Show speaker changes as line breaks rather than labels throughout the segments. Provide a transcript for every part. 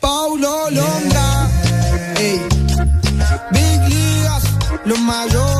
Paulo Longa.
Ey. Big Ligas, los mayores.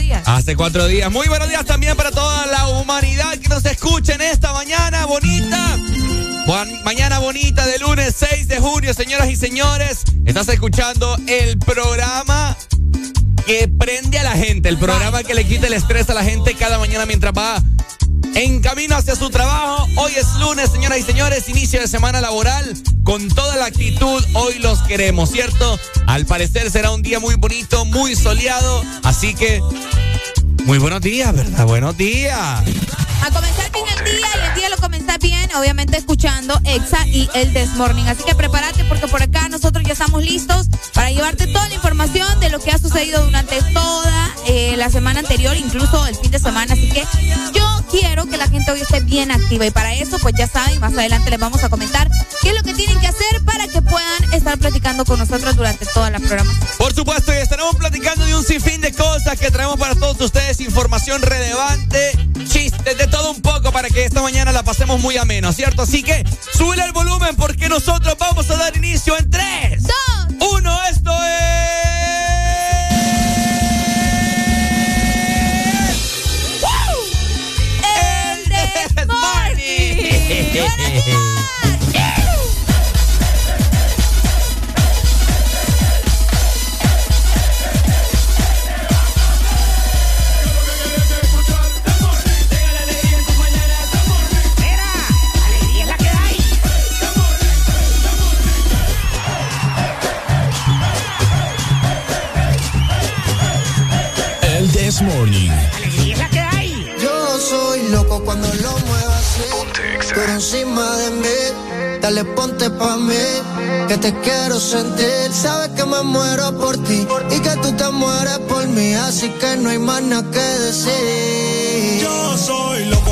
Días. Hace cuatro días.
Muy buenos días también para toda la humanidad que nos escucha en esta mañana bonita. Mañana bonita de lunes 6 de junio, señoras y señores. Estás escuchando el programa que prende a la gente, el programa que le quita el estrés a la gente cada mañana mientras va en camino hacia su trabajo. Hoy es lunes, señoras y señores, inicio de semana laboral. Con toda la actitud, hoy los queremos, ¿cierto? Al parecer será un día muy bonito, muy soleado. Así que, muy buenos días, ¿verdad? Buenos días.
A comenzar bien el día y el día lo comenzás bien, obviamente escuchando Exa y el Desmorning. Así que prepárate porque por acá nosotros ya estamos listos para llevarte toda la información de lo que ha sucedido durante toda eh, la semana anterior, incluso el fin de semana. Así que yo quiero que la gente hoy esté bien activa y para eso, pues ya saben, más adelante les vamos a comentar qué es lo que tienen platicando con nosotros durante toda la programación.
Por supuesto, y estaremos platicando de un sinfín de cosas que traemos para todos ustedes, información relevante, chistes, de todo un poco para que esta mañana la pasemos muy ameno, ¿cierto? Así que sube el volumen porque nosotros vamos a dar inicio en 3,
dale ponte pa' mí. Que te quiero sentir. Sabes que me muero por ti y que tú te mueres por mí. Así que no hay más nada que decir.
Yo soy loco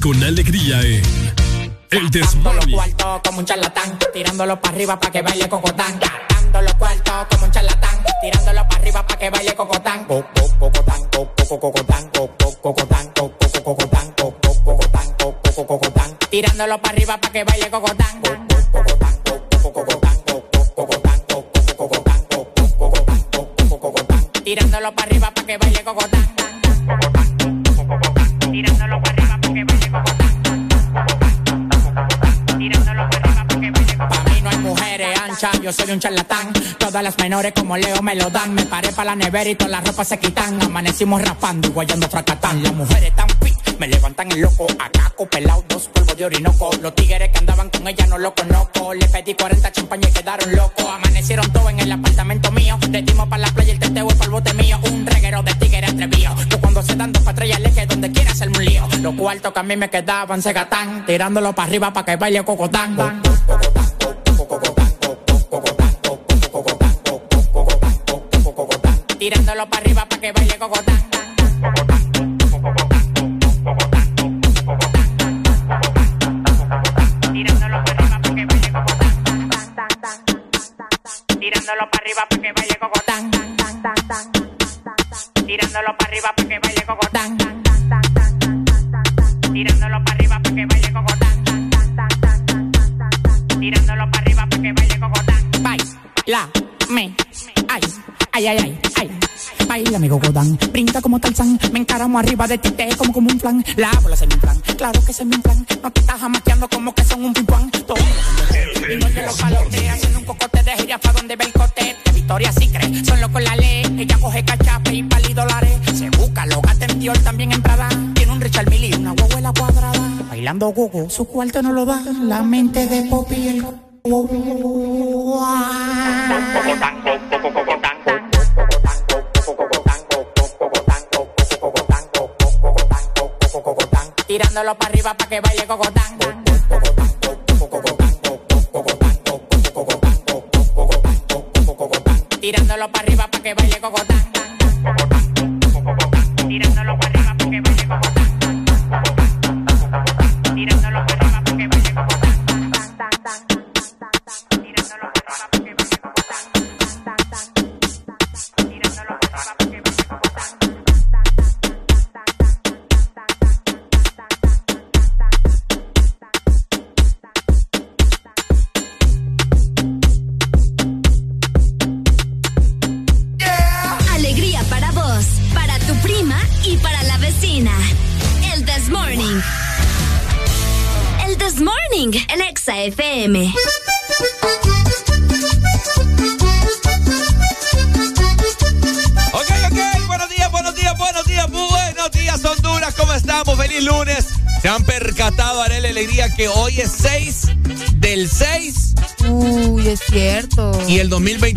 con alegría en El Desmorning.
cuarto como un charlatán, tirándolo para arriba para que baile cocotán. Gastando los cuartos como un charlatán, tirándolo para arriba para que baile cocotán. Cocotán, cocotán, cocotán, cocotán, cocotán, tirándolo para arriba para que baile cocotán. Yo soy un charlatán. Todas las menores como Leo me lo dan. Me paré para la nevera y todas las ropas se quitan. Amanecimos rapando y guayando fracatán. Las mujeres tan fit, me levantan el loco. Acá pelado, dos polvos de orinoco. Los tigres que andaban con ella no lo conozco. Le pedí 40 champañas y quedaron locos. Amanecieron todos en el apartamento mío. Le para la playa el teteo para el bote mío. Un reguero de tigres atrevido. Yo cuando se dan dos patrullas que donde quiera hacerme un lío. Los cuartos que a mí me quedaban se gatán. Tirándolo para arriba para que baile cocotán. Que baile cocotán. Arriba de ti, te como como un plan, la bola se me plan, claro que se me plan, no te estás jamaqueando como que son un todo y no te lo palote, haciendo un cocote de gira pa' donde ve el cote, de Victoria sí cree, son locos la ley, ella coge cachape y pali dólares, se busca, lo gata en Dior, también en Prada, tiene un Richard Mille y una huevuela cuadrada, bailando gogo, su cuarto no lo da, la mente de Poppy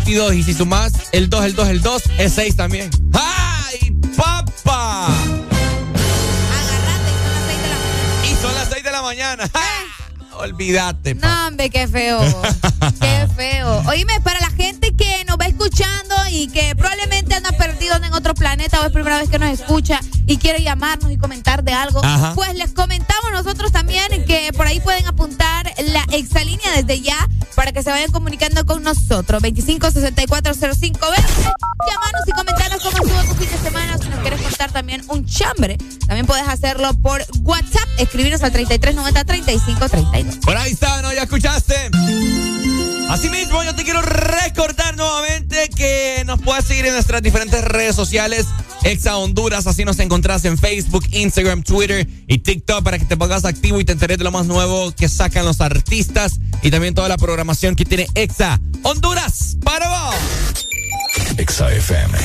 22. Y
si sumás el 2, el 2, el 2, es 6 también. ¡Ay, papá!
Agarrate, son las 6 de la mañana.
Y son las 6 de la mañana. Ah. Olvídate. Papá.
No, hombre, qué feo. qué feo. Oíme, para la gente que nos va escuchando y que probablemente anda perdido en otro planeta o es primera vez que nos escucha y quiere llamarnos y comentar de algo,
Ajá.
pues les comentamos nosotros también que por ahí pueden apuntar la exalínea desde ya para que se vayan comunicando con nosotros. 25640520. Llamarnos y comentarnos cómo estuvo tu fin de semana. Si nos quieres contar también un chambre, también puedes hacerlo por WhatsApp. Escribirnos al 3390-3532.
Por ahí está, ¿no? ¿Ya escuchaste? Asimismo, yo te quiero recordar nuevamente que nos puedes seguir en nuestras diferentes redes sociales. Exa Honduras, así nos encontrás en Facebook, Instagram, Twitter y TikTok para que te pongas activo y te enteres de lo más nuevo que sacan los artistas y también toda la programación que tiene Exa Honduras para vos.
Exa FM.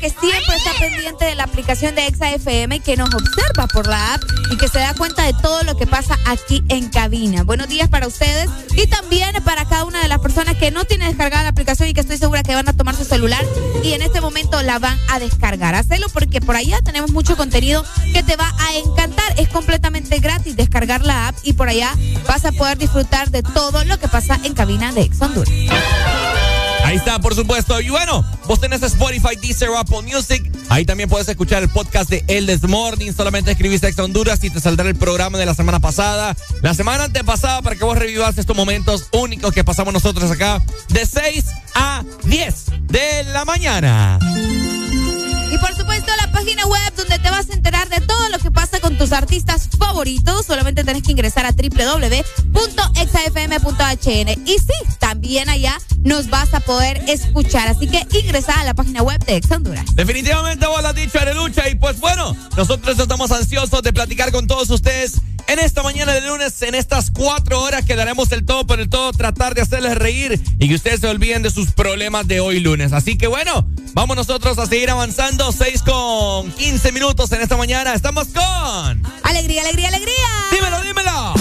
Que siempre está pendiente de la aplicación de Exa FM, que nos observa por la app y que se da cuenta de todo lo que pasa aquí en cabina. Buenos días para ustedes y también para cada una de las personas que no tienen descargada la aplicación y que estoy segura que van a tomar su celular y en este momento la van a descargar. Hacelo porque por allá tenemos mucho contenido que te va a encantar. Es completamente gratis descargar la app y por allá vas a poder disfrutar de todo lo que pasa en cabina de Exa Honduras.
Ahí está, por supuesto. Y bueno, vos tenés Spotify, Deezer, Apple Music. Ahí también puedes escuchar el podcast de El This Morning. Solamente escribiste Exa Honduras y te saldrá el programa de la semana pasada. La semana antepasada para que vos revivas estos momentos únicos que pasamos nosotros acá de 6 a 10 de la mañana.
Y por supuesto la página web donde te vas a enterar de todo lo que pasa con tus artistas favoritos. Solamente tenés que ingresar a www.exafm.hn. Y sí, también allá nos vas a poder escuchar. Así que ingresa a la página web de Ex Honduras.
Definitivamente vos lo has dicho, Arelucha. Y pues bueno, nosotros estamos ansiosos de platicar con todos ustedes en esta mañana de lunes, en estas cuatro horas que daremos el todo por el todo, tratar de hacerles reír y que ustedes se olviden de sus problemas de hoy lunes. Así que bueno, vamos nosotros a seguir avanzando. 6 con 15 minutos en esta mañana. Estamos con.
Alegría, alegría, alegría.
Dímelo, dímelo.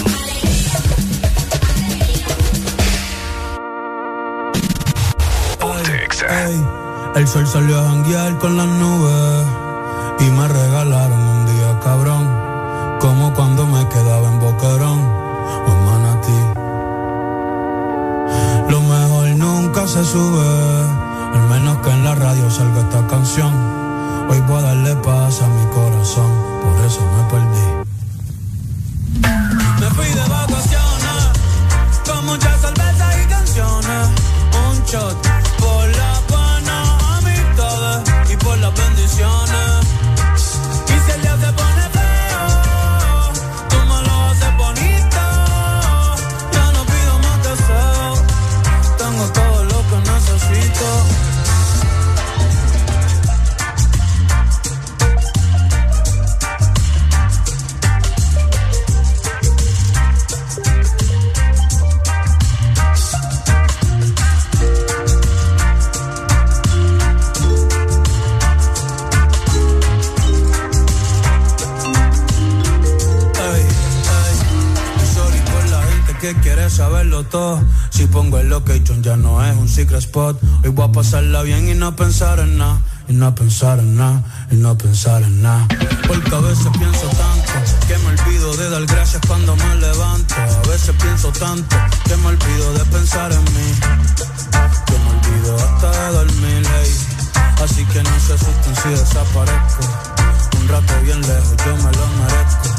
Ey, el sol salió a janguear con las nubes y me regalaron un día cabrón, como cuando me quedaba en Boquerón o en Manatí. Lo mejor nunca se sube, al menos que en la radio salga esta canción. Hoy voy a darle paz a mi corazón, por eso me perdí. Me fui de vacaciones, con muchas cervezas y canciones, un shot saberlo todo. Si pongo el location ya no es un secret spot. Hoy voy a pasarla bien y no pensar en nada. Y no pensar en nada, y no pensar en nada. Porque a veces pienso tanto que me olvido de dar gracias cuando me levanto. A veces pienso tanto que me olvido de pensar en mí. Que me olvido hasta de dormir, ey. Así que no se asusten si desaparezco. Un rato bien lejos, yo me lo merezco.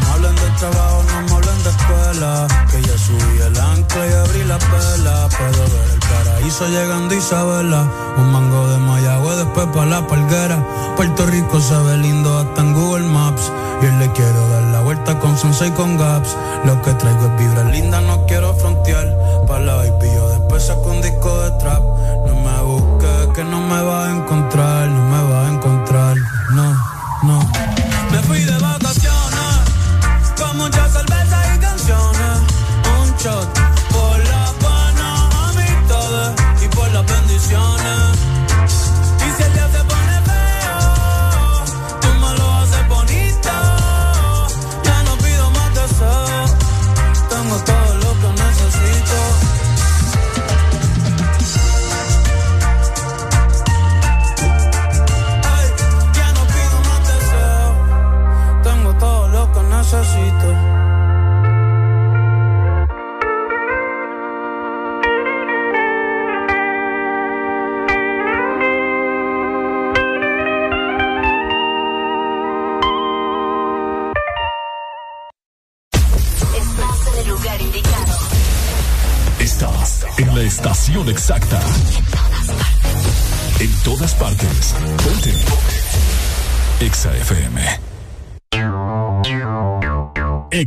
No hablen de trabajo, no me escuela. Que ya subí el ancla y abrí la pela. Puedo ver el paraíso llegando Isabela. Un mango de Mayagüe, después pa' la palguera. Puerto Rico se ve lindo hasta en Google Maps. Y le quiero dar la vuelta con Sunset y con Gaps. Lo que traigo es vibra linda, no quiero frontear. Pa' la baby después saco un disco de trap. No me busques, que no me va a encontrar. No me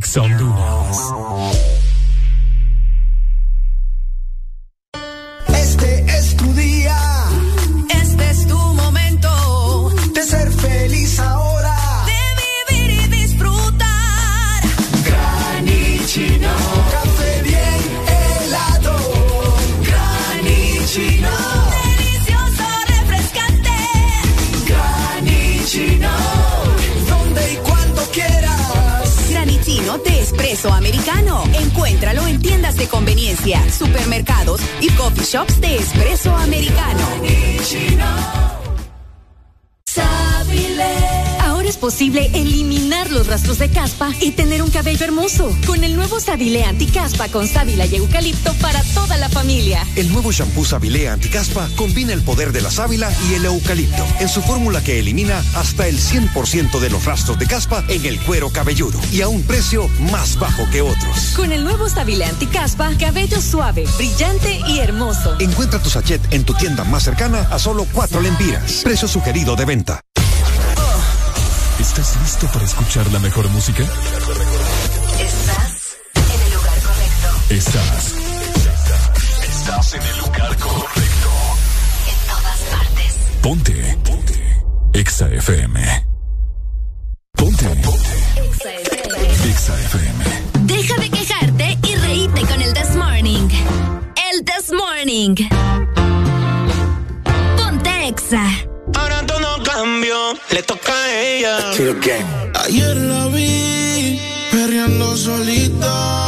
Exa Honduras.
Sabilé Anticaspa con sábila y eucalipto para toda la familia.
El nuevo shampoo Sabilé Anticaspa combina el poder de la sábila y el eucalipto en su fórmula que elimina hasta el 100% de los rastros de caspa en el cuero cabelludo y a un precio más bajo que otros.
Con el nuevo Sabilé Anticaspa, cabello suave, brillante y hermoso.
Encuentra tu sachet en tu tienda más cercana a solo cuatro lempiras. Precio sugerido de venta.
¿Estás listo para escuchar la mejor música?
Estás.
Estás en el lugar correcto.
En todas partes.
Ponte. Ponte. Exa FM. Ponte. Ponte.
Exa FM.
Exa FM.
Deja de quejarte y reíte con el This Morning. El This Morning. Ponte Exa.
Ahora todo cambió, le toca a ella.
Ayer la vi perreando solita.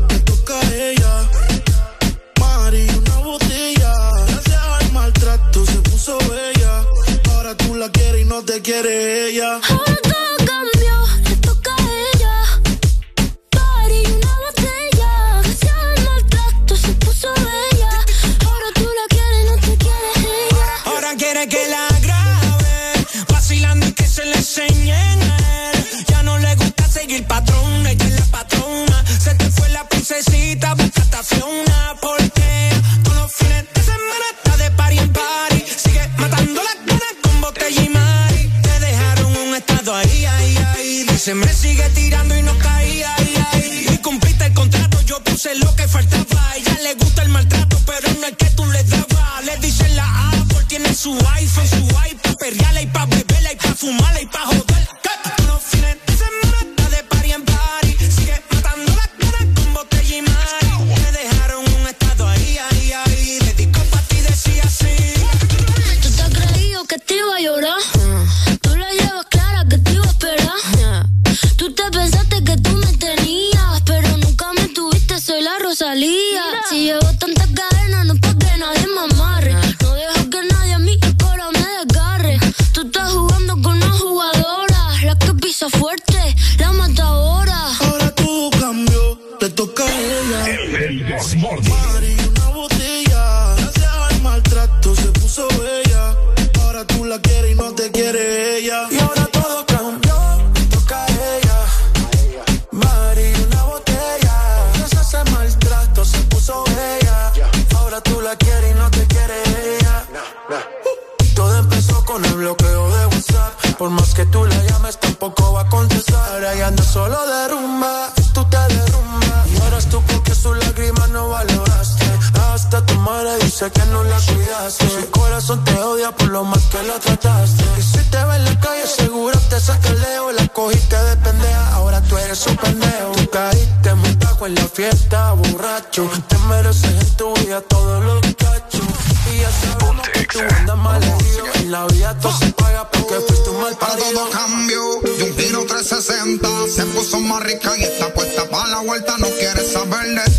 quieres quiere ella.
Ahora todo cambió, le toca a ella. Party, una botella. Gracias al maltrato se puso bella. Ahora tú la quieres no te quiere ella.
Ahora quiere que la grabe, vacilando y que se le enseñen. Ya no le gusta seguir patrón, ella es la patrona. Se te fue la princesita, me sigue tirando y no caía, ahí, ahí. Y cumpliste el contrato, yo puse lo que faltaba. A ella le gusta el maltrato, pero no es que tú le dabas. Le dicen la Apple, tiene su iPhone, su iPad, perreala y pa' beberla y pa' fumarla y pa'. Todos los fines de semana está de party en party. Sigue matando las ganas con botella y mari. Me dejaron un estado ahí, ahí, ahí. Dedicó pa' ti, decía así.
Tú te has creído que te iba a llorar. Rosalía. Si llevo tantas cadenas, no es pa' que nadie
bloqueo de WhatsApp. Por más que tú la llames, tampoco va a contestar. Ahora ya anda solo de rumba, tú te derrumbas. Y ahora es tú porque sus lágrimas no valoraste. Hasta tu madre dice que no la cuidaste. Su corazón te odia por lo más que la trataste. Y si te ve en la calle, seguro te saca el leo. La cogiste de pendeja, ahora tú eres un pendejo. Tú caíste muy en la fiesta, borracho. Te mereces en tu vida todos los cachos. La vida todo se paga porque fuiste un mal
Para
parido.
todo cambio, de un giro 360 Se puso más rica y está puesta para la vuelta No quiere saber de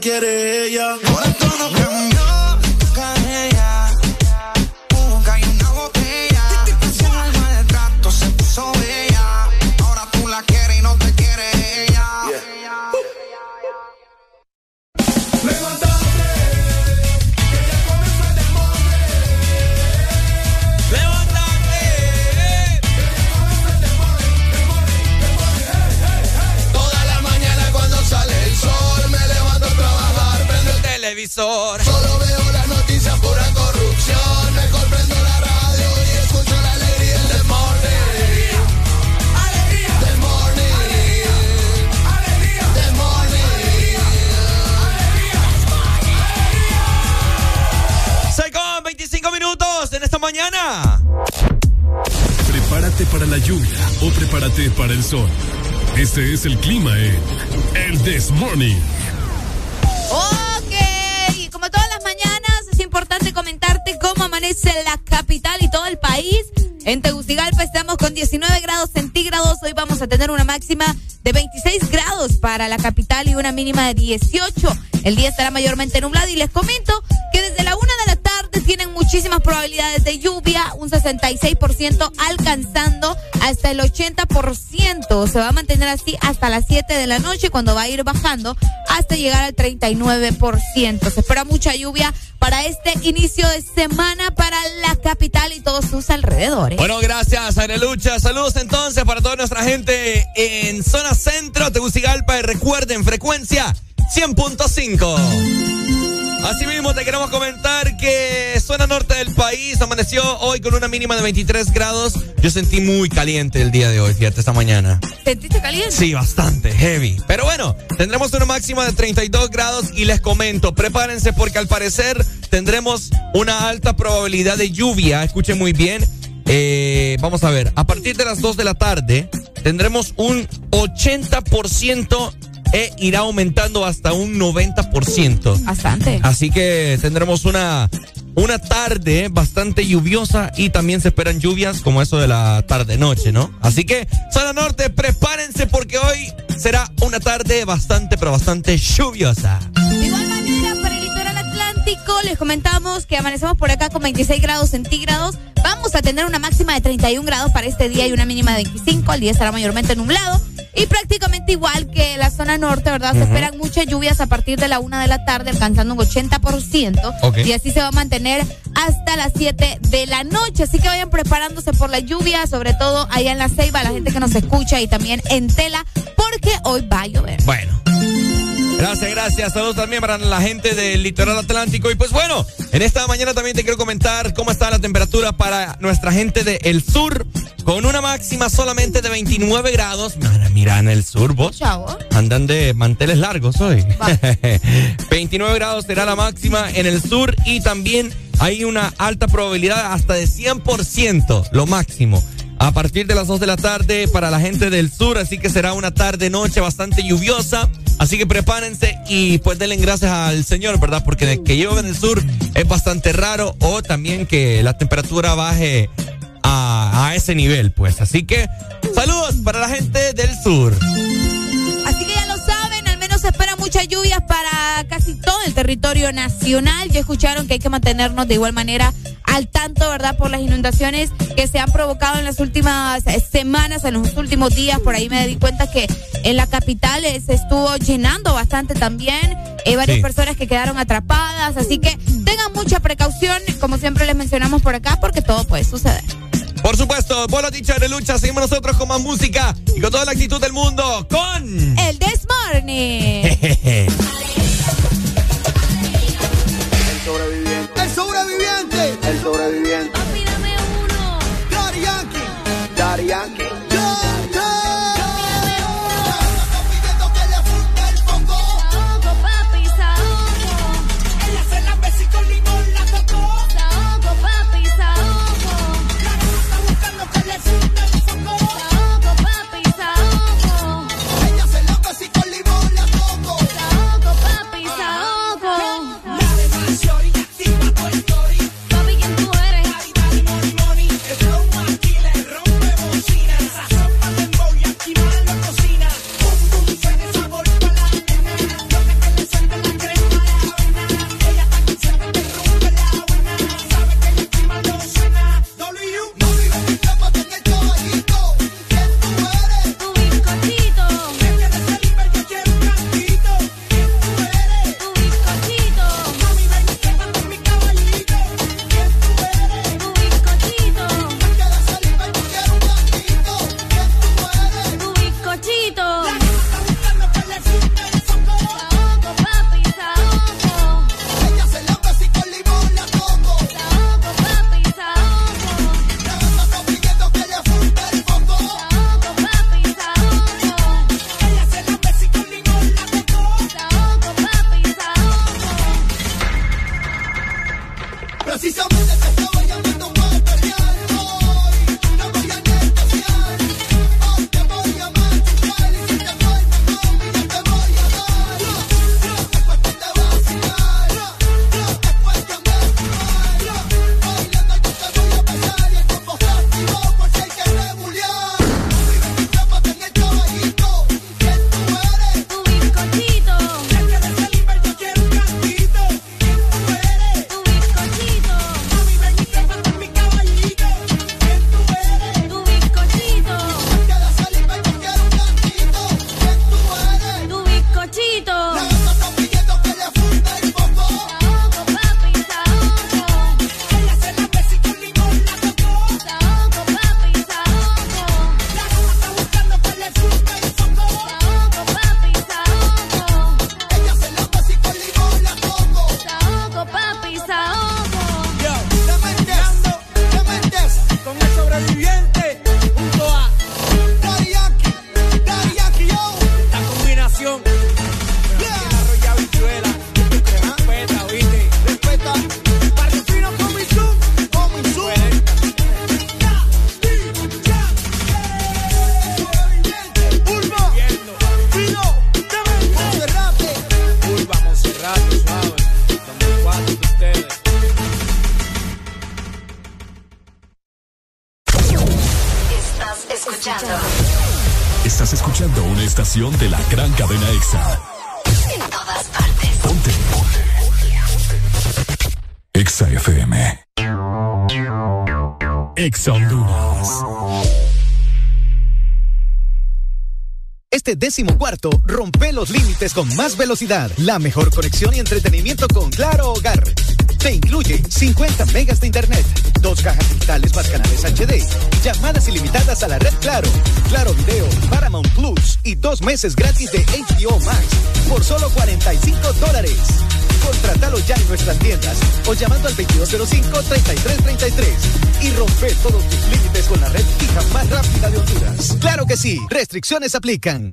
quiere ella.
Solo veo las noticias pura corrupción. Mejor prendo la radio y escucho la alegría del morning.
Alegría.
Del morning.
Alegría.
Del morning.
Seis con 25 minutos en esta mañana.
Prepárate para la lluvia o prepárate para el sol. Este es el clima en El This Morning.
Cómo amanece la capital y todo el país. En Tegucigalpa estamos con 19 grados centígrados. Hoy vamos a tener una máxima de 26 grados para la capital y una mínima de 18. El día estará mayormente nublado y les comento que desde la una de la tarde tienen muchísimas probabilidades de lluvia, un 66% alcanzando hasta el 80%. Se va a mantener así hasta las 7 de la noche cuando va a ir bajando hasta llegar al 39%. Se espera mucha lluvia para este inicio de semana para la capital y todos sus alrededores.
Bueno, gracias, Arelucha. Saludos entonces para toda nuestra gente en zona centro, Tegucigalpa. Y recuerden, frecuencia 100.5. Asimismo, te queremos comentar que zona norte del país amaneció hoy con una mínima de 23 grados. Yo sentí muy caliente el día de hoy, fíjate, esta mañana.
¿Sentiste caliente?
Sí, bastante, heavy. Pero bueno, tendremos una máxima de 32 grados y les comento, prepárense porque al parecer tendremos una alta probabilidad de lluvia. Escuchen muy bien. Eh, vamos a ver, a partir de las 2 de la tarde tendremos un 80% e irá aumentando hasta un 90%.
Bastante.
Así que tendremos una, una tarde bastante lluviosa y también se esperan lluvias como eso de la tarde-noche, ¿no? Así que, zona norte, prepárense porque hoy será una tarde bastante, pero bastante lluviosa.
De igual manera, para el litoral atlántico, les comentamos que amanecemos por acá con 26 grados centígrados. Vamos a tener una máxima de 31 grados para este día y una mínima de 25. El día estará mayormente nublado. Y prácticamente igual que la zona norte, ¿verdad? Se esperan muchas lluvias a partir de la una de la tarde, alcanzando un 80%.
Ok.
Y así se va a mantener hasta las 7 de la noche. Así que vayan preparándose por la lluvia, sobre todo allá en la Ceiba, la gente que nos escucha y también en Tela, porque hoy va a llover.
Bueno. Gracias, gracias. Saludos también para la gente del litoral atlántico. Y pues bueno, en esta mañana también te quiero comentar cómo está la temperatura para nuestra gente del sur, con una máxima solamente de 29 grados. Mira, mira en el sur, vos.
Chavo.
Andan de manteles largos hoy. 29 grados será la máxima en el sur y también hay una alta probabilidad hasta de 100%, lo máximo. A partir de las 2 de la tarde para la gente del sur, así que será una tarde-noche bastante lluviosa. Así que prepárense y pues denle gracias al Señor, ¿verdad? Porque que llueva en el sur es bastante raro o también que la temperatura baje a, a ese nivel, pues. Así que saludos para la gente del sur.
Así que ya lo saben, al menos se esperan muchas lluvias para casi todo el territorio nacional. Ya escucharon que hay que mantenernos de igual manera al tanto, ¿verdad? Por las inundaciones que se han provocado en las últimas eh, semanas, en los últimos días. Por ahí me di cuenta que en la capital eh, se estuvo llenando bastante también. Hay varias
Sí.
personas que quedaron atrapadas. Así que tengan mucha precaución, como siempre les mencionamos por acá, porque todo puede suceder.
Por supuesto, vos lo dicho de lucha, seguimos nosotros con más música y con toda la actitud del mundo, con...
El This Morning.
El sobreviviente.
Cuarto, rompe los límites con más velocidad, la mejor conexión y entretenimiento con Claro Hogar. Te incluye 50 megas de internet, dos cajas digitales más canales HD, llamadas ilimitadas a la red Claro, Claro Video, Paramount Plus y dos meses gratis de HBO Max por solo 45 dólares. Contratalo ya en nuestras tiendas o llamando al 2205-3333 y rompe todos tus límites con la red fija más rápida de Honduras. Claro que sí, restricciones aplican.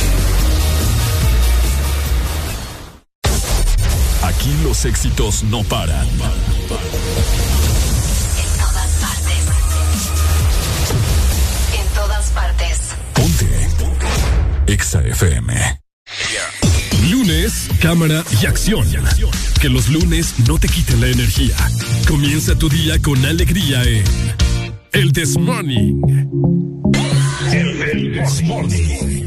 Aquí los éxitos no paran. En
todas partes. En todas partes.
Ponte. Exa FM. Lunes, cámara y acción. Que los lunes no te quiten la energía. Comienza tu día con alegría en El This Morning. El This Morning.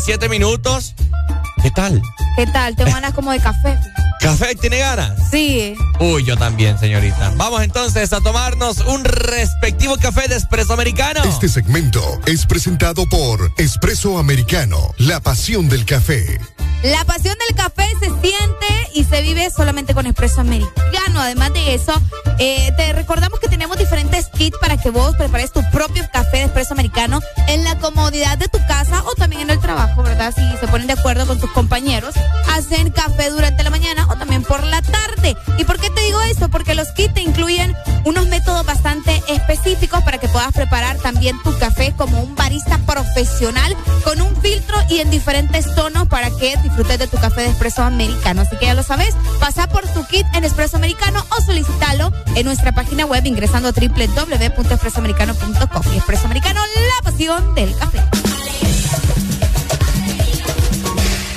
6 con 37 minutos. ¿Qué tal?
¿Qué tal? Tengo ganas como de café.
¿Café tiene ganas?
Sí.
Uy, yo también, señorita. Vamos entonces a tomarnos un respectivo café de espresso americano.
Este segmento es presentado por Espresso Americano, la pasión del café.
La pasión del café se vive solamente con espresso americano. Además de eso, eh, te recordamos que tenemos diferentes kits para que vos prepares tu propio café de espresso americano en la comodidad de tu casa o también en el trabajo, ¿verdad? Si se ponen de acuerdo con tus compañeros, hacen café durante la mañana o también por la tarde. ¿Y por qué te digo esto? Porque los kits te incluyen unos métodos bastante para que puedas preparar también tu café como un barista profesional con un filtro y en diferentes tonos para que disfrutes de tu café de espresso americano. Así que ya lo sabes, pasa por tu kit en espresso americano o solicítalo en nuestra página web ingresando a www.espressoamericano.com. Espresso americano, la pasión del café.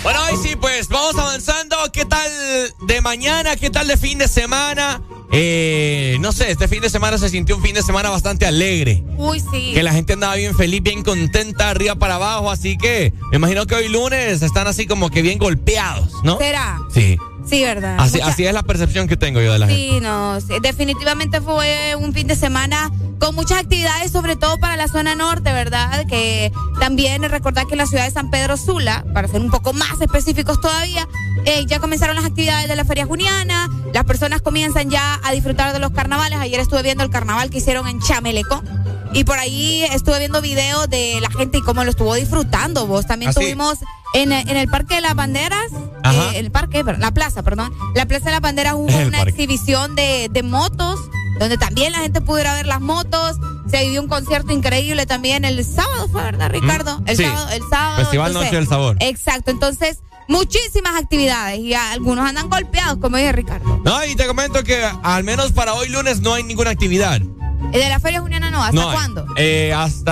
Bueno, hoy sí, pues vamos avanzando. ¿Qué tal de mañana? ¿Qué tal de fin de semana? Eh, no sé, este fin de semana se sintió un fin de semana bastante alegre.
Uy, sí.
Que la gente andaba bien feliz, bien contenta, arriba para abajo. Así que me imagino que hoy lunes están así como que bien golpeados, ¿no?
¿Será?
Sí.
Sí, ¿verdad?
Así,
Mucha-
así es la percepción que tengo yo de la gente.
Sí, no, sí, definitivamente fue un fin de semana con muchas actividades, sobre todo para la zona norte, ¿verdad? Que también recordar que en la ciudad de San Pedro Sula, para ser un poco más específicos todavía, eh, ya comenzaron las actividades de la Feria Juniana, las personas comienzan ya a disfrutar de los carnavales. Ayer estuve viendo el carnaval que hicieron en Chamelecó. Y por ahí estuve viendo videos de la gente y cómo lo estuvo disfrutando. Vos también
¿Ah, sí?
tuvimos en, en el Parque de las Banderas, eh, el parque, la plaza, perdón. La Plaza de las Banderas hubo
El
una
parque.
exhibición de, de motos, donde también la gente pudiera ver las motos. Se vivió un concierto increíble también el sábado, fue verdad, Ricardo.
Mm,
El
sí.
sábado, el sábado.
Festival Noche del Sabor.
Exacto, entonces muchísimas actividades y algunos andan golpeados, como dice Ricardo.
No, y te comento que al menos para hoy lunes no hay ninguna actividad.
El de la Feria Juniana no, ¿hasta
no hay.
cuándo?
Eh, hasta,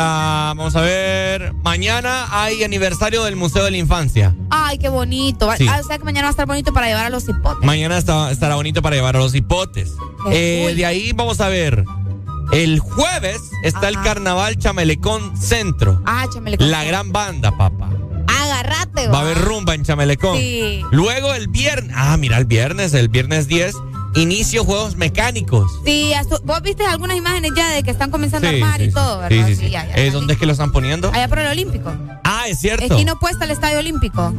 vamos a ver, mañana hay aniversario del Museo de la Infancia.
Ay, qué bonito. Va-
Sí.
Ah, o sea que mañana va a estar bonito para llevar a los hipotes.
Mañana está- estará bonito para llevar a los hipotes. Eh, de ahí vamos a ver. El jueves está el. Carnaval Chamelecón Centro.
Ah, chamelecón.
La gran banda, papá.
Agarrate,
Va a haber rumba en Chamelecón.
Sí.
Luego el viernes. Ah, mira, el viernes, el viernes 10, inicio Juegos Mecánicos.
Sí, vos viste algunas imágenes ya de que están comenzando a
Sí,
armar
sí,
y
sí.
todo,
Sí,
¿verdad?
sí, sí. Eh,
ya.
¿Dónde es que lo están poniendo?
Allá por el Olímpico.
Ah, es cierto.
Esquina opuesta al Estadio Olímpico.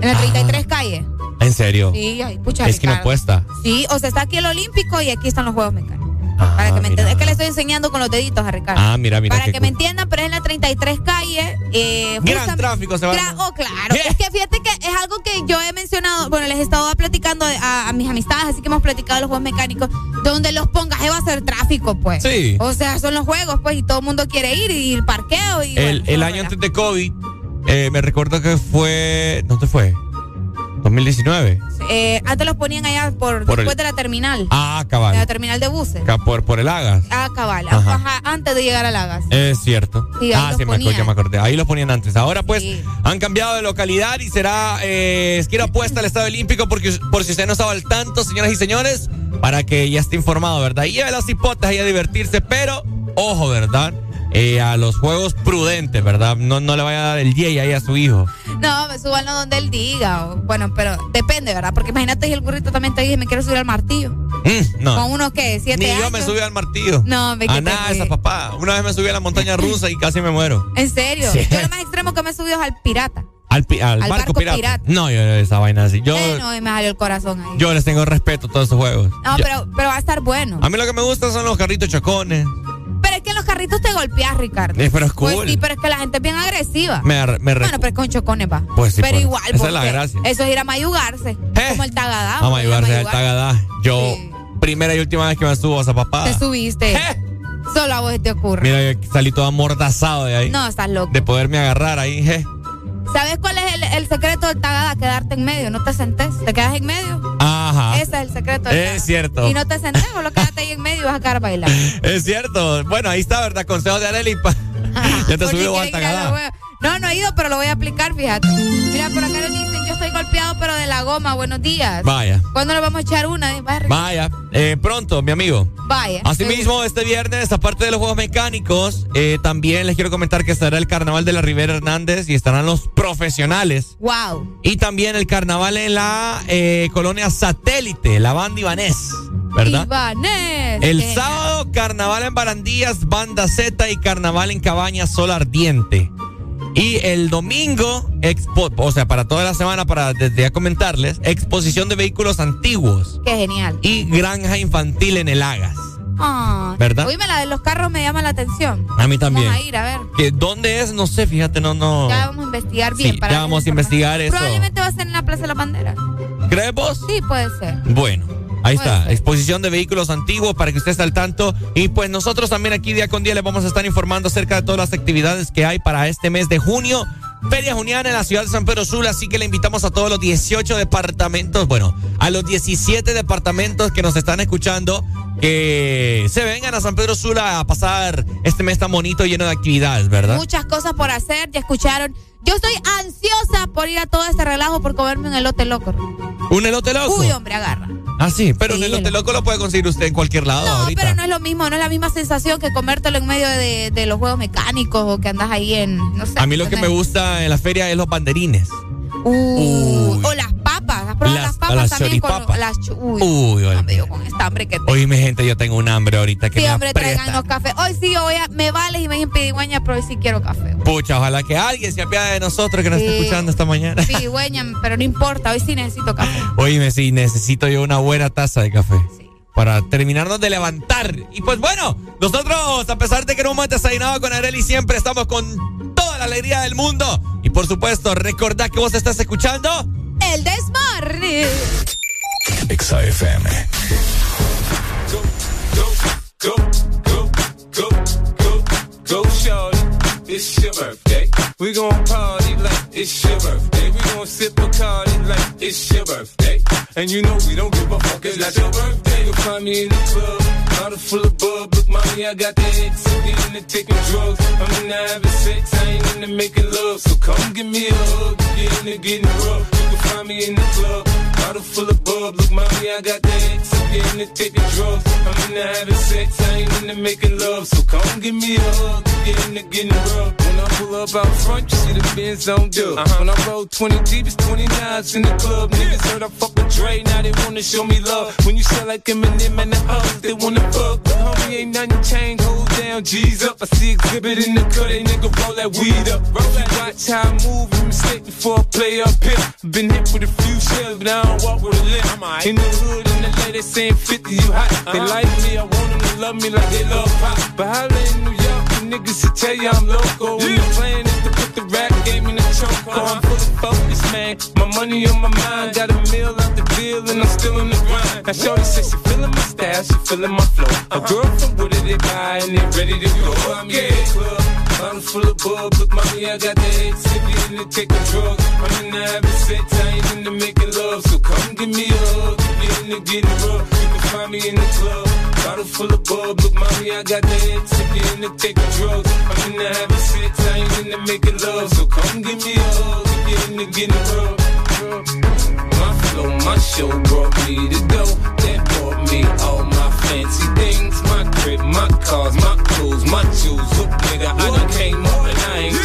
En la 33 calle.
¿En serio?
Sí, ay, pucha,
Es que no
Ricardo.
puesta.
Sí, o sea, está aquí el Olímpico y aquí están los Juegos Mecánicos.
Ah,
para que me
mira.
entiendan. Es que le estoy enseñando con los deditos a Ricardo.
Ah, mira, mira.
para que me entiendan, pero es en la 33 calle. Eh,
Gran tráfico se va
Oh, claro. Es que fíjate que es algo que yo he mencionado. Bueno, les he estado platicando a, a mis amistades, así que hemos platicado de los juegos mecánicos. Donde los pongas, va a ser tráfico, pues.
Sí.
O sea, son los juegos, pues, y todo el mundo quiere ir y el parqueo. Y,
El,
bueno,
el año antes de COVID, eh, me recuerdo que fue. ¿Dónde fue? 2019.
Sí. Eh, antes los ponían allá por,
Por el-
después de la terminal.
Ah,
De la
cabal.
terminal de buses.
Por, por el Agas.
Ah, cabal.
Ajá.
Ajá, antes de llegar a Lagas.
Es cierto.
Sí,
ah, sí, me ya me acordé. Ahí los ponían antes. Ahora pues han cambiado de localidad y será eh, esquina opuesta al Estadio Olímpico porque por si usted no estaba al tanto, señoras y señores, para que ya esté informado, ¿verdad? Y lleve las hipotas ahí a divertirse, pero ojo, ¿verdad? Eh, a los juegos prudentes, ¿verdad? No, no le vaya a dar el día ahí a su hijo.
No, me suban donde él diga. o- bueno, pero depende, ¿verdad? Porque imagínate si el burrito también te dice, me quiero subir al martillo.
Mm, no.
Con uno que, siete
Ni
años.
yo me subí al martillo.
No, me
A nada esa papá. Una vez me subí a la montaña rusa y casi me muero.
En serio.
Sí.
Yo lo más extremo que me he subido es al pirata.
Al, pi- al
Al
barco,
barco
pirata.
pirata.
No, yo esa vaina así. Yo,
Eh, no, me salió el corazón ahí.
yo les tengo respeto a todos esos juegos.
No,
Yo-
pero, pero va a estar bueno.
A mí lo que me gusta son los carritos chocones.
Es que en los carritos te golpeas, Ricardo.
Eh, pero es
Pues
cool.
sí, pero es que la gente es bien agresiva.
Me, me
Bueno, pero con chocones va.
Pues sí,
pero
pues,
igual,
esa es la gracia.
Eso es ir a mayugarse. Como el tagadá.
A
ir
ayudarse al
mayugar.
tagadá. Yo, primera y última vez que me subo a esa papá.
Te subiste. Solo a vos te ocurre.
Mira, yo salí todo amordazado de ahí.
No, estás loco.
De poderme agarrar ahí. je.
¿Sabes cuál es el, el secreto del tagadá? Quedarte en medio, no te sentes. Te quedas en medio.
Ajá.
Ese es el secreto del
Es cierto.
Y no te sentes, solo quédate ahí en medio y vas a quedar bailando.
Es cierto. Bueno, ahí está, ¿verdad? Consejo de Arely. pa- ya te subió al
quieren No, no he ido, pero lo voy a aplicar, fíjate. Mira, por acá le dicen, yo estoy golpeado, pero de la goma. Buenos días.
Vaya.
¿Cuándo le vamos a echar una? Vaya.
Eh, pronto, mi amigo.
Vaya.
Asimismo, este viernes, aparte de los juegos mecánicos, eh, también les quiero comentar que estará el carnaval de la Rivera Hernández y estarán los profesionales.
Wow.
Y también el carnaval en la eh, colonia satélite, la banda Ibanés, ¿verdad?
Ibanés.
El sábado, carnaval en Barandillas, banda Z y carnaval en Cabañas, Sol Ardiente. Y el domingo, expo, o sea, para toda la semana, para desde ya comentarles, exposición de vehículos antiguos
Qué genial.
y granja infantil en el Agas.
Ah,
¿Verdad?
Oíme, la de los carros me llama la atención.
A mí también.
Vamos a ir, a ver.
¿Que ¿Dónde es? No sé, fíjate, no, no.
Ya vamos a investigar bien.
Sí,
para
ya vamos a investigar eso.
Probablemente va a ser en la Plaza de la Bandera.
¿Crees vos?
Sí, puede ser.
Bueno, ahí está. Exposición de vehículos antiguos para que usted esté al tanto. Y pues nosotros también aquí día con día les vamos a estar informando acerca de todas las actividades que hay para este mes de junio. Feria Juniana en la ciudad de San Pedro Sula, así que le invitamos a todos los 18 departamentos, bueno, a los 17 departamentos que nos están escuchando, que se vengan a San Pedro Sula a pasar este mes tan bonito lleno de actividades, ¿verdad?
Muchas cosas por hacer, ya escucharon. Yo estoy ansiosa por ir a todo este relajo por comerme un elote loco.
¿Un elote loco?
Uy, hombre, agarra.
Ah, sí, pero
Sí,
un elote
el-
loco lo puede conseguir usted en cualquier lado
No,
ahorita.
pero no es lo mismo, no es la misma sensación que comértelo en medio de, de los juegos mecánicos o que andas ahí en, no sé.
A mí lo que me gusta en la feria es los banderines.
Uh, o las papas, ¿has probado
Las-
las, papas
las
también con las Uy,
Uy,
me dio con esta hambre que tengo.
Oíme, gente, yo tengo un hambre ahorita que
Sí,
me
hombre, traigan los cafés. Hoy sí, hoy me vales y me dicen pedigüeña, pero hoy sí quiero café.
Pucha, ojalá que alguien se apiade de nosotros que nos
Sí.
esté escuchando esta mañana.
Pedigüeña, pero no importa, hoy sí necesito café.
Oíme, sí, necesito yo una buena taza de café. Para terminarnos de levantar. Y pues bueno, nosotros, a pesar de que no hemos desayunado con Areli, siempre estamos con toda la alegría del mundo. Y por supuesto, recordad que vos estás escuchando.
El desmarre.
Exa FM.
Go, go, go, go, go, shorty. It's your birthday. We gon' party like it's your birthday. We gon' sip Bacardi like it's your birthday. And you know we don't give a fuck, it's not your birthday. You'll find me in the club, bottle full of bub. Look, mommy, I got the X. I'm into taking drugs. I'm into having sex, I ain't into making love. So come give me a hug, get into getting rough. Find me in the club, bottle full of bub. Look, mommy, I got the X. I'm into taking drugs. I'm into having sex, I ain't into making love. So come give me a hug, get into getting rough. When I pull up out front, you see the Benz on dub. Uh-huh. When I roll 20 deep, it's 29s in the club. Niggas heard I fuck with Dre, now they wanna show me love. When you sell like Eminem and the others, they wanna fuck. But homie, ain't nothing changed, hold down, G's up. I see exhibit in the cut, they nigga roll that weed up. Roll that, watch how I move, and mistake before I play up here. Been hit with a few shells, but I don't walk with a limp. In the hood, in the lady saying 50, you hot. They uh-huh. like me, I want them to love me like they love pop. But holla in New York, the niggas should tell you I'm loco. And the plan is to put the rap game in the choke. I'm full of focus, man. My money on my mind, got a meal out the deal, and I'm still in the grind. Now, Shorty says she feeling my style, she feeling my flow. A girl from Wooded, they buy, and they ready to go. I'm in the club. Bottle full of bub, look mommy, I got the head sippy in the taking drugs. I'm in the having sex, I ain't into making love, so come give me a hug. If you're into getting rough, you can find me in the club. Bottle full of bub, look mommy, I got the X. If you're into taking drugs, I'm into having sex, I ain't into making love. So come give me a hug if you're into getting rough. My flow, my show brought me to go. That brought me all my fancy things. My crib, my cars, my clothes, my shoes. Look, nigga, I done came up and I ain't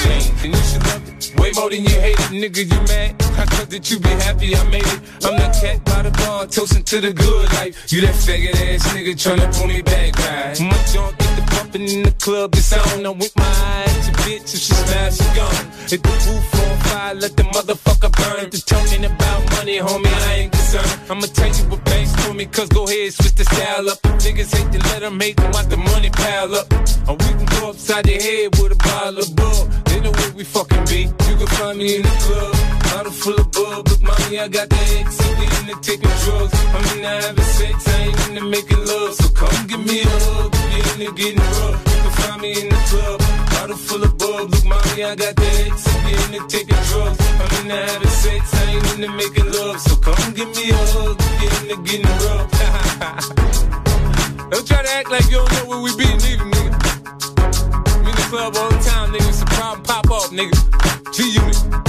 more than you hate it, nigga, you mad? I thought that you be happy I made it. I'm that cat by the bar, toasting to the good life. You that faggot ass nigga tryna pull me back, right? My junk get the bumping in the club, it's on. I'm with my eyes, your bitch, if she smash, she gone. Hit the roof on fire, let the motherfucker burn. The talking about money, homie, I ain't concerned. I'ma tell you what banks for me, cause go ahead, switch the style up. Niggas hate to let them hate them, watch the money pile up. Or we can go upside their head with a bottle of bull. Know where we fucking be. You can find me in the club, bottle full of bub. Look, mommy, I got the X. We into taking drugs, I'm into having sex. I ain't into making love. So come give me a hug. You into getting rough, you can find me in the club, bottle full of bub. Look, mommy, I got the X. We into taking drugs, I'm into having sex. I ain't into making love. So come give me a hug. You into getting rough. Don't try to act like you don't know where we be, neither, nigga. Club all the time, nigga. A problem, pop off, nigga. G-Unit.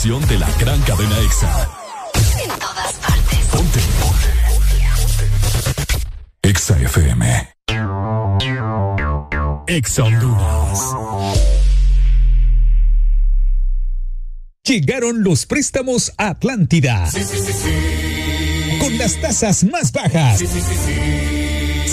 Estación de la gran cadena EXA.
en todas partes.
Ponte. EXA FM. EXA Honduras.
Llegaron los préstamos a Atlántida. Con las tasas más bajas.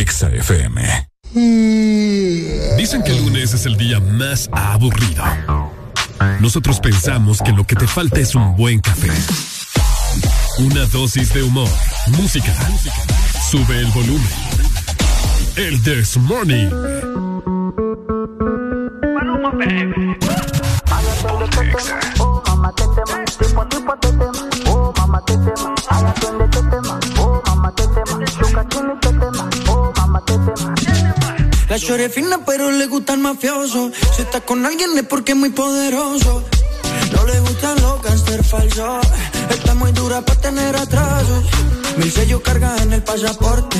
EXA FM. Dicen que el lunes es el día más aburrido. Nosotros pensamos que lo que te falta es un buen café. Una dosis de humor, música. Sube el volumen. El This Morning.
La chore fina pero le gusta el mafioso. Si está con alguien es porque es muy poderoso. No le gustan los gangster falsos. Está muy dura para tener atrasos. Mil sellos carga en el pasaporte.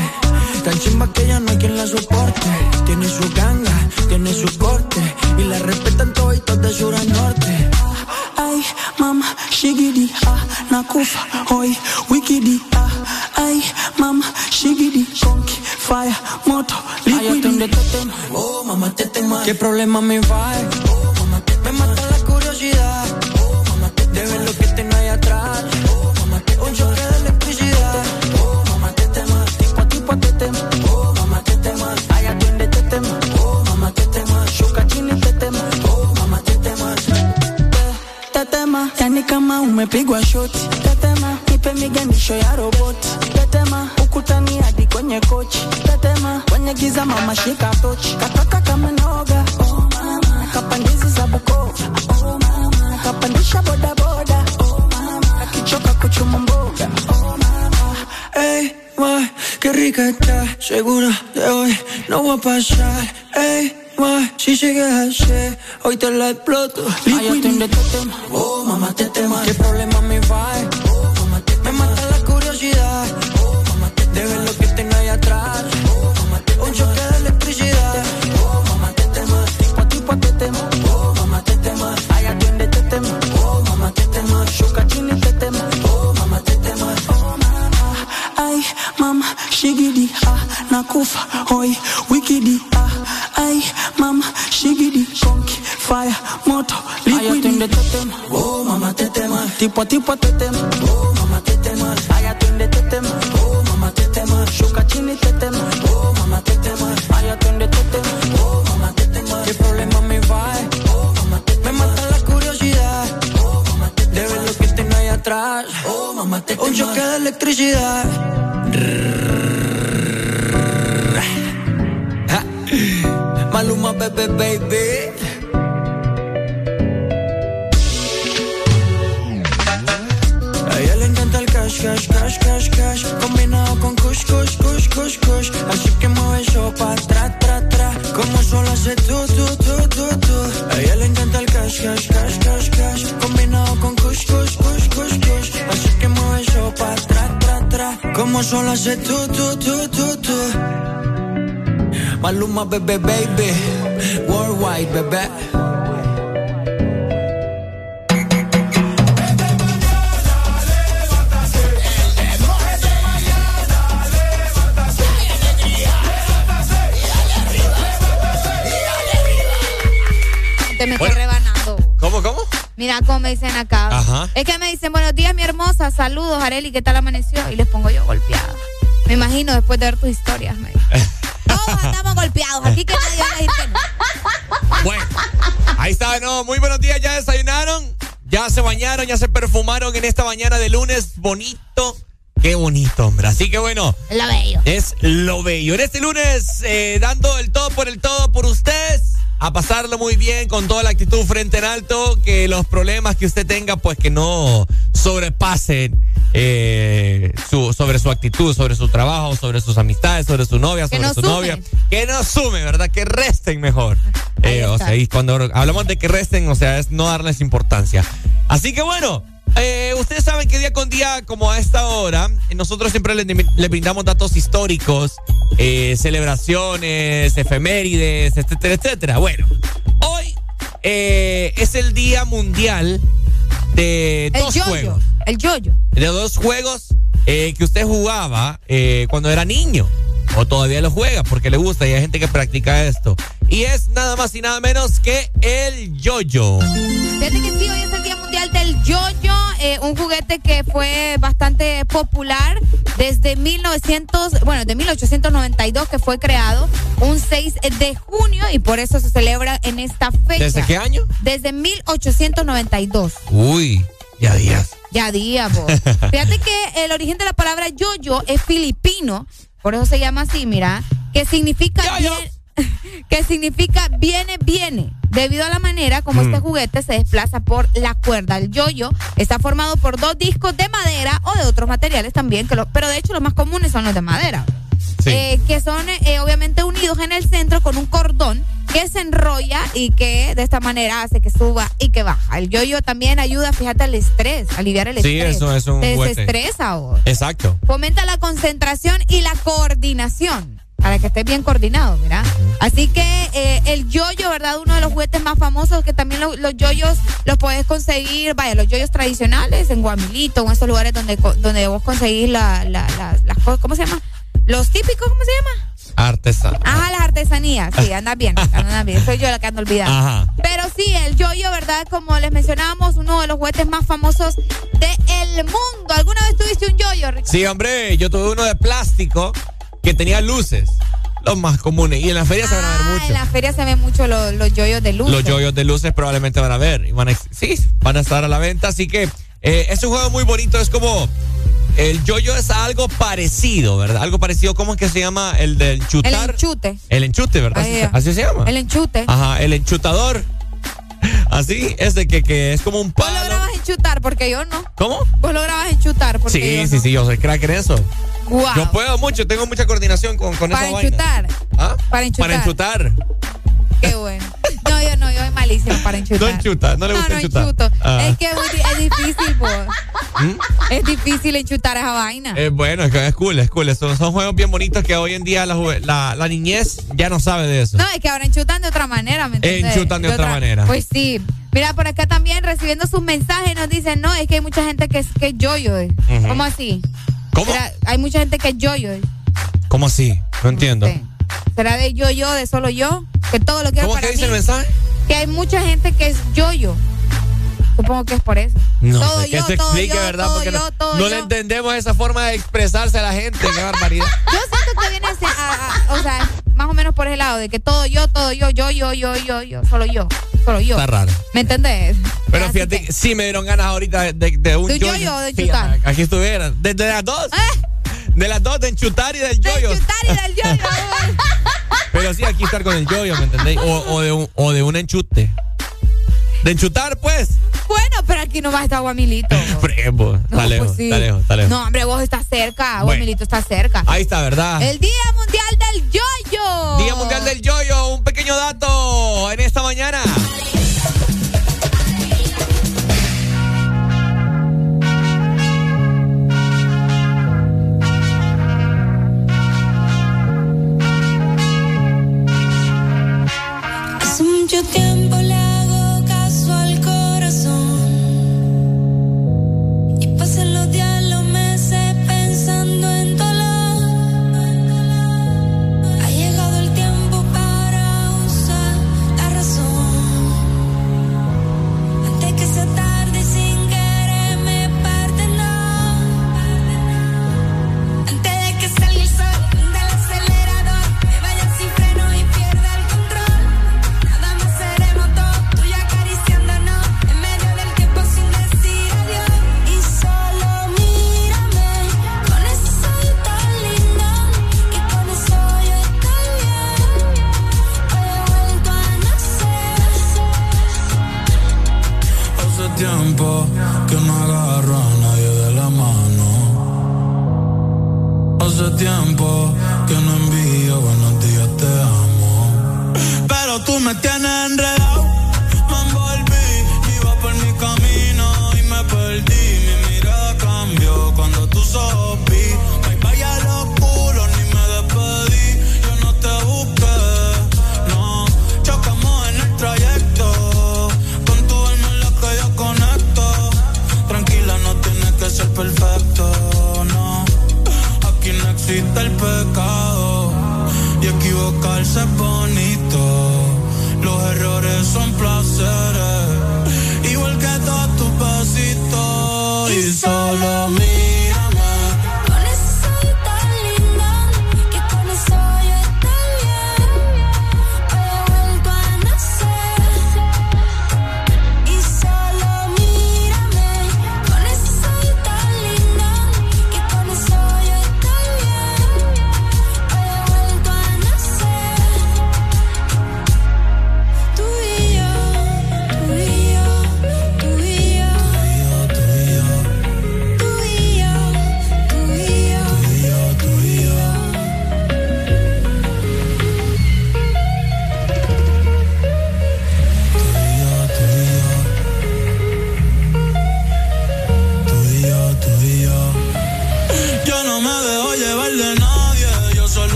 Tan chimba que ya no hay quien la soporte. Tiene su ganga, tiene su corte. Y la respetan todos de sur a norte.
Ay, mama, shigidi, ah, nakufa, hoy, wikidi, ah, ay, mama, shigidi, conky, fire, moto, liquidi.
Oh, mamá, te tema. ¿Qué problema me va? Oh, mamá, te me mata la curiosidad. Oh, mamá, te de ver lo que tengo ahí atrás. Oh, mamá, te un choque de electricidad. Oh, mamá, te tema. Tipo a tipo te tema. Oh, mamá, te tema. Ay, atiende te tema. Oh, mamá, te tema. Shuka chini te tema. Oh, mamá, te tema.
Yani kama umepigwa shoti. Tetema, nipe migani kesho ya roboti tetema ukutani hadi kwenye kochi tetema kwenye giza mama shika tochi kataka kamenoga oh mama kapandizi za bukova oh mama kapandisha bodaboda oh mama akichoka kuchuma mboga oh mama Ey, ma, qué rica está, segura de hoy no voy a pasar. Ey, ma, si sigues así, hoy te la exploto. Ay, atiende este tema, oh mamá, te tema. ¿Qué problema me va? La curiosidad, oh mamá, te de ver lo que tengo ahí atrás. Oh mamá, te Un choque de electricidad, oh mamá, te tema. Tipo a tipo te tema, oh mamá, te tema. Ay, atiende este tema, oh mamá, te tema. Shuka chini te tema, oh mamá, te tema. Oh mama, ay mama, shigidi ah, nakufa hoi wikidi ah, ay mama, shigidi konki fire moto liquidi. tetema, oh mama tetema, tipo a tipo tetema, oh mama tetema, shuka chini tetema, oh mama tetema, ay atiende tetema, oh mama tetema, qué problema me va, oh mama tetema, me mata la curiosidad, oh mama tetema, de ver lo que tengo ahí atrás, oh mama tetema, un choque de electricidad. Ja. Maluma, bebé, baby. Cash, cash, cash, cash, cash. Combinado con kush, kush, kush, kush, kush. Así que mueve eso pa' atrás, tra, tra. Como solo hace tú, tú, tú, tú, tú A ella le encanta el cash, cash, cash, cash, cash. Combinado con kush, kush, kush, kush, kush. Así que mueve eso pa' atrás, tra, tra. Como solo hace tú, tú, tú, tú, tú Maluma, bebé, baby. Worldwide, bebé
Me
Bueno.
estoy rebanando.
¿Cómo, cómo?
Mira cómo me dicen acá.
Ajá.
Es que me dicen, buenos días, mi hermosa. Saludos, Areli. ¿Qué tal amaneció? Y les pongo yo golpeada. Me imagino después de ver tus historias. me. Todos andamos golpeados. Aquí que nadie va a decir que no.
Bueno, ahí está, no, muy buenos días, ya desayunaron, ya se bañaron, ya se perfumaron en esta mañana de lunes, bonito, qué bonito, hombre. Así que bueno,
Lo bello.
es lo bello. En este lunes, eh, dando el todo por el todo por ustedes, a pasarlo muy bien, con toda la actitud frente en alto, que los problemas que usted tenga, pues que no sobrepasen eh, su, sobre su actitud, sobre su trabajo, sobre sus amistades, sobre su novia,
Que
sobre
no
su novia. Que no sume, ¿verdad? Que resten mejor. Eh, o sea, y cuando hablamos de que resten, o sea, es no darles importancia. Así que bueno, eh, ustedes saben que día con día, como a esta hora, nosotros siempre le, le brindamos datos históricos, eh, celebraciones, efemérides, etcétera, etcétera. Bueno, hoy eh, es el Día Mundial de
El
dos juegos.
El yoyo.
De dos juegos eh, que usted jugaba eh, cuando era niño. O todavía lo juega porque le gusta y hay gente que practica esto. Y es nada más y nada menos que el yoyo.
Fíjate que sí, hoy es el Día Mundial del Yoyo, eh, un juguete que fue bastante popular desde 1900, bueno, de 1892 que fue creado un 6 de junio y por eso se celebra en esta fecha.
¿Desde qué año?
Desde 1892.
Uy, ya días.
Ya día, vos. Fíjate que el origen de la palabra yoyo es filipino, por eso se llama así, mira, que significa bien- que significa viene, viene, debido a la manera como
Mm.
este juguete se desplaza por la cuerda. El yoyo está formado por dos discos de madera o de otros materiales también, que lo- pero de hecho los más comunes son los de madera. Eh, que son eh, obviamente unidos en el centro con un cordón que se enrolla y que de esta manera hace que suba y que baja. El yoyo también ayuda, fíjate, al estrés, aliviar el
Sí,
estrés.
eso es un
Te desestresa vos.
Exacto.
Fomenta la concentración y la coordinación. Para que estés bien coordinado, mira. Así que eh, el yoyo, ¿verdad? Uno de los juguetes más famosos que también lo- los yoyos los puedes conseguir, vaya, los yoyos tradicionales en Guamilito, en esos lugares donde, donde vos conseguís la, la- la- las cosas, ¿cómo se llama? Los típicos, ¿cómo se llama?
Artesano.
Ajá, las artesanías, sí, andas bien, andas bien. Soy yo la que ando olvidando.
Ajá.
Pero sí, el yoyo, ¿verdad? Como les mencionábamos, uno de los juguetes más famosos del mundo. ¿Alguna vez tuviste un yoyo, Ricardo?
Sí, hombre, yo tuve uno de plástico que tenía luces. Los más comunes. Y en la feria se van a ver
Ah,
mucho.
en la feria se ven mucho los, los yoyos de luz.
Los yoyos de luces probablemente van a ver. Y van a, sí, van a estar a la venta. Así que eh, es un juego muy bonito. Es como. El yoyo es algo parecido, ¿verdad? Algo parecido, ¿cómo es que se llama? El del chutar.
El enchute.
El enchute, ¿verdad? Así, así se llama.
El enchute.
Ajá, el enchutador. Así, ese que, que es como un
Vos lo
palo.
grabas enchutar porque yo no.
¿Cómo?
Vos lo grabas enchutar porque
Sí,
yo
sí,
no.
sí, yo soy crack en eso.
Guau.
Yo puedo mucho, tengo mucha coordinación con, con
Para
esa vaina.
enchutar.
¿Ah?
Para enchutar.
Para enchutar.
Qué bueno. No, yo no, yo soy malísimo para enchutar.
No enchuta, no le gusta
no,
enchutar.
enchuto.
Ah.
Es que es, difícil, po.
¿Mm?
Es difícil enchutar esa vaina.
Eh, bueno, es que es cool, es cool. Son, son juegos bien bonitos que hoy en día la, juve- la, la niñez ya no sabe de eso.
No, es que ahora enchutan de otra manera, ¿me entiendes?
Enchutan de otra manera.
Pues sí. Mira, por acá también recibiendo sus mensajes nos dicen, no, es que hay mucha gente que es, que yo-yo. ¿Cómo así?
¿Cómo?
Mira, hay mucha gente que es yo-yo.
¿Cómo así? No entiendo.
Sí. ¿Será de yo-yo, de solo yo? Que todo lo quiero
¿Cómo
para
que dice
mí.
el mensaje?
Que hay mucha gente que es yo-yo. Supongo que es por eso.
No
todo
sé, que
yo,
se
todo
explique,
yo,
¿verdad?
todo
Porque no,
yo, todo
no
yo.
le entendemos esa forma de expresarse a la gente. Qué barbaridad.
Yo siento que viene a- a- o sea, más o menos por ese lado, de que todo yo, todo yo, yo, yo, yo, yo, yo, solo yo, solo yo.
Está raro.
¿Me entendés?
Pero
Así
fíjate,
que-
sí me dieron ganas ahorita de, de, de un
¿De
yoyo.
yoyo o de
a- aquí estuvieran. De, de las dos.
¿Eh?
De las dos, de enchutar y del
De
yoyo.
chutar y del yo-yo.
Pero sí, aquí estar con el yoyo, ¿me entendéis? O, o, de un, o de un enchute. De enchutar, pues.
bueno, pero aquí no va a estar Guamilito.
Premo. Está
No,
lejos,
pues sí.
está lejos, está lejos.
No, hombre, vos estás cerca,
Bueno.
Guamilito está cerca.
Ahí está, ¿verdad?
El Día Mundial del Yoyo.
Día Mundial del Yoyo. Un pequeño dato en esta mañana.
Mucho tiempo
tienes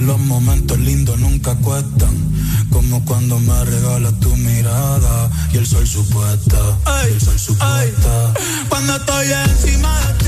los momentos lindos nunca cuestan. Como cuando me regalas tu mirada y el sol supuesta. Y el sol supuesta.
Cuando estoy encima de ti.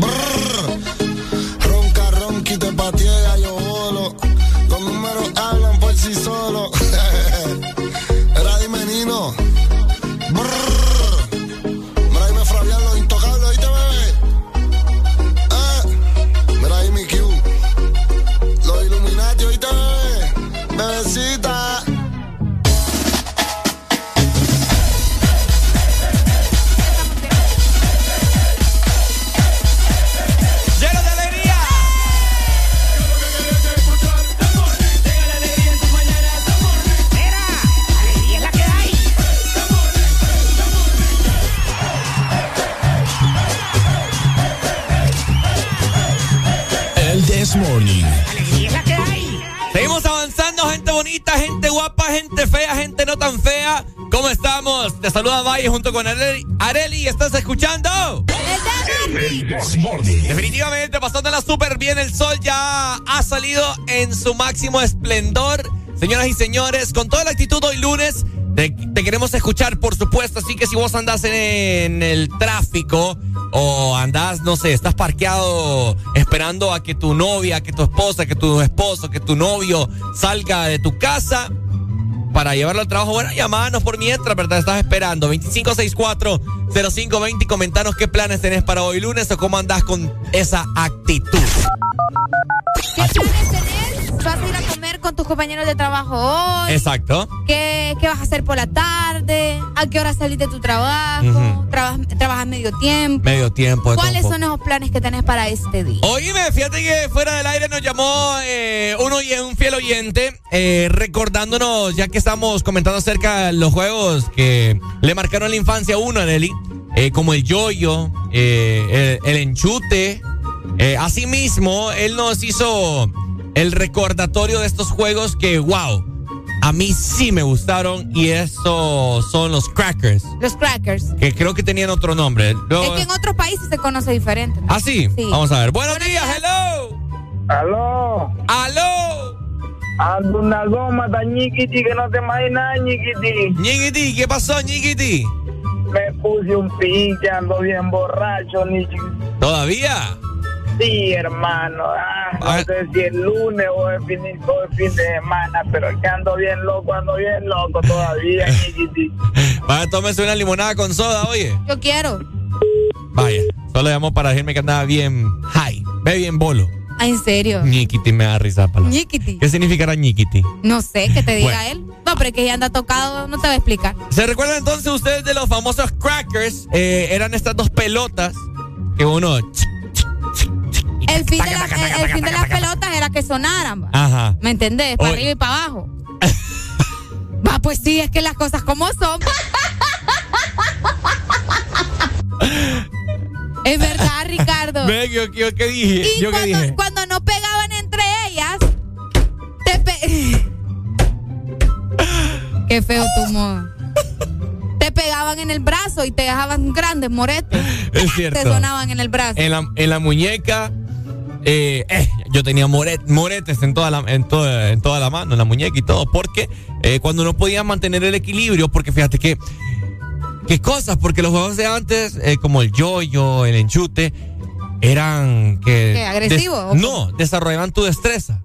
Brrr.
Junto con Areli. Areli, ¿estás escuchando? Definitivamente, pasándola súper bien. El sol ya ha salido en su máximo esplendor. Señoras y señores, con toda la actitud hoy lunes, te, te queremos escuchar, por supuesto. Así que si vos andás en, en el tráfico o andás, no sé, estás parqueado esperando a que tu novia, que tu esposa, que tu esposo, que tu novio salga de tu casa para llevarlo al trabajo. Bueno, llamános por mientras, ¿verdad? Estás esperando. 2564-0520 y comentanos qué planes tenés para hoy lunes o cómo andás con esa actitud.
¿Vas a ir a comer con tus compañeros de trabajo hoy?
Exacto.
¿Qué, qué vas a hacer por la tarde? ¿A qué hora salís de tu trabajo? ¿Trabajas, ¿Trabajas medio tiempo?
Medio tiempo.
¿Cuáles son esos planes que tenés para este día?
Oíme, fíjate que fuera del aire nos llamó eh, uno un fiel oyente eh, recordándonos, ya que estamos comentando acerca de los juegos que le marcaron la infancia a uno, Nelly, eh, como el yoyo, eh, el, el enchute. Eh, asimismo, él nos hizo el recordatorio de estos juegos que, wow, a mí sí me gustaron y esos son los crackers,
Los crackers.
que creo que tenían otro nombre. Luego-
Es que en otros países se conoce diferente. ¿no?
¿Ah, sí?
Sí.
Vamos a ver. Buenos, días, hello.
Aló.
Aló.
Ando una goma tan ñiquiti que no te imaginas, ñiquiti.
Ñiquiti, ¿qué pasó, ñiquiti?
Me puse un pinche, ando bien borracho, ni
¿Todavía?
Sí, hermano. Ah, no sé si es lunes o es fin, o es fin de semana, pero que ando bien loco, ando bien loco todavía.
Vaya, tómese una limonada con soda, oye.
Yo quiero.
Vaya, solo llamó para decirme que andaba bien high. Ve bien bolo.
Ah, ¿en serio?
Ñiquiti me da risa la palabra.
Ñiquiti.
¿Qué significará ñiquiti?
No sé, que te diga
Bueno.
él. No, pero es que ya anda tocado, no te voy a explicar.
¿Se recuerdan entonces ustedes de los famosos crackers? Eh, eran estas dos pelotas que uno...
El fin, de, la- el- el fin de las pelotas era que sonaran.
Ajá.
¿Me entendés? Para arriba y para abajo. Va, pues sí, es que las cosas como son. es verdad, Ricardo.
Yo, yo qué dije.
Y
yo qué
cuando,
dije.
cuando no pegaban entre ellas, te pe- Qué feo tu modo. Te pegaban en el brazo y te dejaban grandes moretes.
Es cierto.
Te sonaban en el brazo.
En la, en la muñeca, eh, eh, yo tenía moret- moretes en toda, la, en, toda, en toda la mano, en la muñeca y todo, porque eh, cuando no podía mantener el equilibrio, porque fíjate que, qué cosas, porque los juegos de antes, eh, como el yo-yo, el enchute, eran que...
¿Qué, agresivo,
des- no, desarrollaban tu destreza,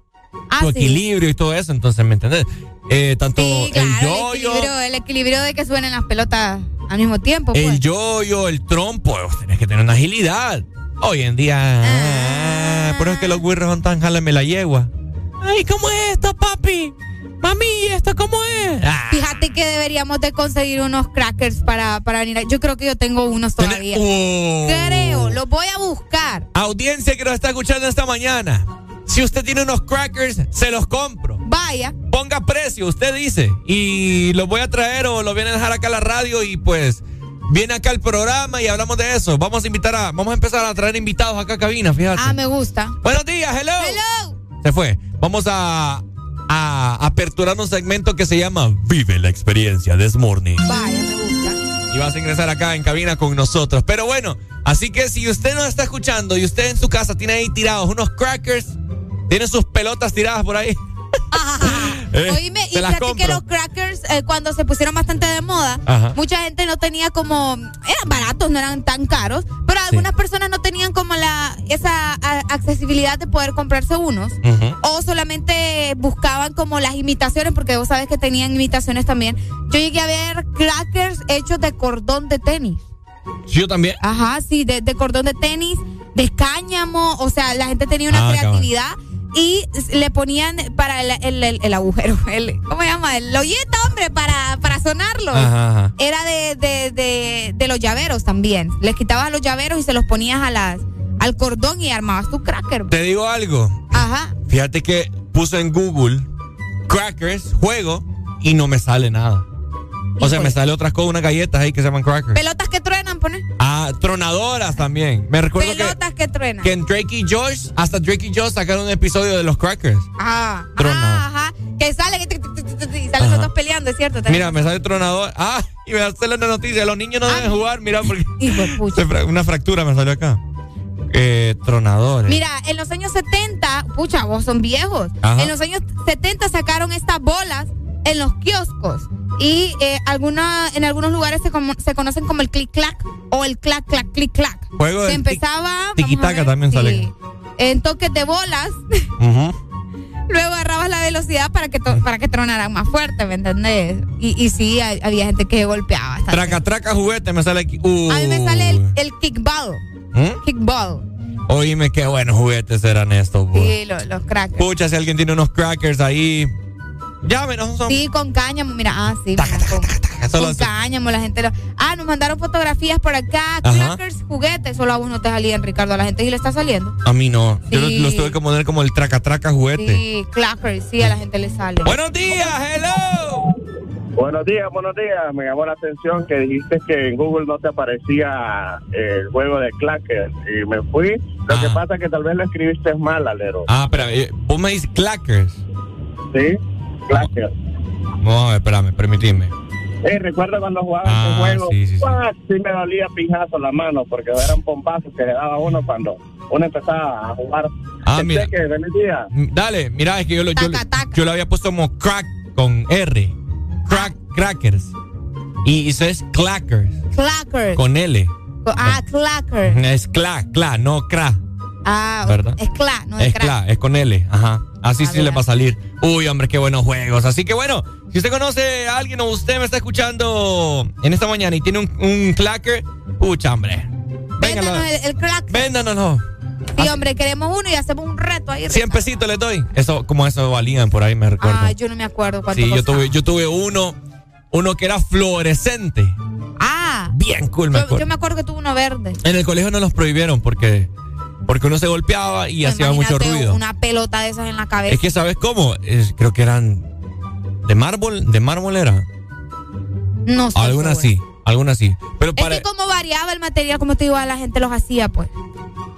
Ah,
tu
sí.
equilibrio y todo eso, entonces, ¿me entendés? Eh, tanto
Sí, claro,
el
el
yo-yo...
equilibrio, el equilibrio de que suenen las pelotas al mismo tiempo. Pues.
El yo-yo, el trompo, tenés que tener una agilidad. Hoy en día, ah, por eso es que los güirros son tan jálame la yegua. Ay, ¿cómo es esto, papi? Mami, ¿esto cómo es? Ah,
Fíjate que deberíamos de conseguir unos crackers para, para venir. a- Yo creo que yo tengo unos todavía.
Oh.
Creo, los voy a buscar.
Audiencia que nos está escuchando esta mañana. Si usted tiene unos crackers, se los compro.
Vaya.
Ponga precio, usted dice. Y los voy a traer o los viene a dejar acá a la radio y pues viene acá al programa y hablamos de eso. Vamos a invitar a, vamos a empezar a traer invitados acá a cabina, fíjate.
Ah, me gusta.
Buenos días, hello.
Hello.
Se fue. Vamos a, a aperturar un segmento que se llama Vive la experiencia This Morning.
Vaya, me gusta.
Y vas a ingresar acá en cabina con nosotros. Pero bueno, así que si usted nos está escuchando y usted en su casa tiene ahí tirados unos crackers, tiene sus pelotas tiradas por ahí. Eh,
Oíme, y fíjate que los crackers, eh, cuando se pusieron bastante de moda,
Ajá.
mucha gente no tenía como. Eran baratos, no eran tan caros, pero algunas personas no tenían como la esa a- accesibilidad de poder comprarse unos. O solamente buscaban como las imitaciones, porque vos sabes que tenían imitaciones también. Yo llegué a ver crackers hechos de cordón de tenis.
Yo también.
Ajá, sí, de, de cordón de tenis, de cáñamo, o sea, la gente tenía una
Ah,
creatividad y le ponían para el, el- el- el agujero, el, ¿cómo se llama? El hoyito, hombre, para, para sonarlo.
Ajá, ajá.
Era de, de, de, de los llaveros también. Les quitabas los llaveros y se los ponías a las, al cordón y armabas tu cracker.
Te digo algo.
Ajá.
Fíjate que puse en Google crackers, juego, y no me sale nada. O sea, me sale otras cosas, unas galletas ahí que se llaman crackers.
Pelotas que poner?
Ah, tronadoras también. Me recuerdo
Pelotas que, truenan.
Que en Drake y Josh, hasta Drake y Josh sacaron un episodio de los Crackers.
Ah,
Trona.
ajá. Que salen y salen los dos peleando, es cierto.
Mira, me sale tronador. Ah, y me sale una noticia. Los niños no deben jugar, mira, porque. una fractura me salió acá. Eh, tronadores.
Mira, en los años 70, pucha, vos son viejos. En los años 70 sacaron estas bolas en los kioscos. Y eh, alguna, en algunos lugares se, como- se conocen como el click-clack o el clack-clack, click-clack.
Juego
Se
del
empezaba
Tiki-taka también sale.
en toques de bolas. Luego agarrabas la velocidad para que, to- para que tronaran más fuerte, ¿me entendés? Y, y sí, hay- había gente que golpeaba. bastante.
Traca, traca, juguete, me sale aquí. Uh.
A mí me sale el, el kickball.
¿Mm?
Kickball.
Oíme qué buenos juguetes eran estos, bo.
Sí, lo- los crackers.
Pucha, si alguien tiene unos crackers ahí, llámenos. Son...
Sí, con cáñamo, mira, ah, sí. mira, con, con cáñamo, la gente lo. Ah, nos mandaron fotografías por acá,
Ajá.
crackers, juguetes, solo a uno te salían, Ricardo, a la gente sí le está saliendo.
A mí no. Yo lo-
Sí.
los tuve que poner como el traca, traca, juguete.
Sí, crackers, sí, a la gente le sale.
Buenos días, hello.
Buenos días, buenos días. Me llamó la atención que dijiste que en Google no te aparecía el juego de Clacker y me fui. Lo que pasa es que tal vez lo escribiste mal, Alero.
Ah, espérame, eh, vos me dices clackers.
Sí, Clacker.
No, espérame, permitidme.
Eh, recuerdo cuando jugaba
Ah,
este juego,
sí, sí, sí.
¡guau! sí me dolía pijazo la mano porque eran pompazos que le daba uno cuando uno empezaba a jugar.
Ah,
Este
mira.
día.
Mm, Dale, mira, es que yo lo, yo, lo- yo lo había puesto como crack con R. Crack, crackers. Y eso es clackers
Clackers.
con L.
Ah, clacker.
Es cla, cla, no cra.
Ah,
¿Verdad?
es cla, no
es
es
cla, es con L. Ajá. Así sí le va a salir. Uy, hombre, qué buenos juegos. Así que bueno, si usted conoce a alguien o usted me está escuchando en esta mañana y tiene un, un clacker, pucha, hombre.
Véndanos el, el crack.
Véndanos.
Sí, hombre, queremos uno y hacemos un reto ahí.
100 pesitos les doy. Eso, como eso valían por ahí, me recuerdo.
Ah, yo no me acuerdo cuánto
Sí, yo tuve, yo tuve uno, uno que era fluorescente.
Ah.
Bien cool, me
Yo,
acuerdo.
yo me acuerdo que tuve uno verde.
En el colegio no los prohibieron porque, porque uno se golpeaba y hacía mucho ruido.
Una pelota de esas en la cabeza.
Es que, ¿sabes cómo? Es- creo que eran de mármol, de mármol era.
no sé.
Algunas sí, algunas sí. Pero
Es
para.
que como variaba el material, como te digo, la gente los hacía, pues.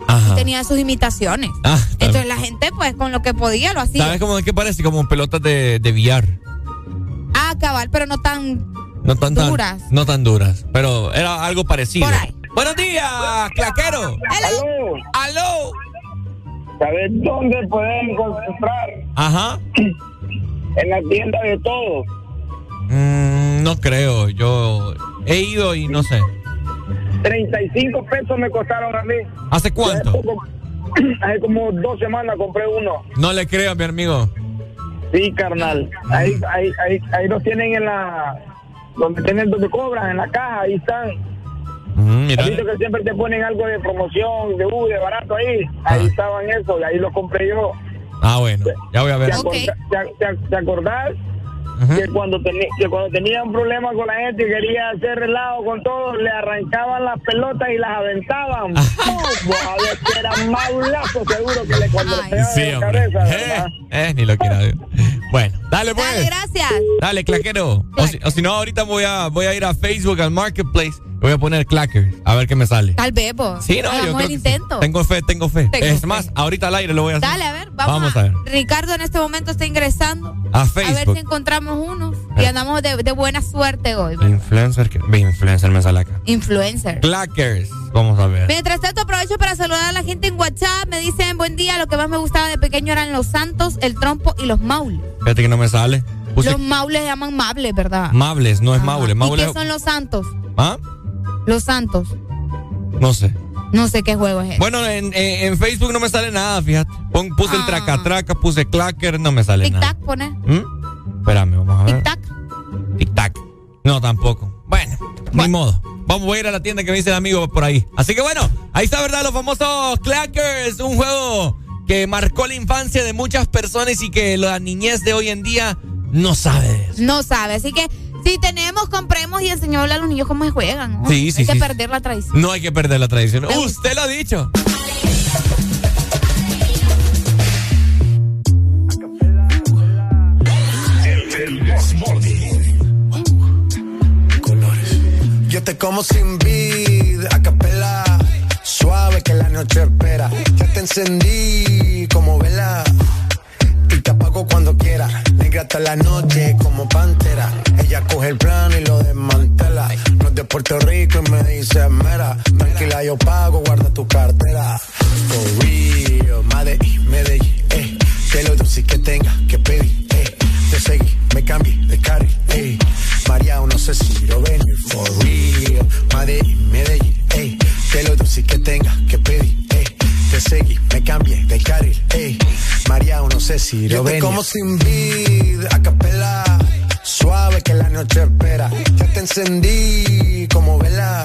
Ajá.
Tenía sus imitaciones.
Ah,
Entonces la gente, pues, con lo que podía, lo hacía.
¿Sabes cómo de qué parece? Como pelotas de, de billar.
Ah, cabal, pero no tan.
No tan, tan-
Duras.
no tan duras. Pero era algo parecido.
Por ahí.
Buenos días, claquero.
Aló.
Aló.
¿Sabes dónde pueden encontrar?
Ajá.
En la tienda de todo.
Mm, no creo. Yo he ido y no sé.
35 pesos me costaron a mí.
¿Hace cuánto?
Hace, como dos semanas compré uno.
No le creo, mi amigo.
Sí, carnal. Ahí, ahí, ahí, ahí los tienen en la. Donde tienen, donde cobran, en la caja, ahí están.
Mm, mira.
Visto que siempre te ponen algo de promoción, de U, de barato ahí. Ahí estaban eso, y ahí los compré yo.
Ah, bueno. Ya voy a ver.
¿Te, acorda- te- te- te acordás? Que cuando, que cuando tenía un problema con la gente y quería hacer relajo con todos, le arrancaban las pelotas y las aventaban. A ver que era más un lazo seguro que le cuando le pegaban
Sí,
en la
hombre.
cabeza,
Eh, eh, ni lo quiera. Bueno, dale pues.
Dale, gracias.
Dale, claquero. O si, o si no, ahorita voy a, voy a ir a Facebook, al Marketplace. Voy a poner clacker. A ver qué me sale.
Tal vez, pues.
Sí, no, yo
Hagamos
creo
el
que sí.
intento.
Tengo fe, tengo fe.
Tengo
es
fe.
más, ahorita al aire lo voy a hacer.
Dale, a ver, vamos,
Vamos a ver.
Ricardo en este momento está ingresando.
A
A ver
Facebook.
si encontramos unos. Y andamos de, de buena suerte hoy.
Influencer. que- Influencer me sale acá.
Influencer.
Clackers. Vamos a ver.
Mientras tanto, aprovecho para saludar a la gente en WhatsApp. Me dicen, buen día, lo que más me gustaba de pequeño eran los santos, el trompo y los maules.
Fíjate que no me sale. Puse
Los maules se llaman mables, ¿verdad?
Mables, no es. Maule.
¿Y
Maule.
qué son los santos?
¿Ah?
Los santos.
No sé.
No sé qué juego es ese.
Bueno, en, en- en Facebook no me sale nada, fíjate. Pon- puse el
Ah.
traca traca, puse clacker, no me sale nada.
Tic-tac, pone.
¿Mm? Espérame, vamos a ver.
Tic-tac.
Tic-tac. No, tampoco. Bueno, ni modo. Vamos a ir a la tienda que me dice el amigo por ahí. Así que bueno, ahí está, ¿verdad? Los famosos Clackers, un juego que marcó la infancia de muchas personas y que la niñez de hoy en día no sabe.
No sabe. Así que si tenemos, compremos y enseñémosle a los niños cómo se juegan. ¿no?
Sí, sí,
Hay que
sí.
perder la tradición.
No hay que perder la tradición. Usted lo ha dicho.
Como sin vida
a capela. Suave que la noche espera. Ya te encendí como vela. Y te apago cuando quiera. Negra hasta la noche como pantera. Ella coge el plano y lo desmantela. No es de Puerto Rico y me dice mera. Tranquila, yo pago, guarda tu cartera. For real, Medellín, eh. Que lo dulce que tenga que pedir, eh. Te seguí, me cambié de carril, eh. María, no sé si lo ven, for real. Medellín, Medellín, eh. Que lo dulce que tenga que pedir, eh. Te seguí, me cambié de carril, eh. María, no sé si lo ven. como sin vid, a capela. Suave que la noche espera. Ya te encendí como vela.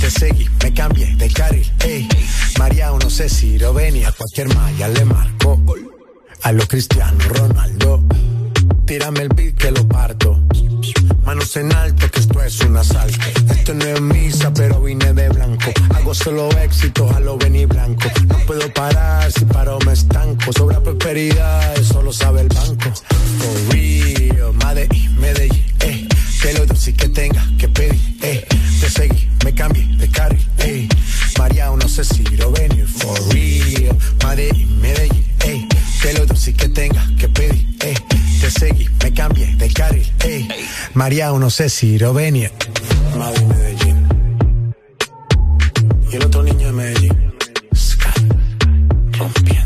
Te seguí, me cambié de carril, eh. María, no sé si lo ven a cualquier malla le marco. A lo Cristiano Ronaldo. Tírame el beat que lo parto. Manos en alto, que esto es un asalto. Esto no es misa, pero vine de blanco. Hago solo éxito, a lo venir blanco. No puedo parar, si paro me estanco. Sobra prosperidad, eso lo sabe el banco. For real, Medellín, Medellín, eh. Que lo dulce que tenga que pedir, eh. Te seguí, me cambié de carril, eh. María, no sé si lo venir, for real. Medellín, Medellín, eh. Que lo dulce que tenga que pedir, eh. Te seguí, me cambié de carril, eh. María, no sé si lo venir. Madrid, Medellín. Y el otro niño de Medellín. Sky. Rompiendo.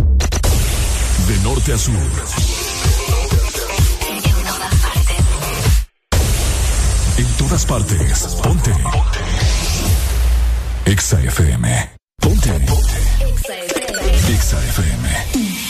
De norte a sur. En todas partes. Ponte. Exa FM. Ponte. Exa FM.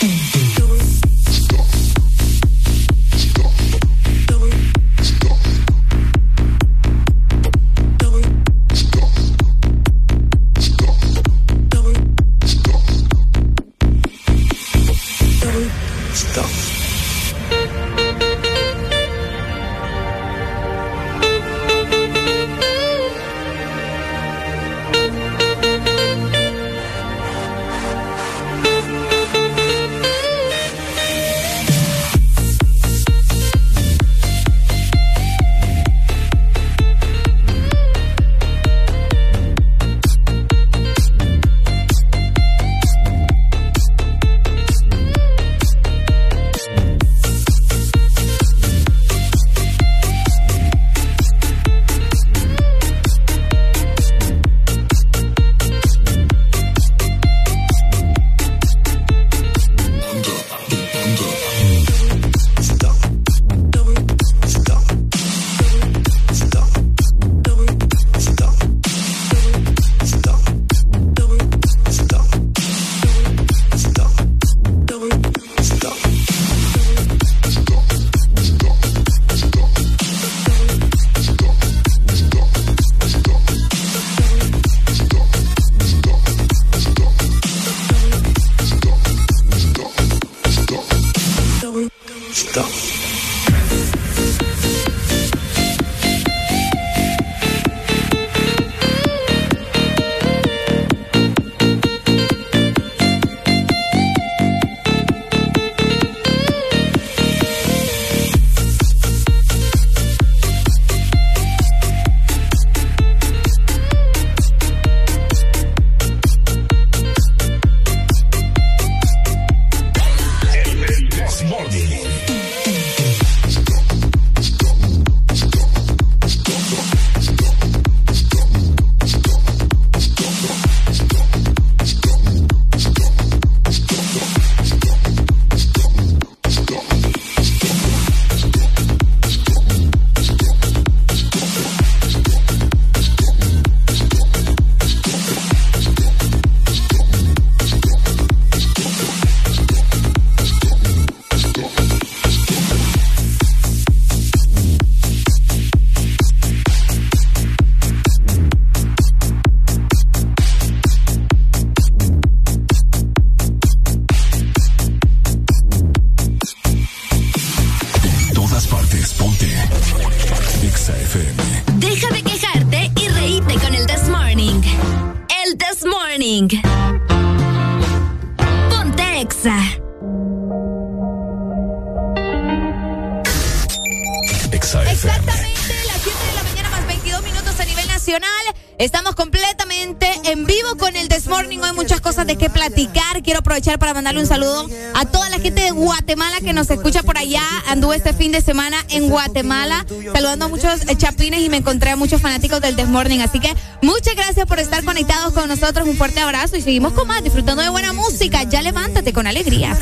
Guatemala, saludando a muchos eh, chapines y me encontré a muchos fanáticos del Desmorning. Así que muchas gracias por estar conectados con nosotros. Un fuerte abrazo y seguimos con más, disfrutando de buena música. Ya levántate con alegría.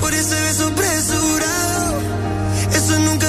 Por ese beso presurado, eso nunca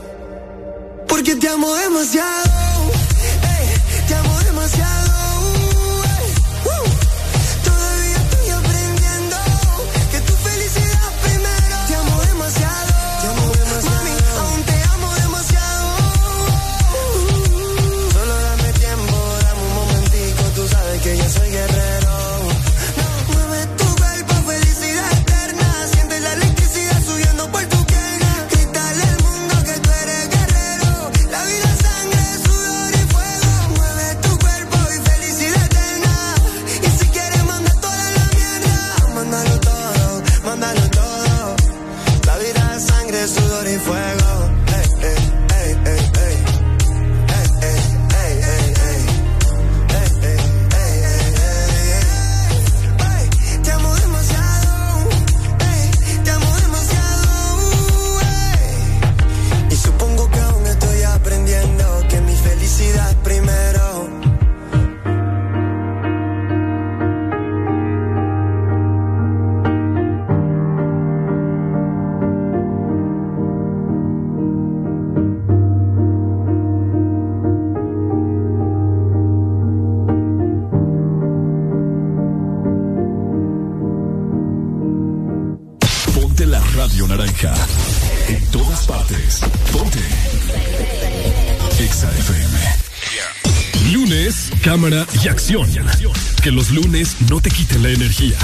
Que
los lunes no te quiten la energía.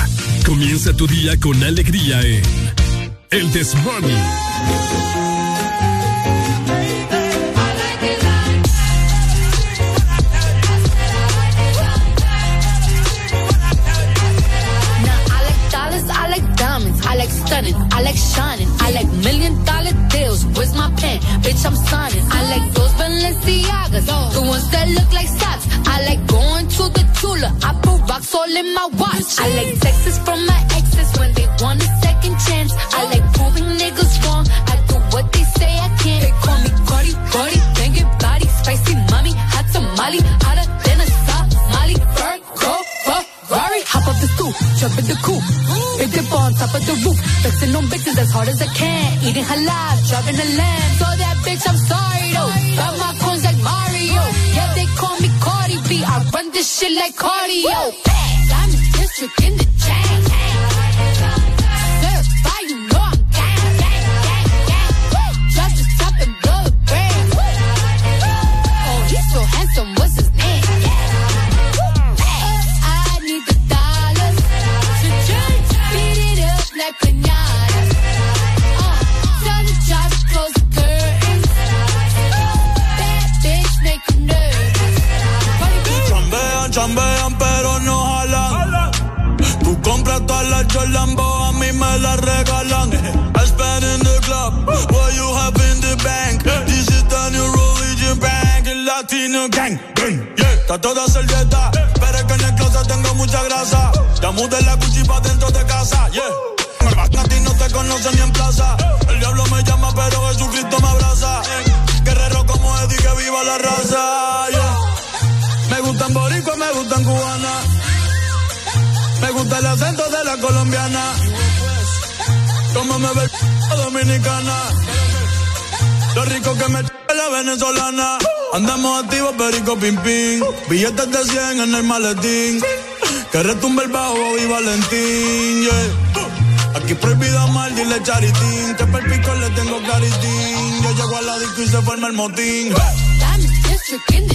Comienza tu día con alegría en El
Desmorning. I like
Texas maletín. Que retumbe el bajo y Valentín, yeah. Aquí prohibido mal, dile charitín. Que per pico le tengo claritín. Yo llego al la disco y se forma el motín.
Diamond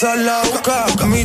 te va a pasar la boca. Mi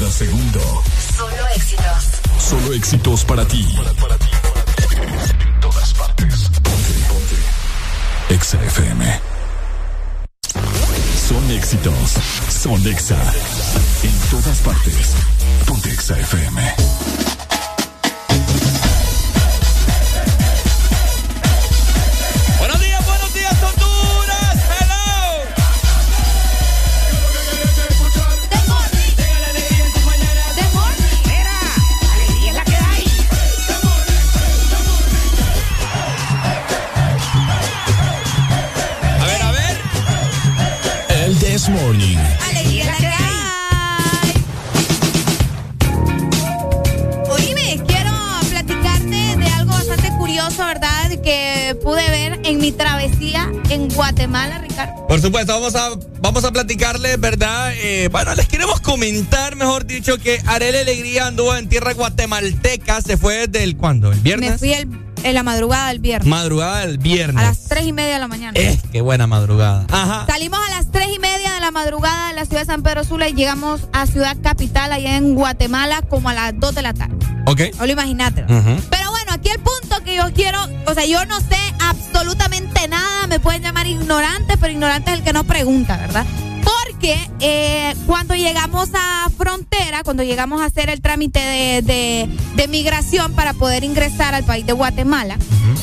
Cada segundo.
Solo éxitos.
Solo éxitos para ti. En todas partes. Ponte, ponte. Exa FM. Son éxitos. Son Exa. En todas partes. Ponte Exa FM.
Por supuesto, vamos a, vamos a platicarles, ¿verdad? Eh, bueno, les queremos comentar, mejor dicho, que Arele Alegría anduvo en tierra guatemalteca. Se fue desde el, ¿cuándo? ¿El viernes?
Me fui el- en la madrugada del viernes.
Madrugada del viernes.
A las tres y media de la mañana.
Eh, qué buena madrugada. Ajá.
Salimos a las tres y media de la madrugada de la ciudad de San Pedro Sula y llegamos a Ciudad Capital, allá en Guatemala, como a las 2 de la tarde.
Ok.
No lo imagínate.
Ujú.
Pero bueno, aquí el punto que yo quiero, o sea, yo no sé absolutamente nada, me pueden llamar ignorante, pero ignorante es el que no pregunta, ¿verdad? Porque eh, cuando llegamos a frontera, cuando llegamos a hacer el trámite de, de- de migración para poder ingresar al país de Guatemala,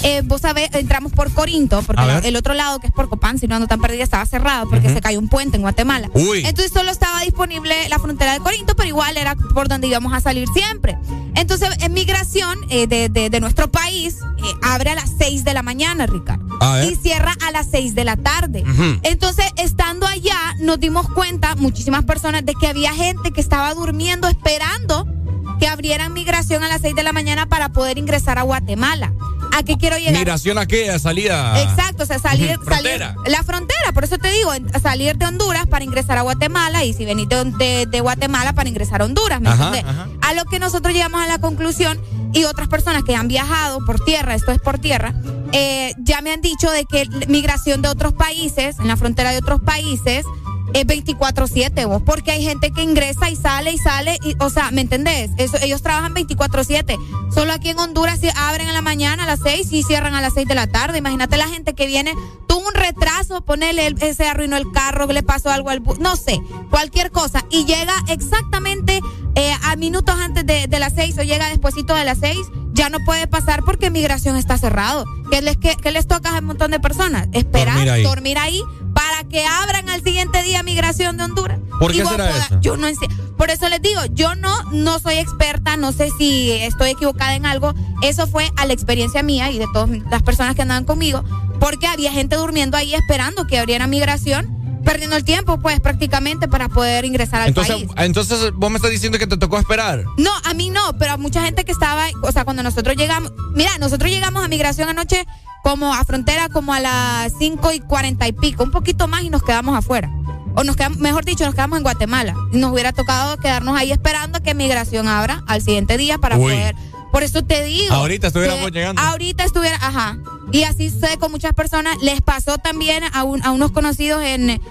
eh, vos sabés, entramos por Corinto, porque la- el otro lado que es por Copán, si no ando tan perdida, estaba cerrado porque se cayó un puente en Guatemala.
Uy.
Entonces solo estaba disponible la frontera de Corinto, pero igual era por donde íbamos a salir siempre. Entonces, en migración eh, de, de- de nuestro país abre a las 6 de la mañana, Ricardo. Y cierra a las 6 de la tarde. Entonces, estando allá, nos dimos dimos cuenta, muchísimas personas, de que había gente que estaba durmiendo esperando que abrieran migración a las 6 de la mañana para poder ingresar a Guatemala. ¿A qué quiero llegar?
Migración a qué? salida.
Exacto, o sea, salir,
Frontera.
salir- la frontera, por eso te digo, salir de Honduras para ingresar a Guatemala y si venís de, de- de Guatemala para ingresar a Honduras, ¿me
Ajá,
entiendes?
ajá.
A lo que nosotros llegamos a la conclusión y otras personas que han viajado por tierra, esto es por tierra, eh, ya me han dicho de que migración de otros países, en la frontera de otros países, es 24-7, vos, porque hay gente que ingresa y sale y sale, y, o sea, ¿me entendés? Eso, ellos trabajan 24-7. Solo aquí en Honduras se abren en la mañana a las 6 y cierran a las 6 de la tarde. Imagínate la gente que viene, tuvo un retraso, ponele, el- se arruinó el carro, le pasó algo al bus, no sé, cualquier cosa, y llega exactamente eh, a minutos antes de, de las 6 o llega despuesito de las 6, ya no puede pasar porque migración está cerrado. ¿Qué les, qué, qué les toca a un montón de personas? Esperar,
Dormir ahí.
dormir ahí para que abran al siguiente día migración de Honduras.
¿Por qué será eso?
Yo no sé. Por eso les digo, yo no, no soy experta, no sé si estoy equivocada en algo. Eso fue a la experiencia mía y de todas las personas que andaban conmigo, porque había gente durmiendo ahí esperando que abriera migración, perdiendo el tiempo, pues prácticamente para poder ingresar al
Entonces,
país.
entonces vos me estás diciendo que te tocó esperar.
No, a mí no, pero a mucha gente que estaba, o sea, cuando nosotros llegamos, mira, nosotros llegamos a migración anoche como a frontera como a las 5 y 40 y pico, un poquito más y nos quedamos afuera. O nos quedamos, mejor dicho, nos quedamos en Guatemala. Y nos hubiera tocado quedarnos ahí esperando que migración abra al siguiente día para
Uy.
poder. Por eso te digo.
Ahorita estuviéramos llegando.
Ahorita estuviera, ajá. Y así sucede con muchas personas. Les pasó también a, un- a unos conocidos en,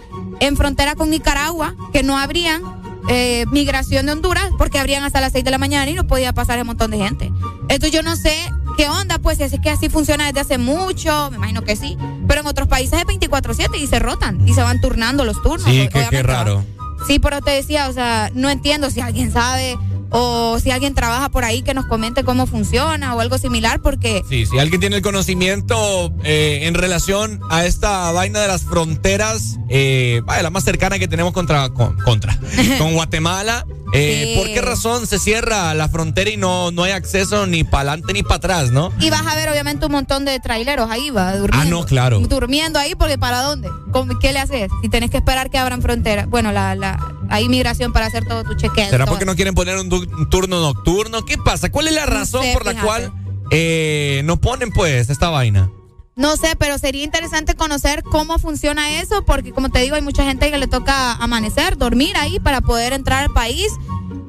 en frontera con Nicaragua que no abrían eh, migración de Honduras porque abrían hasta las 6 de la mañana y no podía pasar un montón de gente. Entonces yo no sé qué onda, pues si es que así funciona desde hace mucho, me imagino que sí. Pero en otros países es 24-7 y se rotan y se van turnando los turnos.
Sí, qué raro.
Sí, pero te decía, o sea, no entiendo si alguien sabe o si alguien trabaja por ahí que nos comente cómo funciona o algo similar porque
Sí, si alguien tiene el conocimiento eh, en relación a esta vaina de las fronteras, eh, vaya, la más cercana que tenemos contra, con, contra, con Guatemala, eh,
Sí.
¿por qué razón se cierra la frontera y no, no hay acceso ni para adelante ni para atrás, no?
Y vas a ver obviamente un montón de traileros ahí, va, durmiendo.
Ah, no, claro.
Durmiendo ahí, porque ¿para dónde? ¿Cómo- ¿Qué le haces? Si tenés que esperar que abran frontera. Bueno, la, la, hay migración para hacer todo tu chequeo.
¿Será
todo.
porque no quieren poner un, turno nocturno? ¿Qué pasa? ¿Cuál es la razón
sé,
por la
fíjate.
cual eh, no ponen pues esta vaina?
No sé, pero sería interesante conocer cómo funciona eso, porque como te digo, hay mucha gente que le toca amanecer, dormir ahí para poder entrar al país.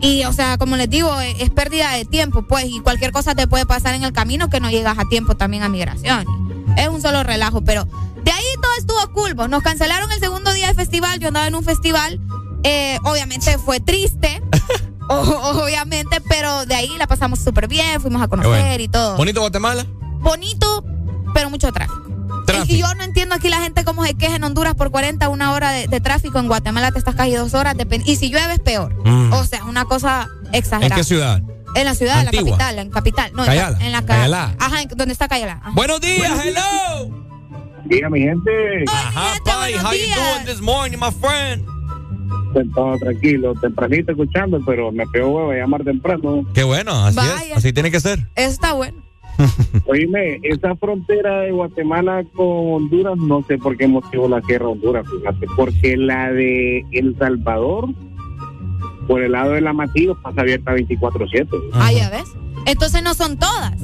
Y, o sea, como les digo, es, es pérdida de tiempo, pues, y cualquier cosa te puede pasar en el camino que no llegas a tiempo también a migración. Es un solo relajo, pero de ahí todo estuvo pues. Nos cancelaron el segundo día del festival, yo andaba en un festival, eh, obviamente fue triste, o- obviamente, pero de ahí la pasamos súper bien, fuimos a conocer
bueno.
y todo
¿Bonito Guatemala?
bonito, pero mucho tráfico.
Tráfico.
Y yo no entiendo aquí la gente cómo se queja en Honduras por 40, una hora de, de tráfico. En Guatemala te estás casi dos horas. y si llueve es peor.
Mm.
O sea, es una cosa
¿En
exagerada.
qué ciudad?
En la ciudad, en la capital, en capital. No, en la-
Cayala.
en la, ca-
Cayala.
Ajá, en- ¿dónde está Cayala? Ajá.
Buenos días, hello.
Diga, mi gente.
Ajá, bye. How you doing this morning, my friend?
Todo tranquilo, tempranito escuchando, pero me pegó huevo a llamar temprano.
Qué bueno, así
Vaya.
es, así tiene que ser.
Eso está bueno.
Oíme, esa frontera de Guatemala con Honduras, no sé por qué motivo la cierra Honduras, fíjate, porque la de El Salvador, por el lado del Amatillo, pasa abierta 24-7.
Ah, ya ves. Entonces no son todas.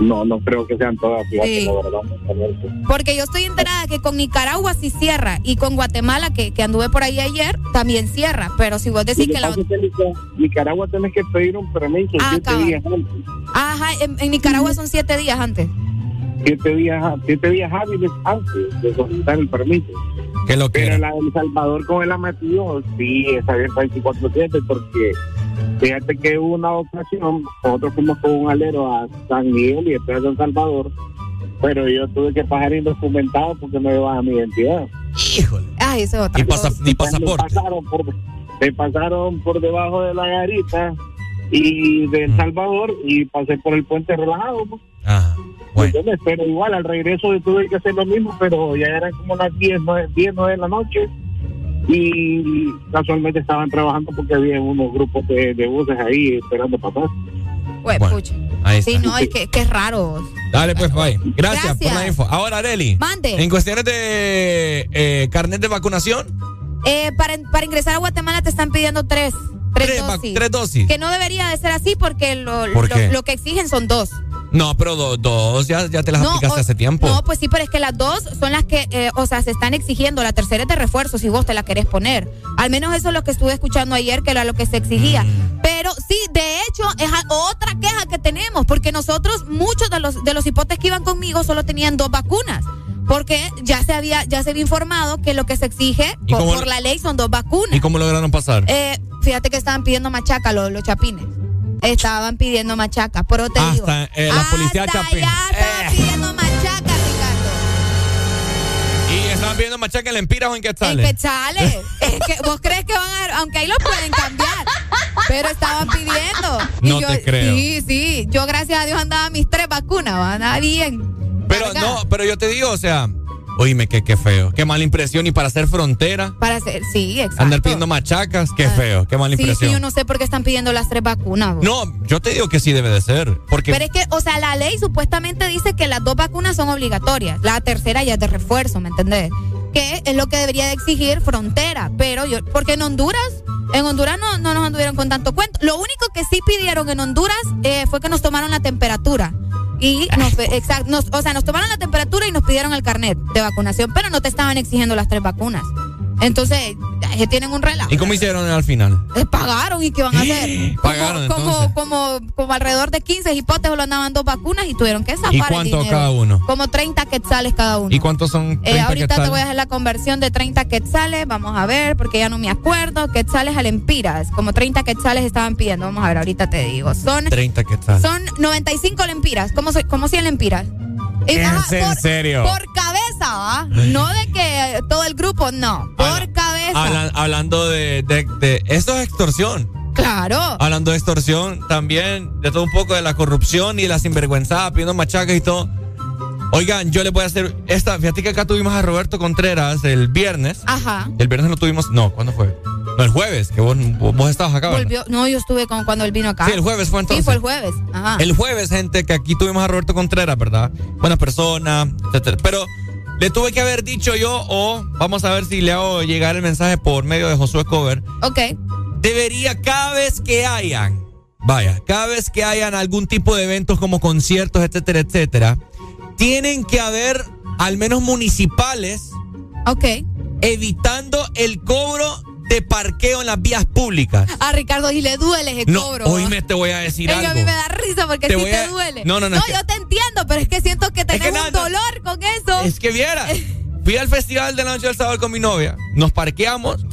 No, no creo que sean todas, fíjate,
Sí.
la verdad. honestamente.
Porque yo estoy enterada que con Nicaragua sí cierra. Y con Guatemala, que, que anduve por ahí ayer, también cierra. Pero si vos decís que la.
que Nica- Nicaragua tenés que pedir un permiso
Ah,
siete días antes.
Ajá, en, en Nicaragua son siete días antes.
Siete días, siete días hábiles antes de solicitar el permiso.
Que lo
Pero la de El Salvador con el Amatillo sí es abierta 24-7 porque fíjate que hubo una ocasión, nosotros fuimos con un alero a San Miguel y después a San Salvador, pero yo tuve que pasar indocumentado porque no llevaba mi identidad.
Híjole.
Ay, eso es otra
pasa- ni
Me
pasaporte.
pasaron, por, me pasaron por debajo de la garita y de El Salvador y pasé por el puente relajado. ¿no?
Ajá. Bueno.
¿Entiendes? Pero igual al regreso yo tuve que hacer lo mismo, pero ya eran como las 10, 9, 10, 9 de la noche y casualmente estaban trabajando porque había unos grupos de, de buses ahí esperando para atrás.
Güey,
Bueno,
pucha.
ahí
Sí,
está.
no, es que, que es raro.
Dale, pues, bye. Gracias, por la info. Ahora, Areli.
Mande.
En cuestiones de eh, carnet de vacunación,
Eh, para, para ingresar a Guatemala te están pidiendo tres. Tres, dosis.
tres dosis.
Que no debería de ser así porque lo,
¿Por
lo-
qué?
lo que exigen son dos.
No, pero do- dos ya, ya te las aplicaste
o-
hace tiempo.
No, pues sí, pero es que las dos son las que, eh, o sea, se están exigiendo. La tercera es de refuerzo si vos te la querés poner. Al menos eso es lo que estuve escuchando ayer, que era lo que se exigía.
Mm.
Pero sí, de hecho, es otra queja que tenemos, porque nosotros, muchos de los, de los hipotes que iban conmigo solo tenían dos vacunas. Porque ya se había, ya se había informado que lo que se exige
¿Y
por,
cómo-
por la ley son dos vacunas.
¿Y cómo lograron pasar?
Eh, fíjate que estaban pidiendo machaca los, los chapines. Estaban pidiendo machaca, pero te digo.
Eh, la policía
hasta
Chapín.
allá estaban pidiendo machaca, Ricardo.
¿Y estaban viendo machaca en Lempiras o en
En
Quetzales?
quetzales. Es que vos crees que van a. Aunque ahí lo pueden cambiar. Pero estaban pidiendo. Y
No
yo-
te creo.
Sí, sí. Yo, gracias a Dios, andaba mis tres vacunas. Andaba bien.
Pero no, pero yo te digo, o sea, oíme, qué, qué feo. Qué mala impresión. Y para hacer frontera,
Para hacer. Sí, exacto.
andar pidiendo machacas, qué feo. Qué mala
Sí, sí,
impresión.
yo no sé por qué están pidiendo las tres vacunas. vos.
No, yo te digo que sí debe de ser. Porque
Pero es que, o sea, la ley supuestamente dice que las dos vacunas son obligatorias. La tercera ya es de refuerzo, ¿me entendés? Que es lo que debería de exigir frontera. Pero yo, porque en Honduras, en Honduras no, no nos anduvieron con tanto cuento. Lo único que sí pidieron en Honduras eh, fue que nos tomaron la temperatura. Y nos, exacto, nos- o sea, nos tomaron la temperatura y nos pidieron el carnet de vacunación, pero no te estaban exigiendo las tres vacunas. Entonces, tienen un relajo.
¿Y cómo hicieron al final?
Eh, pagaron y qué van a hacer.
Pagaron,
como,
entonces.
como, como alrededor de 15 hipotes lo andaban dos vacunas y tuvieron que zafar
¿Y
el
cuánto
dinero.
cada uno?
Como 30 quetzales cada uno.
¿Y cuántos son?
Eh,
30
ahorita te voy a hacer la conversión de 30 quetzales. Vamos a ver, porque ya no me acuerdo. Quetzales a lempiras. Como 30 quetzales estaban pidiendo. Vamos a ver, ahorita te digo. Son,
30 quetzales.
son 95 lempiras. ¿Cómo, como 100 lempiras? Y,
¿Es
ajá,
en
por,
serio?
Por cabeza, ¿ah? No de que todo el grupo, no. Por cabeza.
Hablan- hablando de, de, de- Esto es extorsión.
Claro.
Hablando de extorsión, también de todo un poco de la corrupción y la sinvergüenzada, pidiendo machacas y todo. Oigan, yo les voy a hacer esta. Fíjate que acá tuvimos a Roberto Contreras el viernes.
Ajá.
El viernes no tuvimos. No, ¿cuándo fue? No, el jueves, que vos, vos, estabas acá.
Volvió, no, yo estuve con, cuando él vino acá.
Sí, el jueves fue entonces.
Sí, fue el jueves. Ajá.
El jueves, gente, que aquí tuvimos a Roberto Contreras, ¿verdad? Buena persona, etcétera. Pero le tuve que haber dicho yo, o vamos a ver si le hago llegar el mensaje por medio de Josué Cover.
Ok.
Debería cada vez que hayan, vaya, cada vez que hayan algún tipo de eventos como conciertos, etcétera, etcétera, tienen que haber al menos municipales.
Ok.
Evitando el cobro de parqueo en las vías públicas.
A Ricardo y le duele ese
No,
cobro.
oíme, te voy a decir
Es
algo.
a mí me da risa porque
Te
sí te
a-
duele.
No, no, no, es que-
yo te entiendo, pero es que siento que tenés
que
un
nada,
dolor con eso.
Es que viera, fui al festival de la noche del sábado con mi novia, nos parqueamos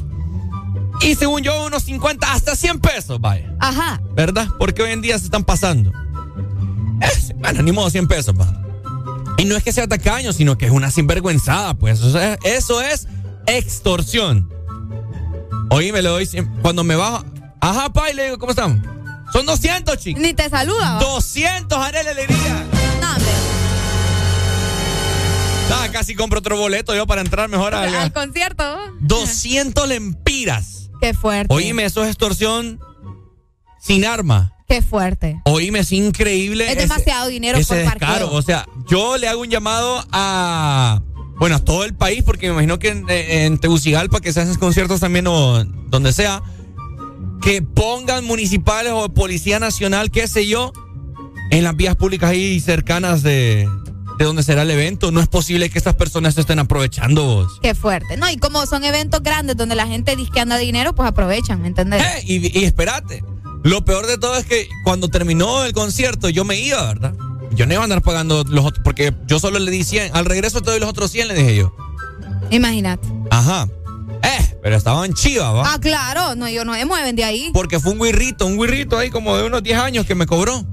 y según yo unos 50 hasta 100 pesos, vaya,
Ajá.
¿verdad? Porque hoy en día se están pasando. Eh, bueno, ni modo 100 pesos. Y no es que sea tacaño, sino que es una sinvergüenzada, pues. Es, eso es extorsión. Oye, me le doy cuando me bajo. Ajá, pa, y le digo, ¿cómo estamos? Son 200, chicos.
Ni te saluda. ¿va?
200, haré la alegría.
No, hombre.
Nada, casi compro otro boleto yo para entrar mejor al,
Al concierto.
200 lempiras.
Qué fuerte.
Oíme, eso es extorsión sin arma.
Qué fuerte.
Oíme, es increíble.
Es
ese-
demasiado dinero
ese
por parqueo.
O sea, yo le hago un llamado a. Bueno, a todo el país, porque me imagino que en, en Tegucigalpa, que se hacen conciertos también o donde sea, que pongan municipales o policía nacional, qué sé yo, en las vías públicas ahí cercanas de, de donde será el evento. No es posible que estas personas se estén aprovechando vos.
Qué fuerte. No, y como son eventos grandes donde la gente dice que anda dinero, pues aprovechan, ¿me entendés?
Eh, y, y espérate, lo peor de todo es que cuando terminó el concierto yo me iba, ¿verdad? Yo no iba a andar pagando los otros, porque yo solo le di 100. Al regreso te doy los otros 100, le dije yo.
Imagínate.
Ajá. Eh, pero estaban chivas, ¿va?
Ah, claro. No, ellos no se mueven de ahí.
Porque fue un guirrito, un guirrito ahí como de unos 10 años que me cobró.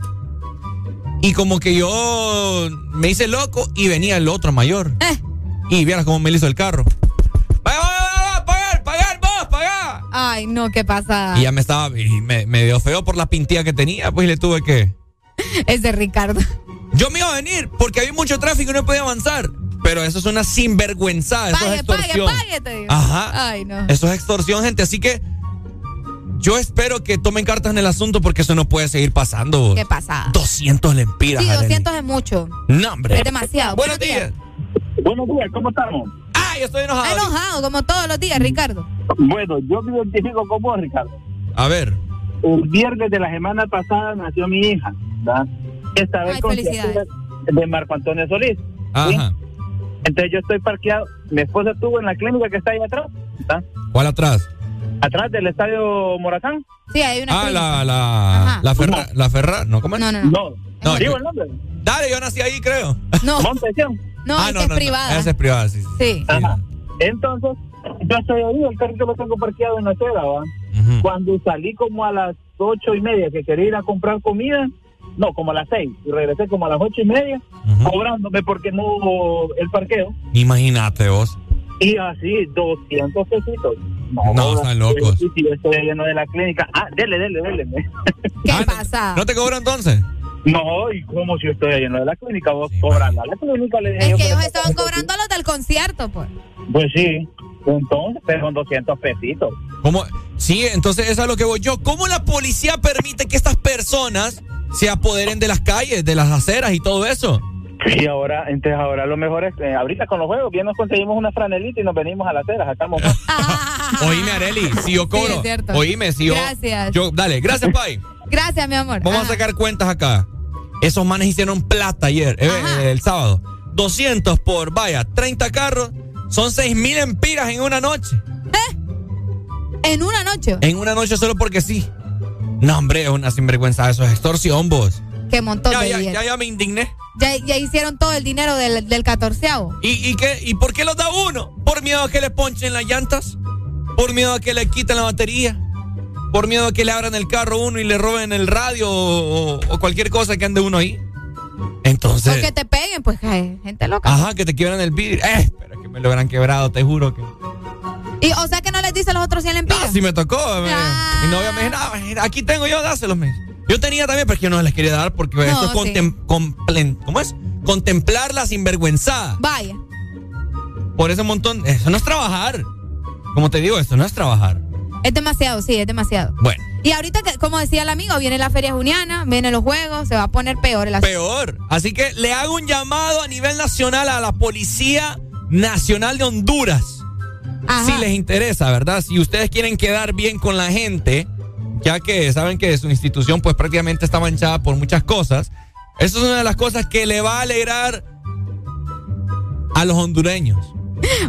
Y como que yo me hice loco y venía el otro mayor.
Eh.
Y vieras cómo me le hizo el carro. ¡Vaya, vaya, vaya! ¡Pagar, pagar, vos, pagar!
Ay, no, qué pasa.
Y ya me estaba, y me, me dio feo por la pintilla que tenía, pues y le tuve que...
Es de Ricardo.
Yo me iba a venir porque había mucho tráfico y no podía avanzar. Pero eso es una sinvergüenzada, eso es
pague,
extorsión.
pague, te digo.
Ajá.
Ay, no.
Eso es extorsión, gente. Así que yo espero que tomen cartas en el asunto porque eso no puede seguir pasando.
¿Qué pasa?
200 lempiras.
Sí,
Arely.
200 es mucho.
No, hombre.
Es demasiado.
Buenos días.
Buenos días, ¿cómo estamos?
Ah, yo estoy enojado.
Enojado, como todos los días, Ricardo.
Bueno, yo me identifico con vos, Ricardo.
A ver.
El viernes de la semana pasada nació mi hija, ¿verdad? Esta vez
Ay,
con
felicidades.
de Marco Antonio Solís. ¿sí?
Ajá.
Entonces yo estoy parqueado. Mi esposa estuvo en la clínica que está ahí atrás.
¿Cuál atrás?
Atrás del estadio Morazán.
Sí, hay una
Ah,
clínica.
la, la, la Ferra, la Ferra, ¿no? ¿Cómo es?
No, no, no.
No,
No,
digo
yo-
el nombre.
Dale, yo nací ahí, creo.
No,
Montesión.
no,
ah,
esa
no,
es
no, no,
privada.
Esa es privada, sí. sí.
Sí.
Ajá. Entonces, yo estoy ahí, el carrito lo tengo parqueado en la acera, ¿va?
Ujú.
Cuando salí como a las ocho y media que quería ir a comprar comida, no, como a las seis, y regresé como a las ocho y media, cobrándome porque no hubo el parqueo,
Imagínate vos.
y así, 200 pesitos.
No, están locos.
Sí, sí, yo estoy lleno de la clínica. Ah, dele, dele, dele.
¿Qué
Ah,
pasa?
¿No te cobro entonces?
No, y como si yo estoy lleno de la clínica, vos cobrando a la clínica, le dije
Es
yo,
que ellos estaban cobrando los del concierto, pues.
Pues sí, entonces, pero con 200 pesitos.
¿Cómo? Sí, entonces eso es a lo que voy yo. ¿Cómo la policía permite que estas personas se apoderen de las calles, de las aceras y todo eso?
Y ahora, entonces ahora lo mejor es, eh, ahorita con los juegos, bien nos conseguimos una franelita y nos venimos a las aceras, sacamos más.
Oíme, Areli, si yo cobro.
Sí.
Oíme, si yo.
Gracias.
yo dale, gracias, Pai.
Gracias, mi amor.
Vamos
Ajá.
a sacar cuentas acá. Esos manes hicieron plata ayer, eh, el sábado. 200 por, vaya, 30 carros. Son 6 mil empiras en una noche.
En una noche.
En una noche solo porque sí. No, hombre, es una sinvergüenza. Eso es extorsión, vos.
Qué montón
Ya,
de
ya,
billetes.
ya, ya me indigné.
Ya, ya hicieron todo el dinero del, del catorceavo.
¿Y, y, qué, ¿Y por qué los da uno? ¿Por miedo a que le ponchen las llantas? ¿Por miedo a que le quiten la batería? ¿Por miedo a que le abran el carro a uno y le roben el radio o- o cualquier cosa que ande uno ahí? Entonces...
O que te peguen, pues, gente loca.
Ajá, que te quiebran el vidrio. Eh, pero que me lo hubieran quebrado, te juro que...
Y, o sea que no les dice a los otros 100 lempiras.
Ah, sí me tocó. me-
Ah.
Mi novia me dijo, "No, mira, aquí tengo yo, dáselos. me. Yo tenía también, pero es que yo no les quería dar porque esto es
sí.
contem- complen- ¿cómo es? Contemplar la sinvergüenzada.
Vaya.
Por ese montón, eso no es trabajar. Como te digo, esto no es trabajar.
Es demasiado, sí, es demasiado.
Bueno,
Y ahorita, que, como decía el amigo, viene la feria juniana, vienen los juegos, se va a poner peor el asunto.
peor. Así que le hago un llamado a nivel nacional a la Policía Nacional de Honduras.
Ajá.
Si les interesa, ¿verdad? Si ustedes quieren quedar bien con la gente, ya que saben que su institución pues prácticamente está manchada por muchas cosas, eso es una de las cosas que le va a alegrar a los hondureños,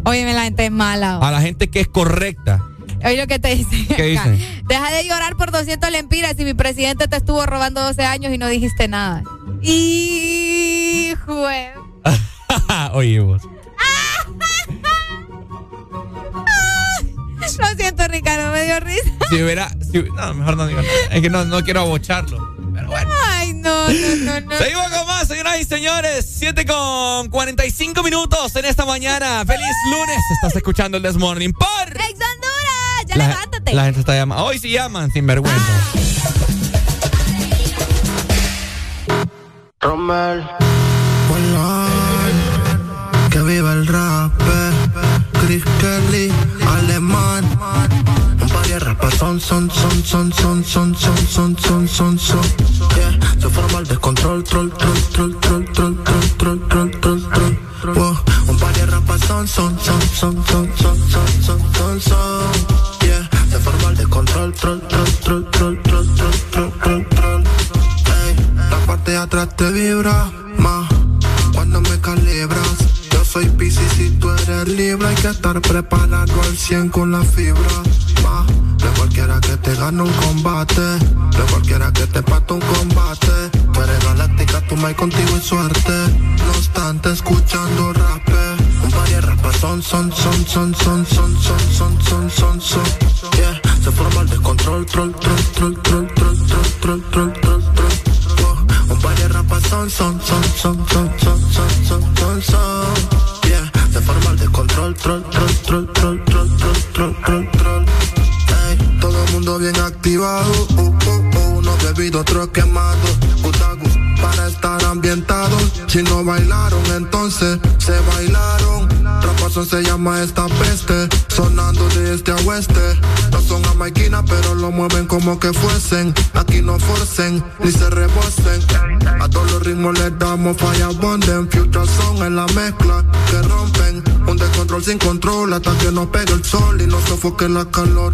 Óyeme, la gente es mala.
a la gente que es correcta.
Oye lo que te dicen.
¿Qué dicen?
Deja de llorar por 200 lempiras si mi presidente te estuvo robando 12 años y no dijiste nada. Hijo.
Oye vos.
Lo siento, Ricardo, me dio risa.
Si hubiera... si- no, mejor no digo nada. Es que no, no quiero abocharlo. Pero bueno.
Ay, no, no, no, no.
Seguimos con más, señoras y señores. 7 con 45 minutos en esta mañana. ¡Feliz lunes! Estás escuchando el Desmorning por...
¡Ex Honduras! Ya
la,
levántate.
La gente está llamando. Hoy sí llaman, sin vergüenza.
Romel. Que viva el rap. Chris Kelly, alemán. Un par de rapas son, son, son, son, son, son, son, son, son, son, son. Yeah, se forma el descontrol, troll, troll, troll, troll, troll, troll, troll, troll, troll, troll. Un par de rapas son, son, son, son, son, son, son, son, son, son. Yeah, se forma el descontrol, troll, troll, troll, troll, troll, troll, troll, troll. Ey, la parte de atrás te vibra más cuando me calibras. Yo soy Pisces y tú eres libre. Hay que estar preparado al 100 con la fibra. Ma, de cualquiera que te gane un combate. De cualquiera que te pate un combate. Tú eres galáctica, tú me contigo y suerte. No obstante, escuchando rap. De rapas son, son, son, son, son, son, son, son, son, son, son. Yeah, se forma el descontrol, troll, troll, troll, troll, troll, troll, troll, troll, troll. Oh, son, son, son, son, son, son, son, son, son, son. Yeah, se forma el descontrol, troll, troll, troll, troll, troll, troll, troll, troll, todo el mundo bien activado, uh, uh, uh, uno bebido, otro quemado, Si no bailaron, entonces se bailaron. Rap razón se llama esta peste, sonando de este a oeste. No son a pero lo mueven como que fuesen. Aquí no forcen, ni se rebosen. A todos los ritmos les damos falla bonden. Future son en la mezcla que rompen. Un descontrol sin control hasta que nos pegue el sol y nos sofoque la calor.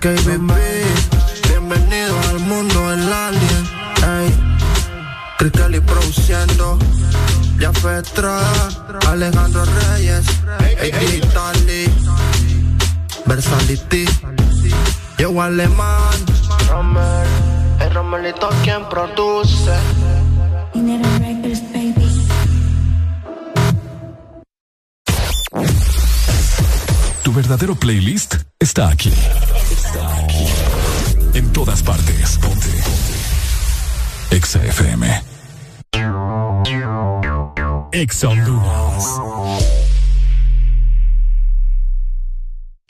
KBB, bienvenido al mundo el alien, ey. y produciendo, ya Estrada, Alejandro Reyes, ey, Italy, Versality, yo Alemán, Romel, el Romelito quien produce.
Tu verdadero playlist está aquí. En todas partes. Ponte. Exa FM. Exa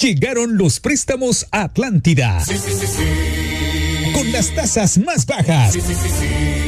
Llegaron los préstamos Atlántida. Sí, sí, sí, Con las tasas más bajas. Sí, sí, sí,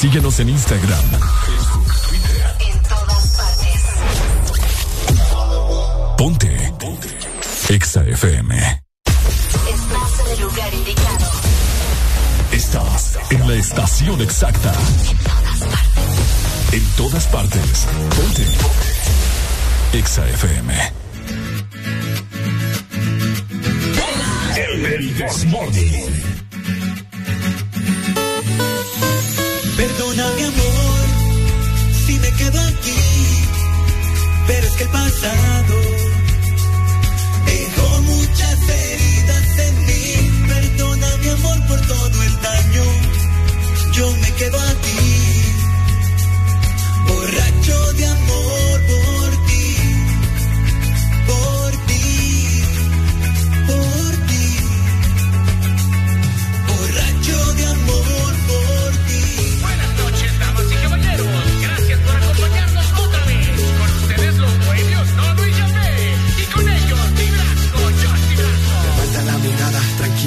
Síguenos en Instagram, Facebook, Twitter. En todas partes. Ponte. Ponte. Exa FM.
Estás en el lugar indicado.
Estás en la estación exacta. En todas partes. En todas partes. Ponte. Exa FM. El, el
quedo aquí, pero es que el pasado dejó muchas heridas en mí. Perdona mi amor por todo el daño, yo me quedo aquí, borracho de amor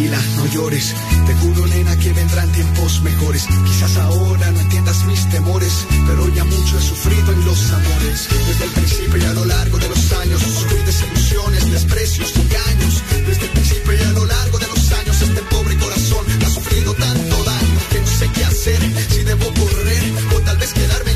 no llores. Te juro, nena, que vendrán tiempos mejores. Quizás ahora no entiendas mis temores, pero ya mucho he sufrido en los amores. Desde el principio y a lo largo de los años, sufrí desilusiones, desprecios, engaños. Desde el principio y a lo largo de los años, este pobre corazón ha sufrido tanto daño que no sé qué hacer. Si debo correr o tal vez quedarme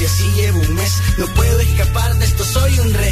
y
así llevo un mes. No puedo
escapar de
esto, soy un
rey.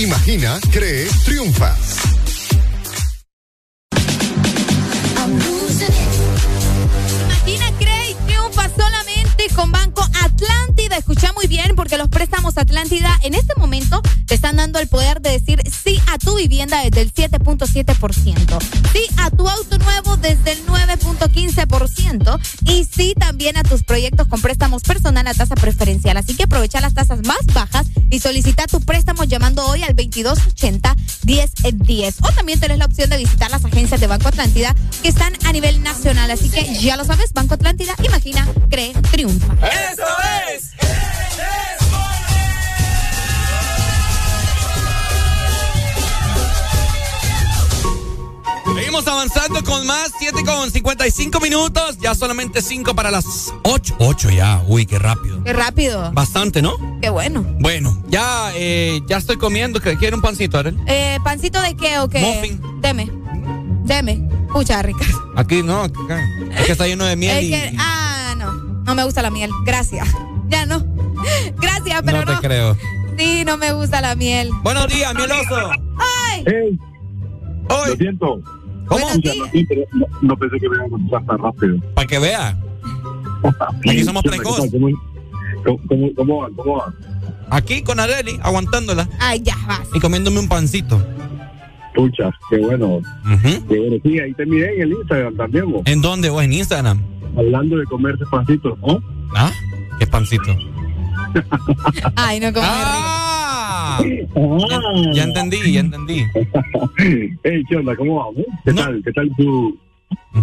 Imagina, cree, triunfa.
Imagina, cree triunfa solamente con Banco Atlántida. Escucha muy bien porque los préstamos Atlántida en este momento te están dando el poder de decir sí a tu vivienda desde el 7.7%, sí a tu auto nuevo desde el 9.15% y sí también a tus proyectos con préstamos personal a tasa preferencial. Así que aprovecha las tasas más bajas y solicita tu llamando hoy al 2280 1010. O también tenés la opción de visitar las agencias de Banco Atlántida que están a nivel nacional. Así que ya lo sabes, Banco Atlántida, imagina, cree, triunfa.
¡Eso es! Seguimos avanzando con más, 7 con 55 minutos, ya solamente 5 para las 8. 8 ya, uy, qué rápido.
Qué rápido.
Bastante, ¿no?
Qué bueno.
Bueno, ya, eh, ya estoy comiendo. ¿Qué- ¿Quiere un pancito, Arel?
Eh, ¿Pancito de qué o qué?
Muffin.
Deme. Deme. Pucha, rica.
Aquí no, acá. es que está lleno de miel
Es
y
que- ah, no. No me gusta la miel. Gracias. Ya no. Gracias, pero
no
no.
te creo.
Sí, no me gusta la miel.
Buenos días, mieloso.
¡Ay!
Hoy.
Lo siento.
¿Cómo?
No, no pensé que me iban a contestar tan rápido.
Para que vea. Aquí somos precoz.
¿Cómo, cómo, van? ¿Cómo van?
Aquí con Areli, aguantándola
Ay, ya vas.
y comiéndome un pancito.
Pucha, qué bueno. Qué bueno. Sí, ahí te miré en el Instagram también, vos.
¿En dónde vos? ¿En Instagram?
Hablando de comerse pancitos, ¿no?
¿Ah? ¿Qué pancito?
Ay, no como
Ah, ya, ya entendí, ya entendí.
Hey, ¿qué onda? ¿Cómo vamos? ¿Qué tal? ¿Qué tal tu,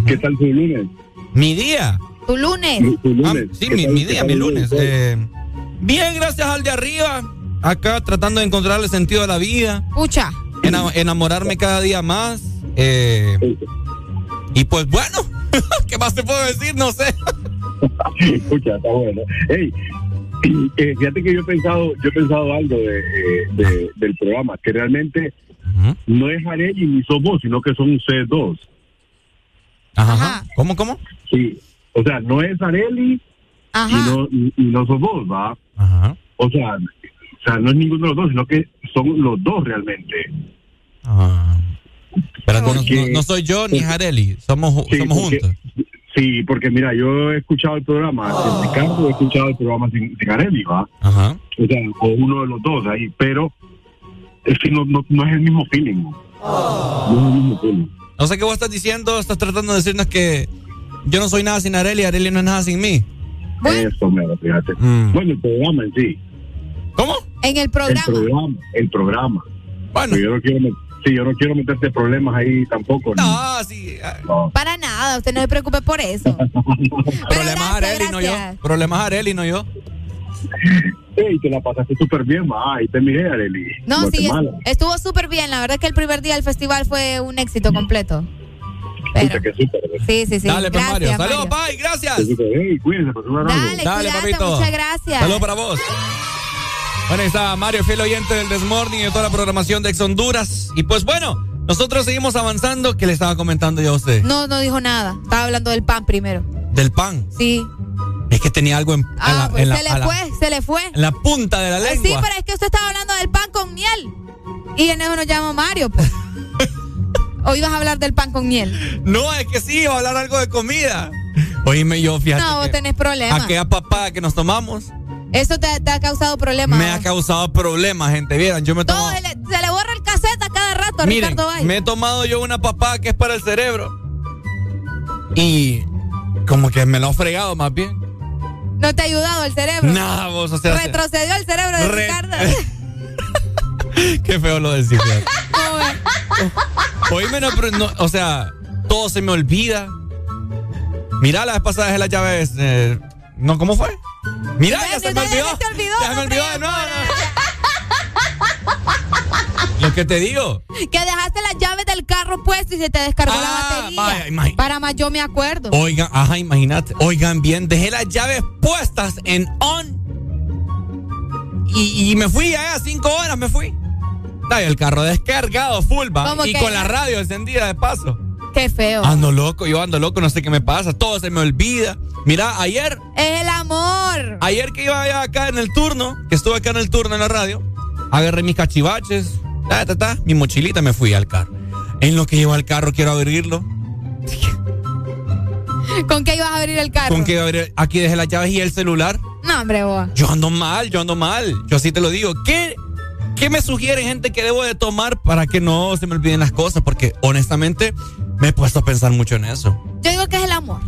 qué tal tu lunes?
¿Mi día?
Tu lunes.
Tu lunes.
Ah, sí,
¿Qué
mi, día, mi lunes. eh, bien, gracias al de arriba. Acá tratando de encontrar el sentido de la vida.
Escucha.
ena- enamorarme cada día más. eh, y pues bueno, ¿qué más te puedo decir? No sé.
Escucha, está bueno. Hey, eh, fíjate que yo he pensado, yo he pensado algo de, eh, de- del programa, que realmente no es Areli ni sos vos, sino que son ustedes dos.
Ajá. ¿Cómo, cómo?
Sí. O sea, no es Areli y no, y, y no sos vos, ¿va?
Ajá.
O sea, o sea, no es ninguno de los dos, sino que son los dos realmente.
Ah. Pero no,
Porque-
no- no soy yo ni Jareli. Somos,
Sí,
somos
porque-
juntos.
Sí, porque mira, yo he escuchado el programa, en mi caso he escuchado el programa sin, sin Areli, ¿va?
Ajá.
O sea, o uno de los dos ahí, pero es que no, no, no es el mismo feeling. ¿no? No es el mismo feeling.
No sé qué vos estás diciendo. Estás tratando de decirnos que yo no soy nada sin Areli Areli no es nada sin mí.
Eso, mira, fíjate.
Mm.
Bueno, el programa en sí.
¿Cómo?
En el
El
programa.
programa, el programa.
Bueno.
Yo no quiero met- Sí, yo no quiero meterte problemas ahí tampoco.
No, sí.
Para nada, usted no se preocupe por eso.
Problemas Areli, no yo. Problemas Areli, no yo.
Ey, te la pasaste súper bien, ma. Ahí te miré, Areli.
No, sí, es- estuvo súper bien. La verdad que el primer día del festival fue un éxito completo.
Que súper.
Sí, sí, sí.
Dale, pues,
gracias,
Mario. Saludos, bye, gracias.
Cuídense, abrazo.
Dale, cuídate, muchas gracias.
Saludos para vos. Bueno, ahí está Mario, fiel oyente del Desmorning y de toda la programación de Ex Honduras. Y pues bueno, nosotros seguimos avanzando. ¿Qué le estaba comentando yo a usted?
No, no dijo nada. Estaba hablando del pan primero.
Del pan.
Sí.
Es que tenía algo en,
Ah,
la,
pues
en la-
se le
la-
fue, se le fue.
en la punta de la
Ah,
lengua.
Sí, pero es que usted estaba hablando del pan con miel. Y en eso nos llama Mario, pues. ¿O ibas a hablar del pan con miel?
No, es que sí, iba a hablar algo de comida. Oíme, yo, fíjate.
No, vos tenés problemas.
Aquella papada que nos tomamos
Eso te, te ha causado problemas.
me ha causado problemas, gente. Vieran, yo me tomo.
Todo, se, le, borra el cassette a cada rato
Miren,
Ricardo Valle.
me he tomado yo una papada que es para el cerebro. Y como que me lo ha fregado más bien.
No te ha ayudado el cerebro.
Nada, vos, o sea.
Retrocedió el cerebro de
Re-
Ricardo.
Qué feo lo decís. Oíme, no, pero no, o sea, todo se me olvida. Mira, la vez pasada dejé las llaves. eh, no, ¿cómo fue? Mira, ya se me olvidó.
Ya se te olvidó,
Ya se me olvidó de nuevo. Lo que te digo.
Que dejaste las llaves del carro puesto y se te descargó la batería.
Ah, vaya, imagi-
Para más yo me acuerdo.
Oigan, ajá, imagínate. Oigan bien, dejé las llaves puestas en on. Y, y me fui allá, cinco horas me fui. Ay, el carro descargado, full, va.
¿Cómo
Y
que?
con la radio encendida de paso.
Qué feo.
Ando loco, yo ando loco, no sé qué me pasa. Todo se me olvida. Mira, ayer,
Es el amor.
ayer que iba allá acá en el turno, que estuve acá en el turno en la radio, agarré mis cachivaches, ta, ta, ta, mi mochilita, me fui al carro. En lo que llevo al carro, quiero abrirlo.
¿Con qué ibas a abrir el carro?
¿Con qué iba a abrir? Aquí dejé las llaves y el celular.
No, hombre, vos.
Yo ando mal, yo ando mal. Yo así te lo digo. ¿Qué, qué me sugiere gente que debo de tomar para que no se me olviden las cosas? Porque honestamente me he puesto a pensar mucho en eso.
Yo digo que es el amor.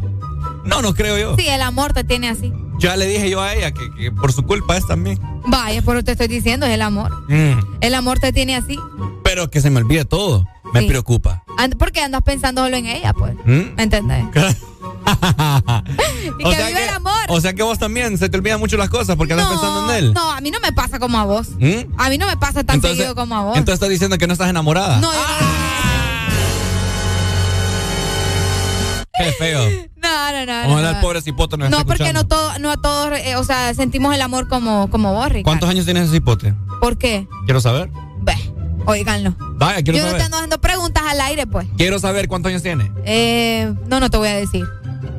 No, no creo yo.
Sí, el amor te tiene así.
Ya le dije yo a ella que, que por su culpa es también.
Vaya, por lo que te estoy diciendo, es el amor.
Mm,
El amor te tiene así.
pero que se me olvide todo. Me
Sí.
preocupa.
Porque andas pensando solo en ella, pues.
¿Mm?
¿Me entendés? Y
O
que vive
que-
el amor.
O sea que vos también se te olvidan mucho las cosas porque andas pensando en él.
No, a mí no me pasa como a vos.
¿Mm?
A mí no me pasa tan
Entonces-
seguido como a vos.
Entonces estás diciendo que no estás enamorada.
no, yo
Qué feo.
no, no, no. no,
Ojalá
no.
el pobre cipote nos
No, porque no, todo, no a todos, eh, o sea, sentimos el amor como, como vos, Ricardo.
¿Cuántos años tienes ese cipote?
¿Por qué?
Quiero saber.
Ve, oíganlo.
Vaya, quiero
Yo no te ando haciendo preguntas al aire, pues.
Quiero saber cuántos años tiene.
Eh, no, no te voy a decir.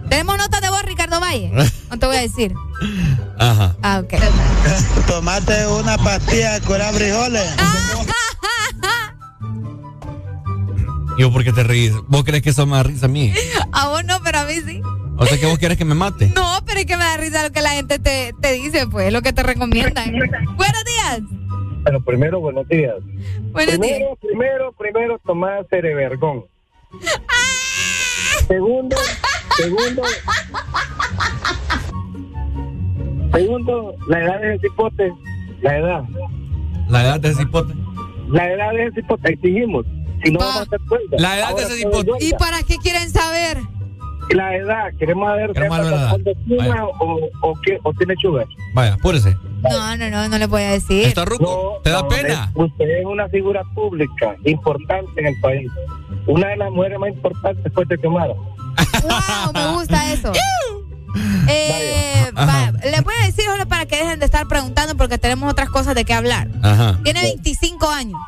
¿Tenemos notas de vos, Ricardo Valle? No te voy a decir.
Ajá.
Ah, ok.
Tomate una pastilla de curar frijoles.
¿Y vos por qué te reís? ¿Vos crees que eso me da risa a mí?
A vos no, pero a mí sí.
O sea que vos quieres que me mate.
No, pero es que me da risa lo que la gente te, te dice, pues, lo que te recomiendan. Buenos días.
Bueno, primero, buenos días.
Buenos días.
primero, primero, primero, tomás cerevergón. Segundo, segundo, segundo, la edad de ese cipote, la edad,
La edad de ese cipote.
la edad de ese cipote, exigimos. Si no vamos a hacer cuenta.
La edad de
Ahora
ese.
¿Y para qué quieren saber?
La edad, queremos ver si o, o, qué, o tiene sugar.
Vaya, apúrese.
No, no, no, no le voy a decir.
¿Está ruco? ¿Te da
No,
pena?
es- Usted es una figura pública importante en el país. Una de las mujeres más importantes fue Tequemara.
Wow, me gusta eso. Eh, va, les voy a decir solo para que dejen de estar preguntando porque tenemos otras cosas de qué hablar.
Ajá.
Tiene 25 años.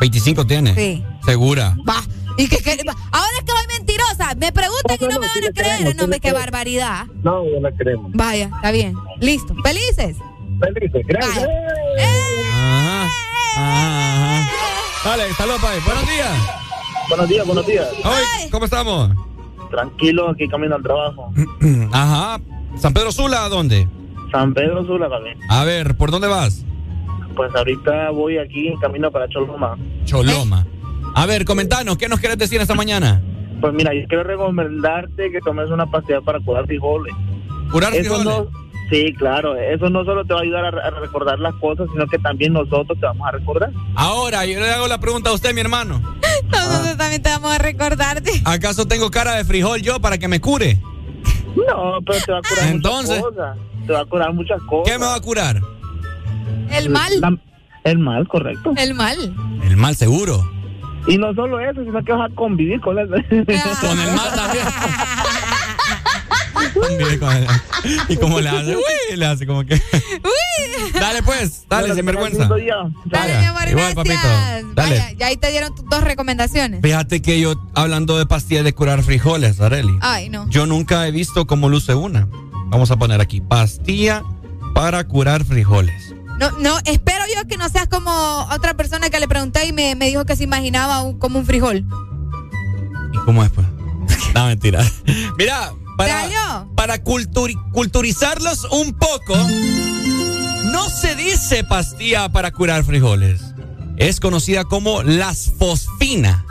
25 tiene.
Sí.
Segura.
Va. Y que, que- ahora es que soy mentirosa. Me preguntan y no,
no,
me van a creer.
creemos,
No,
le
qué
creemos.
barbaridad.
No, no la queremos.
Vaya, está bien. Listo. ¿Felices?
Felices, gracias.
Vaya.
Ajá. Ajá. Dale, saludos, pai. Buenos días.
Buenos días, buenos días.
Hoy, ¿cómo estamos?
Tranquilo, aquí camino al trabajo.
Ajá. ¿San Pedro Sula a dónde?
San Pedro Sula también.
A ver, ¿por dónde vas?
Pues ahorita voy aquí en camino para Choloma.
Choloma. A ver, comentanos, ¿qué nos quieres decir esta mañana?
Pues mira, yo quiero recomendarte que tomes una pastilla para curar frijoles.
¿Curar
Eso
frijoles?
no,
Sí, claro, eso no solo te va a ayudar a, recordar las cosas, sino que también nosotros te vamos a recordar.
Ahora, yo le hago la pregunta a usted, mi hermano.
Nosotros también te vamos a recordarte.
¿Acaso tengo cara de frijol yo para que me cure?
No, pero te va a curar
Entonces,
muchas cosas. Te va a curar muchas cosas.
¿Qué me va a curar?
El mal.
el mal, correcto.
El mal.
El mal seguro.
Y no solo eso, sino que vas a convivir con él.
con el mal también. y como le hace, uy, le hace como que. Uy. Dale pues, dale, sin vergüenza.
Dale, mi amor, Igual, papito. Dale. ya ahí te dieron tus dos recomendaciones.
Fíjate que yo, hablando de pastillas de curar frijoles, Areli.
Ay, no.
Yo nunca he visto cómo luce una. Vamos a poner aquí, pastilla para curar frijoles.
No, no, espero yo que no seas como otra persona que le pregunté y me, dijo que se imaginaba como un frijol.
¿Y cómo es, pues? no, mentira. Mira, para, para culturizarlos un poco, no se dice pastilla para curar frijoles. Es conocida como las fosfina.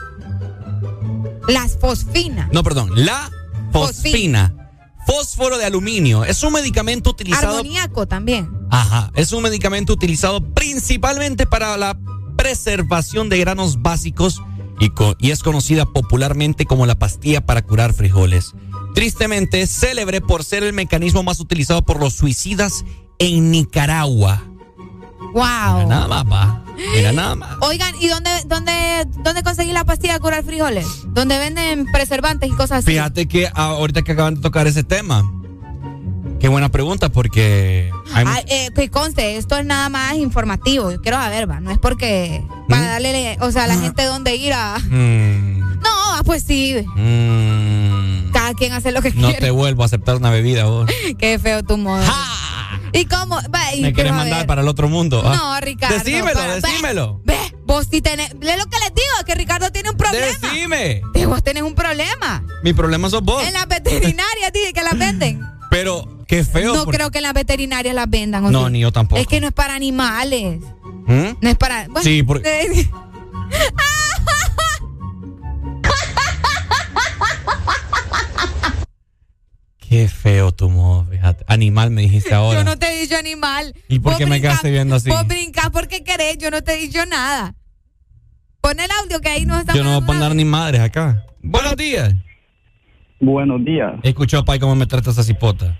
Las fosfina.
No, perdón, la fosfina. Fósforo de aluminio. Es un medicamento utilizado.
Armoníaco también.
Ajá. Es un medicamento utilizado principalmente para la preservación de granos básicos y, y es conocida popularmente como la pastilla para curar frijoles tristemente célebre por ser el mecanismo más utilizado por los suicidas en Nicaragua.
Wow.
Mira nada más, pa. Mira nada más.
Oigan, ¿y dónde, dónde, dónde conseguís la pastilla de curar frijoles? ¿Dónde venden preservantes y cosas así?
Fíjate que ahorita que acaban de tocar ese tema. Qué buena pregunta, porque.
eh, que conste, esto es nada más informativo. Yo quiero saber, va. No es porque. Para ¿Mm? darle, o sea, a la gente dónde ir a. Mm. No, ah, pues sí. Mm. Cada quien hace lo que quiere.
No te vuelvo a aceptar una bebida vos.
Qué feo tu modo. ¿Y cómo?
Me quieres mandar para el otro mundo.
¿ah? No, Ricardo.
Decímelo, decímelo.
Ve, vos sí tenés. Ve lo que les digo, que Ricardo tiene un problema.
Decime.
Vos tenés un problema.
Mi problema sos vos.
En las veterinarias dice que las venden.
Pero, qué feo.
No creo que en las veterinarias las vendan.
no, ni yo tampoco.
Es que no es para animales. ¿Mm? No es para.
sí, porque. Qué feo tu modo, fíjate. Animal me dijiste ahora.
Yo no te he dicho animal.
¿Y por qué me quedaste viendo así?
Vos brincás porque querés, yo no te he dicho nada. Pon el audio que ahí no está.
Yo no voy a poner ni madres acá. Buenos días.
Buenos días.
Escuchó, Pai, cómo me trata esa cipota.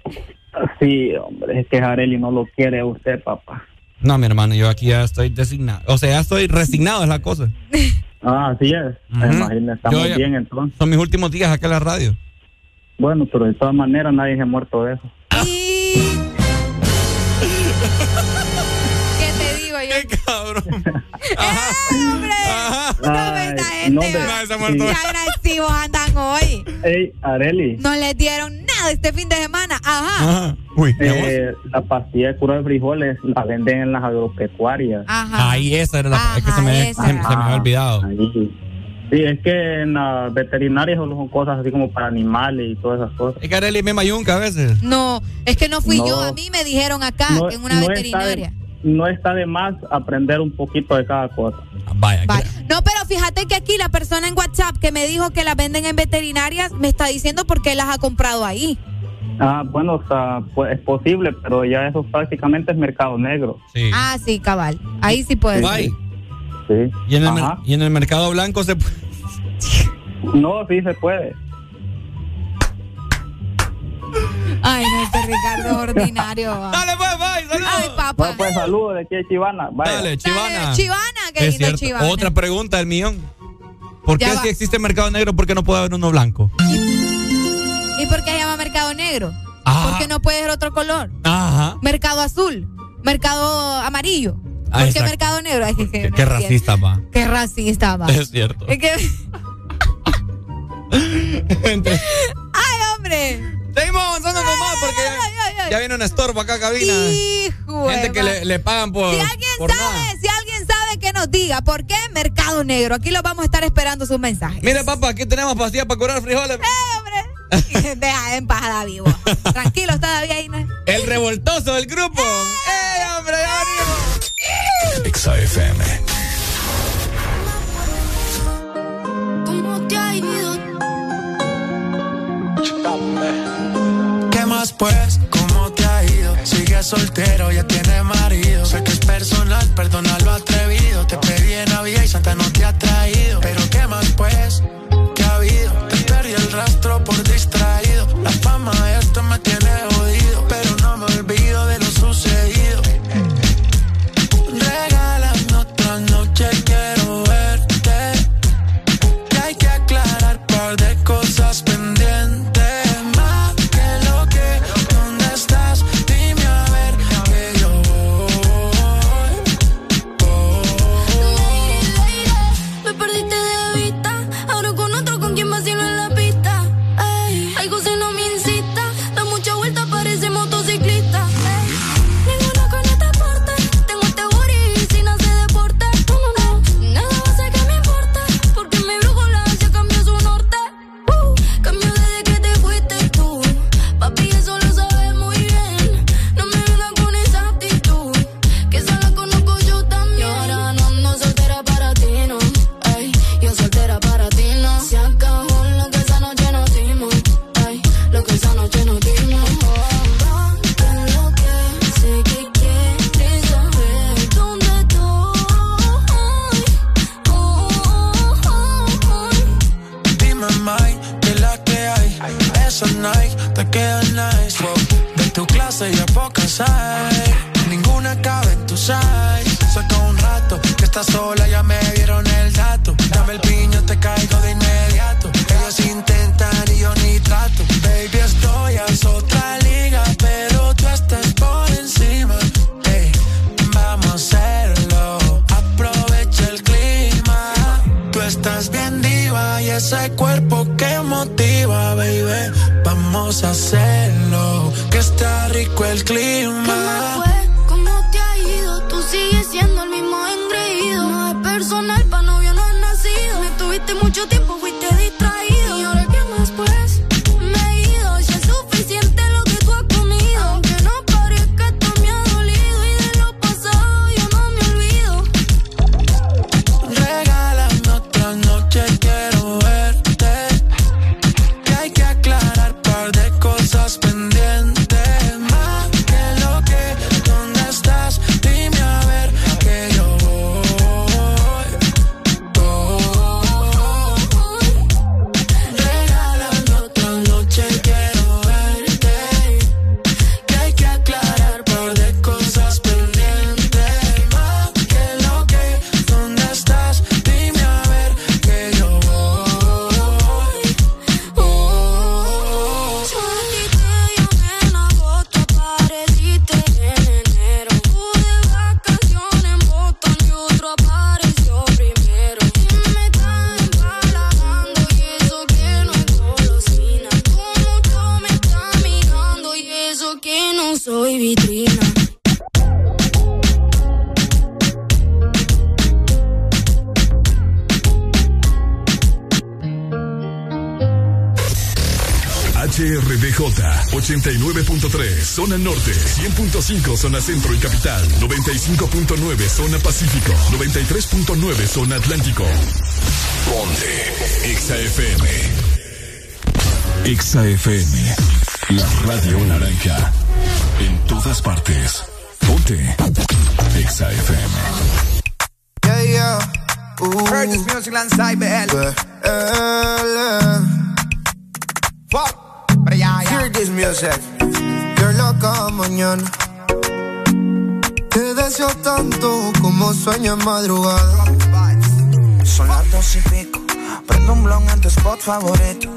Sí, hombre, es que Jareli no lo quiere usted, papá.
No, mi hermano, yo aquí ya estoy designado. O sea, ya estoy resignado, es la cosa.
ah, así es. Imagínate, estamos bien entonces.
Son mis últimos días acá en la radio.
Bueno, pero de todas maneras nadie se ha muerto de eso.
¿Qué te digo yo?
¡Qué cabrón!
¡Eh, hombre! No, esta gente. No,
se.
Qué agresivos andan hoy.
Ey, Areli.
No les dieron nada este fin de semana. Ajá. Ajá.
Uy,
eh, la pastilla de cura de frijoles la venden en las agropecuarias.
Ajá.
Ahí esa era la es que se me, se, me había olvidado. Ahí.
Sí, es que en las veterinarias son cosas así como para animales y todas esas cosas.
¿Es que me mayunca a veces?
No, es que no fui yo, a mí me dijeron acá, en una veterinaria.
no está de más aprender un poquito de cada cosa.
Ah, vaya,
No, pero fíjate que aquí la persona en WhatsApp que me dijo que las venden en veterinarias me está diciendo por qué las ha comprado ahí.
Ah, bueno, o sea, pues, es posible, pero ya eso prácticamente es mercado negro.
Sí.
Ah, sí, cabal. Ahí sí puede.
Sí.
¿Y en, el ¿Y en el mercado blanco se puede?
No, sí se puede.
Ay, no, este Ricardo ordinario.
Dale, pues, bye, saludos.
Ay, papá.
pues, saludos de aquí de Chivana.
Dale, Chivana.
Chivana, que dice Chivana.
Otra pregunta del millón. ¿Por qué si existe mercado negro, por qué no puede haber uno blanco?
¿Y por qué se llama mercado negro? Ah. ¿Por qué no puede ser otro color?
Ajá.
Mercado azul, mercado amarillo. Ah, ¿Por qué mercado negro?
qué, racista, va.
Qué racista, va.
Es cierto.
¡Ay, hombre!
Seguimos avanzando con más porque ya, viene un estorbo acá, cabina.
Hijo
Gente que le, pagan por.
Si alguien sabe, si alguien sabe que nos diga por qué mercado negro. Aquí lo vamos a estar esperando sus mensajes.
Mira, papá, aquí tenemos pastillas para curar frijoles.
¡Eh, hombre! Deja en paz vivo. Tranquilos todavía ahí, ¿no?
El revoltoso del grupo. ¡Eh, ¡Eh hombre! ¡Ya venimos!
XAFM.
¿Cómo te ha ido? ¿Qué más pues? ¿Cómo te ha ido?
Sigue soltero, ya tiene marido. Sé que es personal, perdona lo
atrevido. Te pedí en Navidad y Santa no te ha traído. Pero ¿qué más pues? ¿Qué ha habido? Te perdí el rastro por distraído. La
fama esto me tiene Ninguna cabe en tu size. Saca un rato que estás sola, ya me dieron el dato. Dame el piño, te caigo de inmediato. Ellos intentan y yo ni trato. Baby, estoy a otra liga, pero tú estás por encima. Ey, vamos a hacerlo. Aprovecha el clima. Tú estás bien diva y ese cuerpo que motiva, baby. Vamos a hacerlo. Está rico el clima.
89.3 Zona Norte 100.5 Zona Centro y Capital 95.9 Zona Pacífico 93.9 Zona Atlántico Ponte XAFM XAFM La Radio Naranja En todas partes Ponte XAFM
Yeah, yeah. Music. Fuck. Hear this music.
You're loca mañana. Te deseo tanto como sueño en madrugada.
Son las dos y pico. Prendo un blon en tu spot favorito.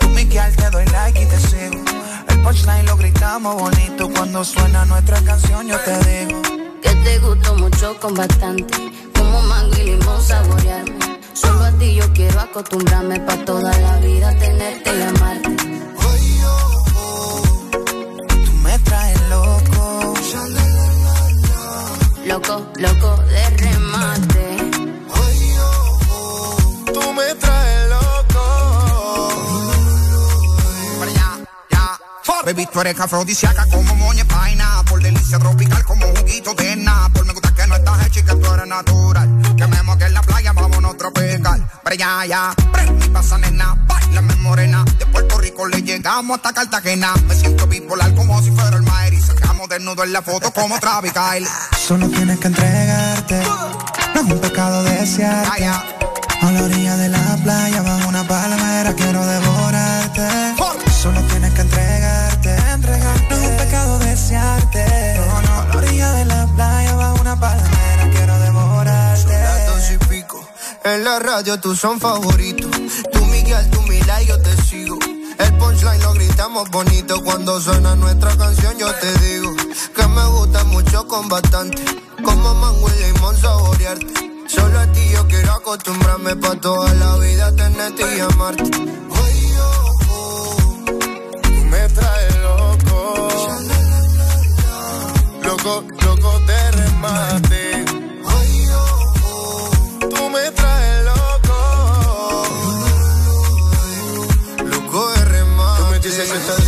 Tú, Miguel, te doy like y te sigo. El punchline lo gritamos bonito. Cuando suena nuestra canción, yo te digo.
Que te gustó mucho con bastante. Como mango y limón saborearme. Solo a ti yo quiero acostumbrarme pa' toda la vida tenerte y amarte.
Loco,
loco de remate.
Tú me traes loco. Para allá, ya. Baby, tú eres afrodisíaca como moña paina. Por delicia tropical como juguito de Por Me gusta que no estás hecha y que tú eres natural. Que me moque en la playa, vámonos tropical. Para allá, ya. Prende pasa nena, bailame morena. De Puerto Rico le llegamos hasta Cartagena. Me siento bipolar como si fuera el Maer. Desnudo en la foto como Travis Kyle. Solo tienes que entregarte. No es un pecado desearte.
la orilla de la playa, bajo una palmera, quiero devorarte. Solo tienes que entregarte, entregarte. No es un pecado desearte. No, no, a la orilla de la playa, bajo una palmera, quiero devorarte.
Son las dos y pico. En la radio tú son favoritos. Tú Miguel, tú Mila y yo te sigo. El punchline lo gritamos bonito cuando suena nuestra canción. Yo te digo que me gusta mucho con bastante. Como mango y limón saborearte. Solo a ti yo quiero acostumbrarme pa' toda la vida tenerte y amarte. Ay, oh, oh,
Tú me traes loco. Loco, loco de remate.
ay, oh, oh.
Tú me traes loco.
Loco de remate.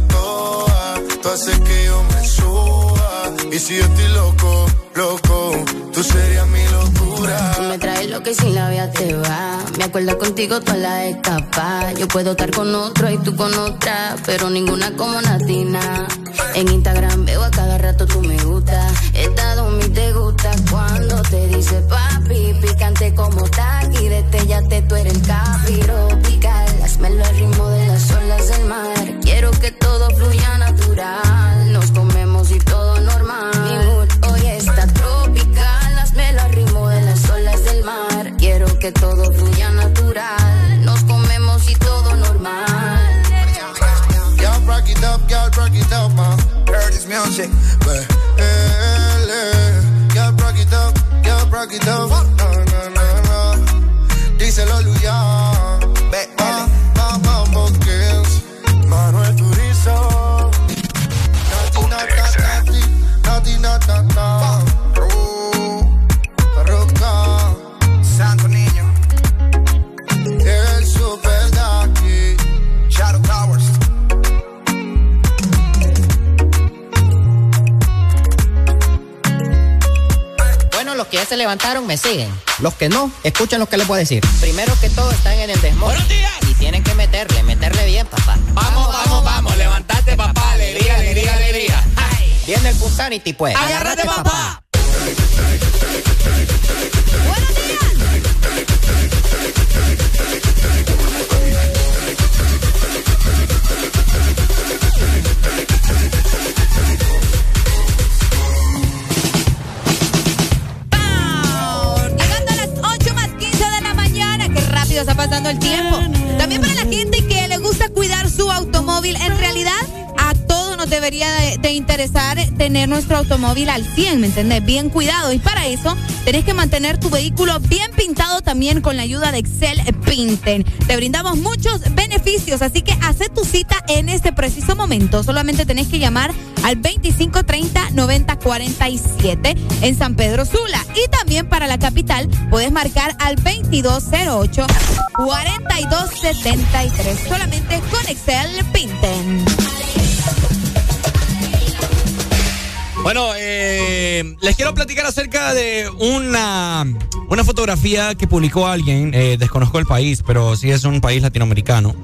Tú haces que yo me suba. Y si yo estoy loco, loco, tú serías mi locura.
Tú me traes lo que sin la vida te va. Me acuerdo contigo toda la escapa. Yo puedo estar con otro y tú con otra, pero ninguna como Natina. En Instagram veo a cada rato tú me gusta. Esta mi te gusta cuando te dice papi. Picante como taqui, destellate, tú eres el capi tropical. Hazmelo al ritmo de las olas del mar. Quiero que todo fluya natural. Nos comemos y todo normal. Mi mood hoy está tropical. Hazmelo al ritmo de las olas del mar. Quiero que todo fluya natural. Nos comemos y todo normal.
Y'all rock it up, y'all rock it up, man. Heard this music. Y'all rock it up, y'all rock it up. No, no. Díselo, Luyan.
Los que ya se levantaron me siguen. Los que no, escuchen lo que les voy a decir. Primero que todo están en el desmor.
¡Buenos días!
Y tienen que meterle, meterle bien, papá.
Vamos, vamos, vamos. Levantate, papá. Alegría, alegría, alegría.
Viene el Punsanity, pues.
Agárrate, papá.
Está pasando el tiempo. También para la gente que le gusta cuidar su automóvil, en realidad nos debería de, interesar tener nuestro automóvil al 100, ¿me entendés? Bien cuidado. Y para eso tenés que mantener tu vehículo bien pintado también con la ayuda de Excel Pinten. Te brindamos muchos beneficios, así que haz tu cita en este preciso momento. Solamente tenés que llamar al 2530-9047 en San Pedro Sula. Y también para la capital puedes marcar al 2208-4273. Solamente con Excel Pinten.
Bueno, eh, les quiero platicar acerca de una, una fotografía que publicó alguien. eh, desconozco el país, pero sí es un país latinoamericano.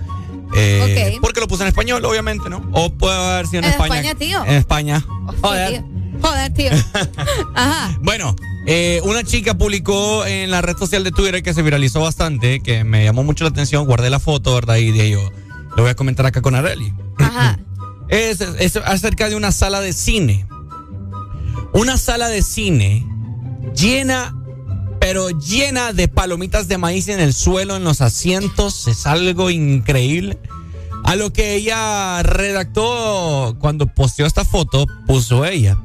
Eh,
Ok.
Porque lo puse en español, obviamente, ¿no? O puede haber sido en,
En
España.
España, tío.
En España.
Joder. Joder, tío. Ajá.
Bueno, eh, una chica publicó en la red social de Twitter que se viralizó bastante, que me llamó mucho la atención. Guardé la foto, ¿verdad? Y dije yo, lo voy a comentar acá con Areli.
Ajá.
Es, es acerca de una sala de cine. Una sala de cine llena, pero llena de palomitas de maíz en el suelo, en los asientos. Es algo increíble. A lo que ella redactó cuando posteó esta foto, puso ella.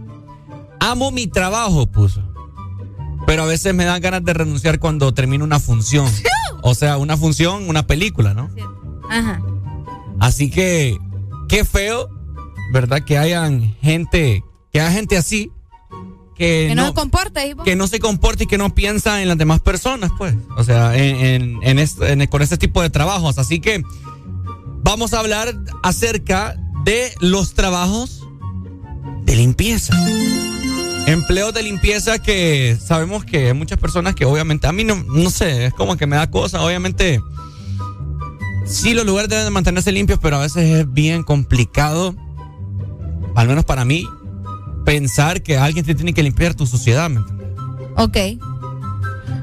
Amo mi trabajo, puso. Pero a veces me dan ganas de renunciar cuando termino una función. O sea, una función, una película, ¿no?
Ajá.
Así que, qué feo ¿verdad? Que hayan gente, que haya gente así. Que,
no, se comporte.
Que no se comporte y que no piensa en las demás personas, pues. O sea, en, en, con este tipo de trabajos. Así que vamos a hablar acerca de los trabajos de limpieza. Empleos de limpieza que sabemos que hay muchas personas que obviamente, a mí no, no sé, es como que me da cosa, obviamente. Sí, los lugares deben mantenerse limpios, pero a veces es bien complicado, al menos para mí, pensar que alguien te tiene que limpiar tu suciedad, ¿me entiendes?
Ok.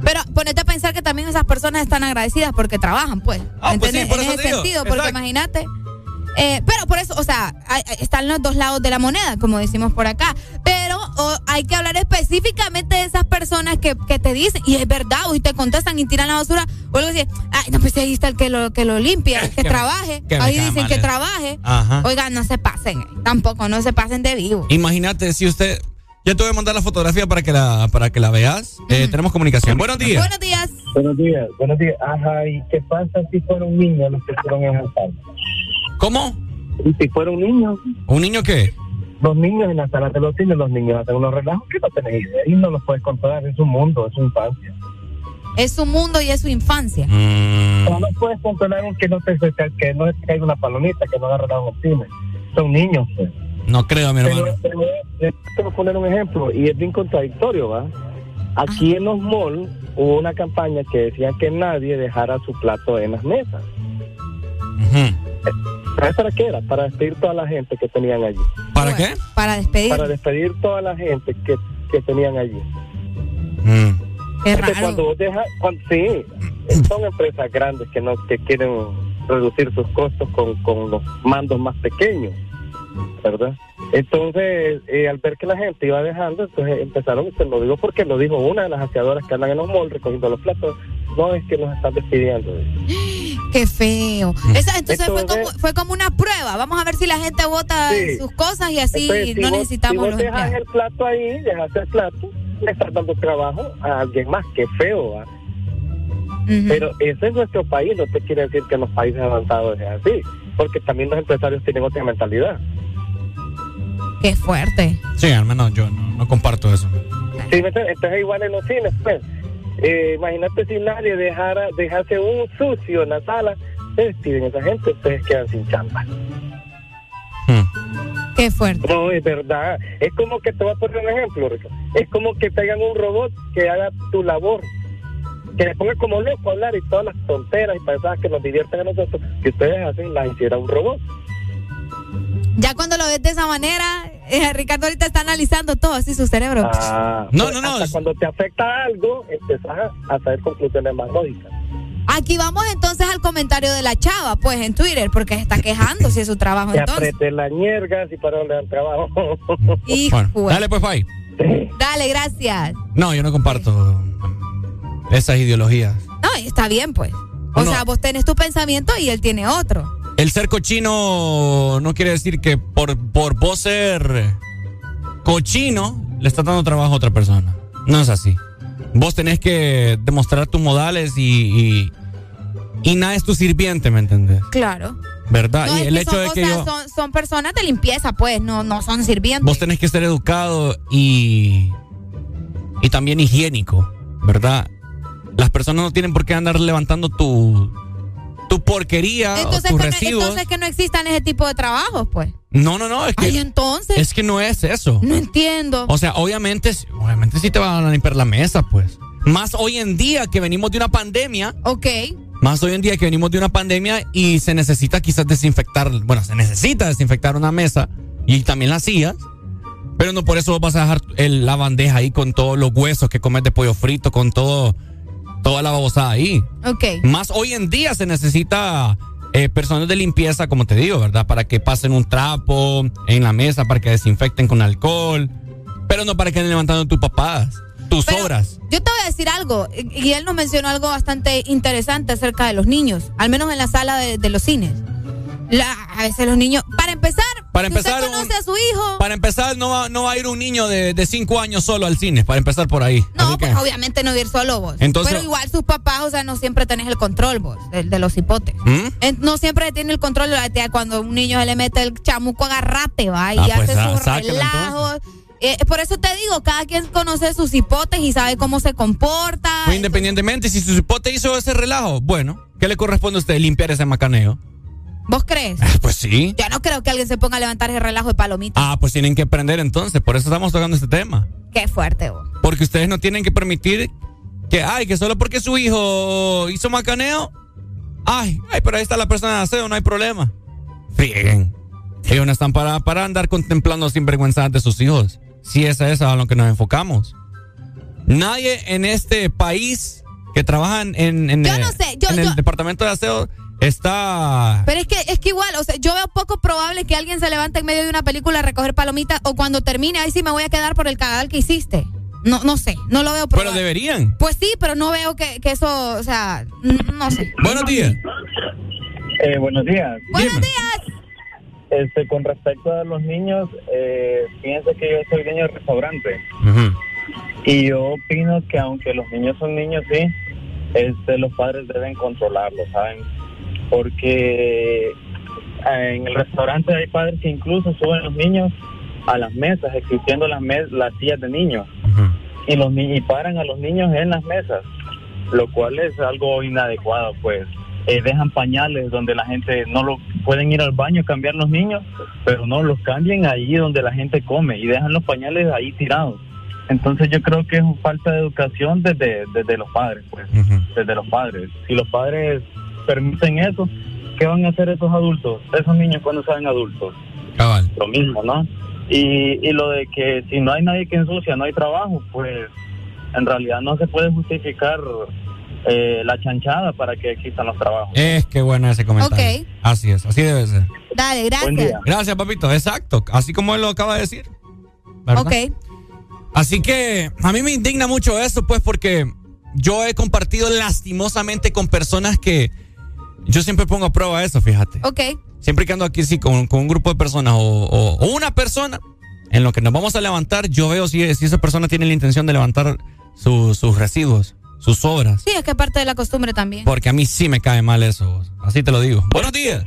Pero ponete a pensar que también esas personas están agradecidas porque trabajan, pues.
Ah, pues
en ese sentido, porque imagínate eh, pero por eso, o sea, están los dos lados de la moneda, como decimos por acá. Pero hay que hablar específicamente de esas personas que, te dicen, y es verdad, y te contestan y tiran la basura, o luego dicen, ay, no, pues ahí está el que lo, que lo limpia, que, trabaje. ahí dicen que trabaje. Oigan, no se pasen, tampoco, no se pasen de vivo.
Imagínate si usted. Ya te voy a mandar la fotografía para que la, para que la veas. Eh, tenemos comunicación. Buenos días.
Buenos días.
Buenos días, buenos días. Ajá, ¿y qué pasa si fuera un niño los que fueron en el
¿Cómo?
¿Y si fuera un niño?
¿Un niño qué?
Los niños en la sala de los cines, los niños hacen unos relajos que no tenés idea y no los puedes controlar, es su mundo, es su infancia.
Es su mundo y es su infancia.
Mm. No, puedes controlar que no te que no te caiga una palomita, que no agarre un cine. Son niños, pues.
No creo, mi hermano.
Pero, pero, te voy a poner un ejemplo y es bien contradictorio, ¿va? Aquí en los malls hubo una campaña que decía que nadie dejara su plato en las mesas. ¿Para qué era? Para despedir toda la gente que tenían allí.
¿Para qué?
Para despedir.
Para despedir toda la gente que, que tenían allí.
Mm.
Es raro.
Cuando vos dejas, sí, son empresas grandes que no que quieren reducir sus costos con, con los mandos más pequeños, ¿verdad? Entonces, eh, al ver que la gente iba dejando, entonces empezaron, se lo digo porque lo dijo una de las aseadoras que andan en los malls recogiendo los platos, no es que nos están despidiendo.
Qué feo. Esa, entonces, fue, como, fue como una prueba. Vamos a ver si la gente vota sus cosas y así no necesitamos
si vos dejas el plato ahí, dejas el plato, le estás dando trabajo a alguien más. Qué feo. Pero ese es nuestro país, no te quiere decir que en los países avanzados es así, porque también los empresarios tienen otra mentalidad.
Qué fuerte.
Sí, al menos yo no, comparto eso.
Sí, entonces igual en los cines, pues eh, imagínate si nadie dejara dejarse un sucio en la sala, ustedes piden esa gente, ustedes quedan sin chamba.
Hmm. Qué fuerte.
No, es verdad. Es como que te voy a poner un ejemplo, Es como que tengan un robot que haga tu labor. Que le ponga como loco a hablar y todas las tonteras y pasadas que nos divierten a nosotros, que ustedes hacen, las hiciera un robot.
Ya cuando lo ves de esa manera, eh, Ricardo ahorita está analizando todo así su cerebro.
Ah,
no, pues no, no.
cuando te afecta algo, empiezas a hacer conclusiones más lógicas.
Aquí vamos entonces al comentario de la chava, pues en Twitter, porque está quejando si es su trabajo.
Te
entonces.
apreté la ñerga si para donde el trabajo.
dale pues, Pai.
Dale, gracias.
No, yo no comparto esas ideologías.
No, está bien, pues. O sea, vos tenés tu pensamiento y él tiene otro.
El ser cochino no quiere decir que por, por vos ser cochino le estás dando trabajo a otra persona. No es así. Vos tenés que demostrar tus modales y, y, nada es tu sirviente, ¿me entendés?
Claro.
¿Verdad? y el hecho de que
son, personas de limpieza, pues, no, no son sirvientes.
Vos tenés que ser educado y, y también higiénico, ¿verdad? Las personas no tienen por qué andar levantando tu, tu porquería
entonces,
tus
que
residuos.
No, entonces que no existan ese tipo de trabajos, pues.
No, no, no, es que.
Ay, entonces.
Es que no es eso.
No entiendo.
O sea, obviamente, obviamente sí te van a limpiar la mesa, pues. Más hoy en día que venimos de una pandemia.
Ok.
Más hoy en día que venimos de una pandemia y se necesita quizás desinfectar, bueno, se necesita desinfectar una mesa y también las sillas. Pero no por eso vas a dejar la bandeja ahí con todos los huesos que comes de pollo frito, con todo toda la babosada ahí.
Ok.
Más hoy en día se necesita eh, personas de limpieza, como te digo, ¿verdad? Para que pasen un trapo en la mesa, para que desinfecten con alcohol, pero no para que anden levantando tus papadas, tus obras.
Yo te voy a decir algo, y él nos mencionó algo bastante interesante acerca de los niños, al menos en la sala de, los cines. A veces los niños, para empezar,
Para empezar,
usted conoce a su hijo.
Para empezar, no va, no va a ir un niño de, de cinco años solo al cine, para empezar por ahí.
No, pues obviamente no ir solo vos.
Entonces-
Pero igual sus papás, o sea, no siempre tenés el control vos, de, de los hipotes.
¿Mm?
No siempre tiene el control, la tía, cuando un niño se le mete el chamuco, agarrate, va, y
Ah, pues,
hace
ah,
sus
sáquelo,
relajos. Eh, por eso te digo, cada quien conoce sus hipotes y sabe cómo se comporta.
Pues independientemente, si su hipote hizo ese relajo, bueno, ¿qué le corresponde a usted? Limpiar ese macaneo.
¿Vos crees?
Pues sí.
Yo no creo que alguien se ponga a levantar ese relajo de palomita.
Ah, pues tienen que aprender entonces, por eso estamos tocando este tema.
Qué fuerte, vos.
Porque ustedes no tienen que permitir que, ay, que solo porque su hijo hizo macaneo, ay, ay, pero ahí está la persona de aseo, no hay problema. Frieguen. Ellos no están para, para andar contemplando sinvergüenzas de sus hijos. Si esa es a lo que nos enfocamos. Nadie en este país que trabaja en, en, en,
Yo no sé, yo-
en
yo-
el departamento de aseo está...
Pero es que, es que igual, o sea, yo veo poco probable que alguien se levante en medio de una película a recoger palomitas o cuando termine, ahí sí me voy a quedar por el cagadal que hiciste. No, no sé, no lo veo
Pero
probable.
deberían.
Pues sí, pero no veo que, que eso, o sea, no sé.
Buenos días.
Eh, buenos días.
Buenos días.
Este, con respecto a los niños, eh, fíjense que yo soy dueño de restaurante y yo opino que aunque los niños son niños, sí, este, los padres deben controlarlos, ¿saben? Porque eh, en el restaurante hay padres que incluso suben los niños a las mesas, existiendo las, mes las sillas de niños y los ni y paran a los niños en las mesas, lo cual es algo inadecuado, pues. Eh, dejan pañales donde la gente no lo pueden ir al baño cambiar los niños, pero no los cambien ahí donde la gente come y dejan los pañales ahí tirados. Entonces yo creo que es una falta de educación desde, desde los padres, pues, desde los padres. Si los padres permiten eso, ¿qué van a hacer esos adultos, esos niños cuando sean adultos? Lo mismo, ¿no? Y, y lo de que si no hay nadie que ensucia, no hay trabajo, pues en realidad no se puede justificar eh, la chanchada para que existan los trabajos.
Es que bueno ese comentario.
Ok.
Así es, así debe ser.
Dale, gracias.
Gracias, papito. Exacto. Así como él lo acaba de decir. ¿verdad?
Ok.
Así que a mí me indigna mucho eso, pues, porque yo he compartido lastimosamente con personas que yo siempre pongo a prueba eso, fíjate.
Ok.
Siempre que ando aquí sí, con, con un grupo de personas o, o- o una persona en lo que nos vamos a levantar, yo veo si, si esa persona tiene la intención de levantar su- sus residuos, sus obras.
Sí, es que parte de la costumbre también.
Porque a mí sí me cae mal eso. Así te lo digo. Buenos días.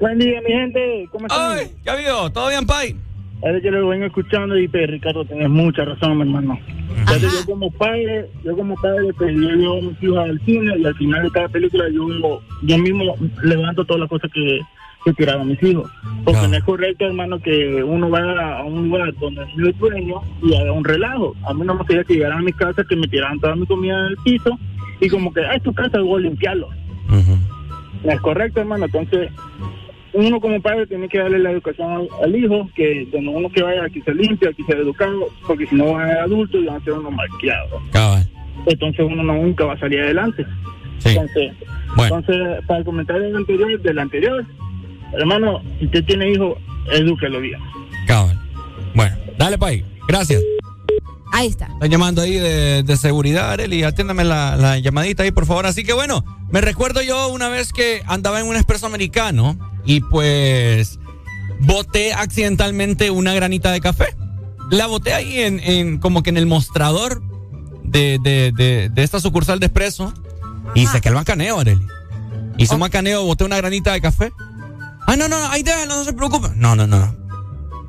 Buen día, mi gente. ¿Cómo están?
Ay, ¿qué ha habido? ¿Todo bien, Pai?
Yo lo vengo escuchando y pues, Ricardo, tienes mucha razón, mi hermano. Entonces, yo como padre, yo como padre, pues yo llevo a mis hijos al cine y al final de cada película yo, yo mismo levanto todas las cosas que, que tiraron mis hijos. Porque no es correcto, hermano, que uno vaya a un lugar donde no es dueño y haga un relajo. A mí no me gustaría que llegaran a mi casa, que me tiraran toda mi comida en el piso y como que, ah, es tu casa, voy a limpiarlo. No es correcto, hermano. Entonces, uno como padre tiene que darle la educación al, al hijo, que donde uno que vaya, aquí se limpia, aquí se educado, porque si no va a ser adulto y van a ser unos malcriados. Entonces uno no, nunca va a salir adelante. Entonces, entonces, para el comentario del anterior, del anterior, hermano, si usted tiene hijo, edúquelo bien.
Cabal. Bueno, dale, Pai. Gracias.
Ahí está.
Están llamando ahí de, de seguridad, Areli. Atiéndame la, la llamadita ahí, por favor. Así que bueno, me recuerdo yo una vez que andaba en un expreso americano y pues boté accidentalmente una granita de café. La boté ahí en, en- como que en el mostrador de, de, de, de esta sucursal de expreso y saqué el macaneo, Areli. Hice un macaneo, boté una granita de café. Ah, no, no, no, ahí déjalo, no se preocupe. No, no, no.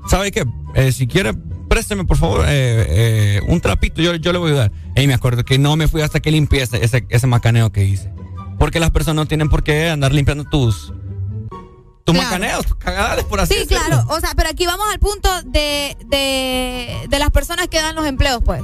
¿Sabe qué? Eh, si quiere, présteme por favor eh, eh, un trapito, yo, yo le voy a ayudar. Y me acuerdo que no me fui hasta que limpié ese, ese, ese macaneo que hice. Porque las personas no tienen por qué andar limpiando tus, tus
Claro.
macaneos, tus cagadales, por así
Sí, claro. O sea, pero aquí vamos al punto de, de, de las personas que dan los empleos, pues.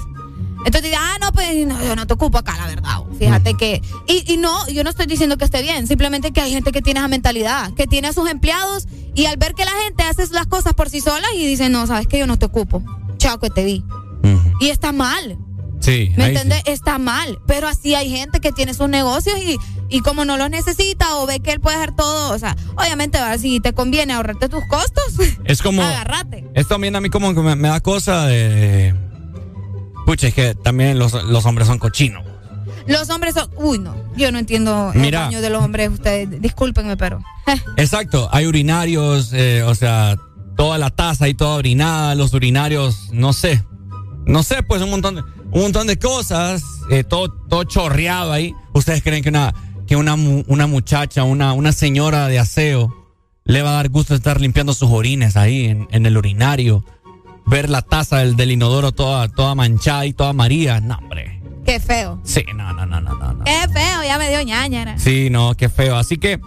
Entonces ah, no, pues no, yo no te ocupo acá, la verdad. Fíjate que. Y, y no, yo no estoy diciendo que esté bien, simplemente que hay gente que tiene esa mentalidad, que tiene a sus empleados y al ver que la gente hace las cosas por sí solas y dice, no, sabes que yo no te ocupo. Chao, que te vi. Y está mal.
Sí,
¿Me
sí.
entiendes? Está mal. Pero así hay gente que tiene sus negocios y, y como no los necesita o ve que él puede hacer todo, o sea, obviamente, va, si te conviene ahorrarte tus costos,
Es como.
agárrate.
Es también a mí como que me, me da cosa de. Pucha, es que también los, los hombres son cochinos.
Los hombres son. Uy, no. Yo no entiendo el
Mira.
baño de los hombres. Ustedes, discúlpenme, pero.
Exacto, hay urinarios, eh, o sea, toda la taza y toda orinada, los urinarios, no sé. No sé, pues un montón de, un montón de cosas, eh, todo, todo chorreado ahí. ¿Ustedes creen que una, que una, una muchacha, una, una señora de aseo, le va a dar gusto estar limpiando sus orines ahí en, en el urinario? Ver la taza del, del, inodoro toda, toda manchada y toda amarilla. No, hombre.
Qué feo.
Sí, no, no, no, no, no.
Qué feo, ya me dio ñañara.
Sí, no, qué feo. Así que,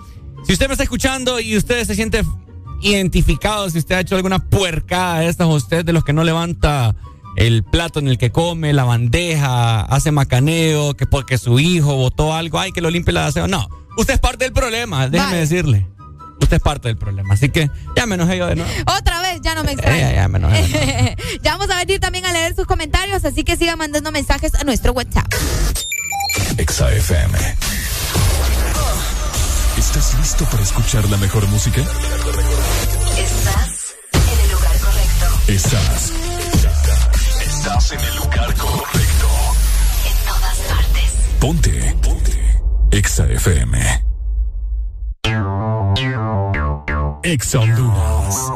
si usted me está escuchando y usted se siente identificado, si usted ha hecho alguna puercada de estas, usted de los que no levanta el plato en el que come, la bandeja, hace macaneo, que porque su hijo votó algo, ay, que lo limpie la aseo. No, usted es parte del problema, déjeme decirle. Usted es parte del problema, así que ya me enojé yo de nuevo.
Otra vez, ya no me extraño.
ya, ya me enojé.
ya vamos a venir también a leer sus comentarios, así que sigan mandando mensajes a nuestro WhatsApp.
XAFM. ¿Estás listo para escuchar la mejor música?
Estás en el lugar correcto.
Estás. Estás en el lugar correcto.
En todas partes.
Ponte. Ponte. Exa FM. Exa Honduras.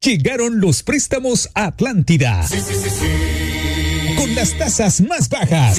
Llegaron los préstamos a Atlántida.
Sí, sí, sí, sí.
Con las tasas más bajas.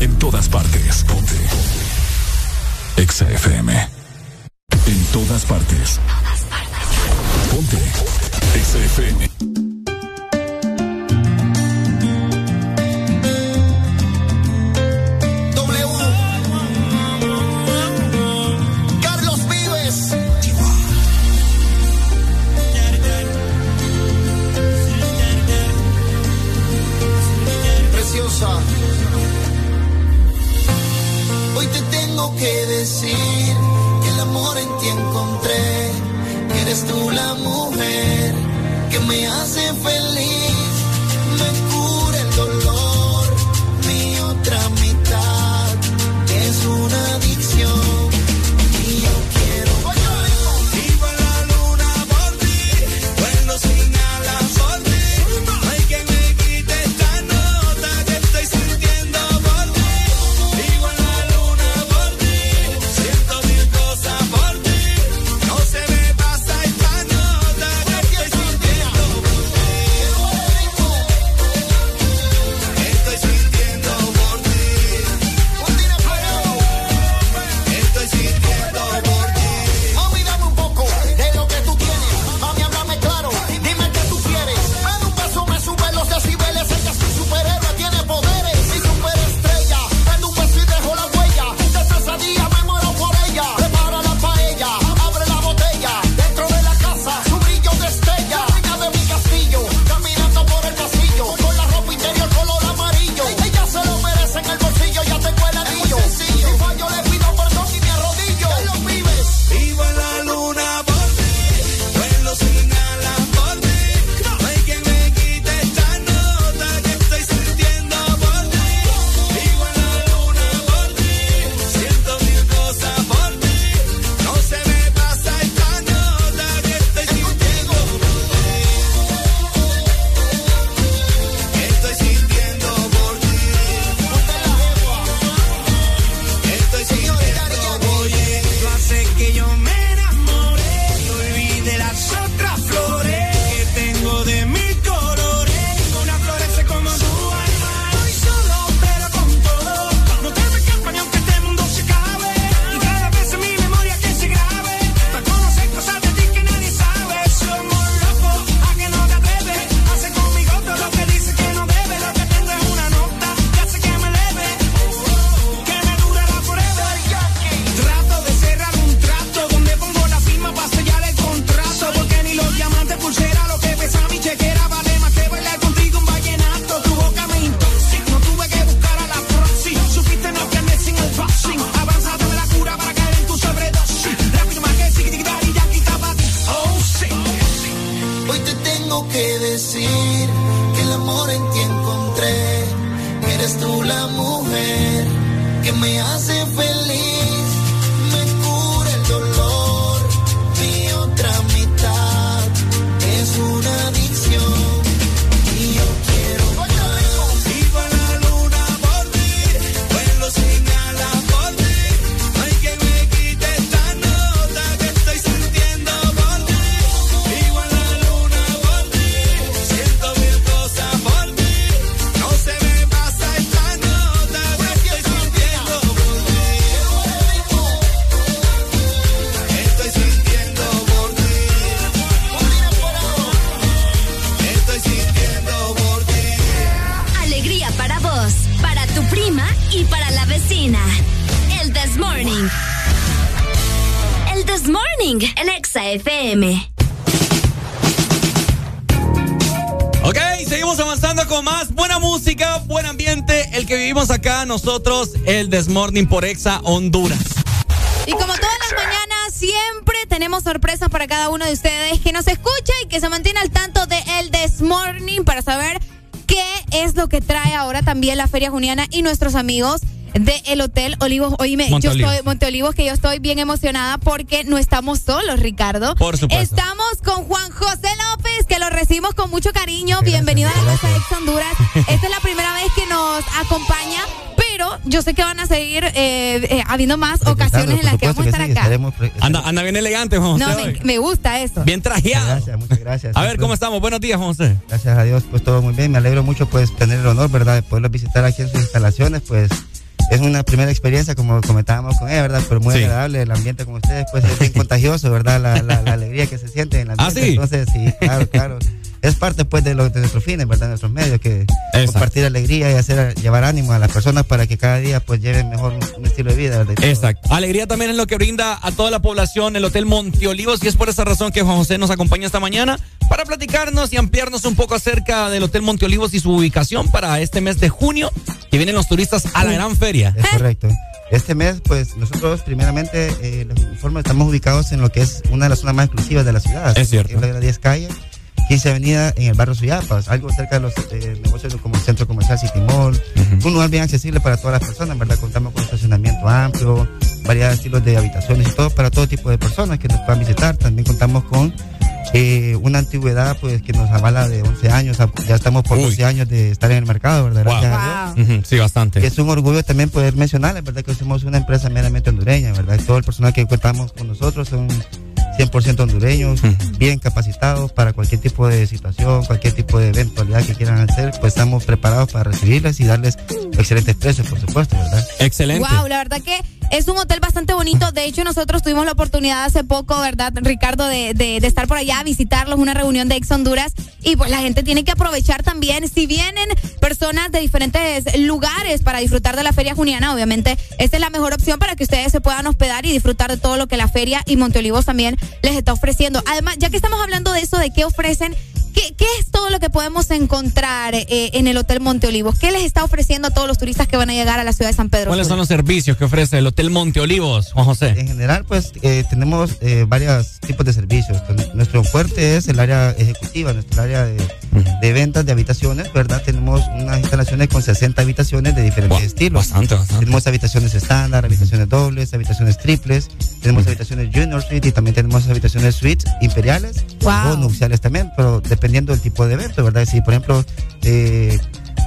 En todas partes. Ponte. Exa FM. En todas partes. Ponte. Exa FM.
El
Desmorning por Exa Honduras.
Y como todas las mañanas, siempre tenemos sorpresas para cada uno de ustedes que nos escucha y que se mantiene al tanto de El This Morning para saber qué es lo que trae ahora también la Feria Juniana y nuestros amigos de el Hotel Olivos. Oíme, yo
Monteolivos.
estoy, Monteolivos, que yo estoy bien emocionada porque no estamos solos, Ricardo.
Por supuesto.
Estamos con Juan José López, que lo recibimos con mucho cariño. Bienvenido a la Casa Ex Honduras. Esta es la primera vez que nos acompaña, yo sé que van a seguir eh, eh, habiendo más ocasiones en las que vamos a estar acá.
Anda, anda bien elegante, Juan José.
No, me, me gusta eso.
Bien trajeado.
Gracias, muchas gracias.
A ver, ¿cómo estamos? Buenos días, Juan José.
Gracias a Dios, pues todo muy bien. Me alegro mucho pues tener el honor, ¿verdad? De poderlos visitar aquí en sus instalaciones, pues es una primera experiencia, como comentábamos con ella, ¿verdad? Pero muy
Sí.
agradable el ambiente con ustedes, pues es bien contagioso, ¿verdad? La, la- la alegría que se siente en la
¿Ah, sí?
Entonces, sí, claro, claro. Es parte pues de, lo, de nuestros fines, ¿verdad? Nuestros medios, que compartir alegría y hacer llevar ánimo a las personas para que cada día pues lleven mejor un, estilo de vida, ¿verdad?
Exacto. Alegría también es lo que brinda a toda la población el Hotel Monteolivos y es por esa razón que Juan José nos acompaña esta mañana para platicarnos y ampliarnos un poco acerca del Hotel Monteolivos y su ubicación para este mes de junio que vienen los turistas a la gran feria.
Es correcto. Este mes, pues nosotros primeramente eh, les informo, estamos ubicados en lo que es una de las zonas más exclusivas de la ciudad.
Es cierto.
En la 10 calle, 15 avenida en el barrio Suyapas, algo cerca de los eh, negocios como el centro comercial City Mall. Un lugar bien accesible para todas las personas, ¿verdad? Contamos con estacionamiento amplio, variedad de estilos de habitaciones y todo para todo tipo de personas que nos puedan visitar. También contamos con eh, una antigüedad pues que nos avala de 11 años, ya estamos por 12 años de estar en el mercado, ¿verdad? Gracias a Dios.
Sí, bastante.
Y es un orgullo también poder mencionar, ¿verdad? Que somos una empresa meramente hondureña, ¿verdad? Todo el personal que contamos con nosotros son 100% hondureños, bien capacitados para cualquier tipo de situación, cualquier tipo de eventualidad que quieran hacer, pues estamos preparados para recibirles y darles excelentes precios, por supuesto, ¿verdad?
Excelente.
Wow, la verdad que es un hotel bastante bonito. De hecho, nosotros tuvimos la oportunidad hace poco, ¿verdad, Ricardo, de, de- de estar por allá, visitarlos, una reunión de Ex Honduras. Y pues la gente tiene que aprovechar también, si vienen personas de diferentes lugares para disfrutar de la Feria Juniana, obviamente, esta es la mejor opción para que ustedes se puedan hospedar y disfrutar de todo lo que la feria y Monteolivos también les está ofreciendo. Además, ya que estamos hablando de eso, de qué ofrecen, ¿Qué, qué es todo lo que podemos encontrar eh, en el Hotel Monteolivos? ¿Qué les está ofreciendo a todos los turistas que van a llegar a la ciudad de San Pedro?
¿Cuáles son los servicios que ofrece el Hotel Monteolivos, Juan José?
En general, pues eh, tenemos eh, varios tipos de servicios. Nuestro fuerte es el área ejecutiva, nuestro área de, de ventas de habitaciones, ¿verdad? Tenemos unas instalaciones con 60 habitaciones de diferentes estilos.
Bastante, bastante.
Tenemos habitaciones estándar, habitaciones dobles, habitaciones triples, tenemos habitaciones junior suite y también tenemos habitaciones suites imperiales o nupciales también, pero dependiendo del tipo de evento, ¿verdad? Si, por ejemplo, eh,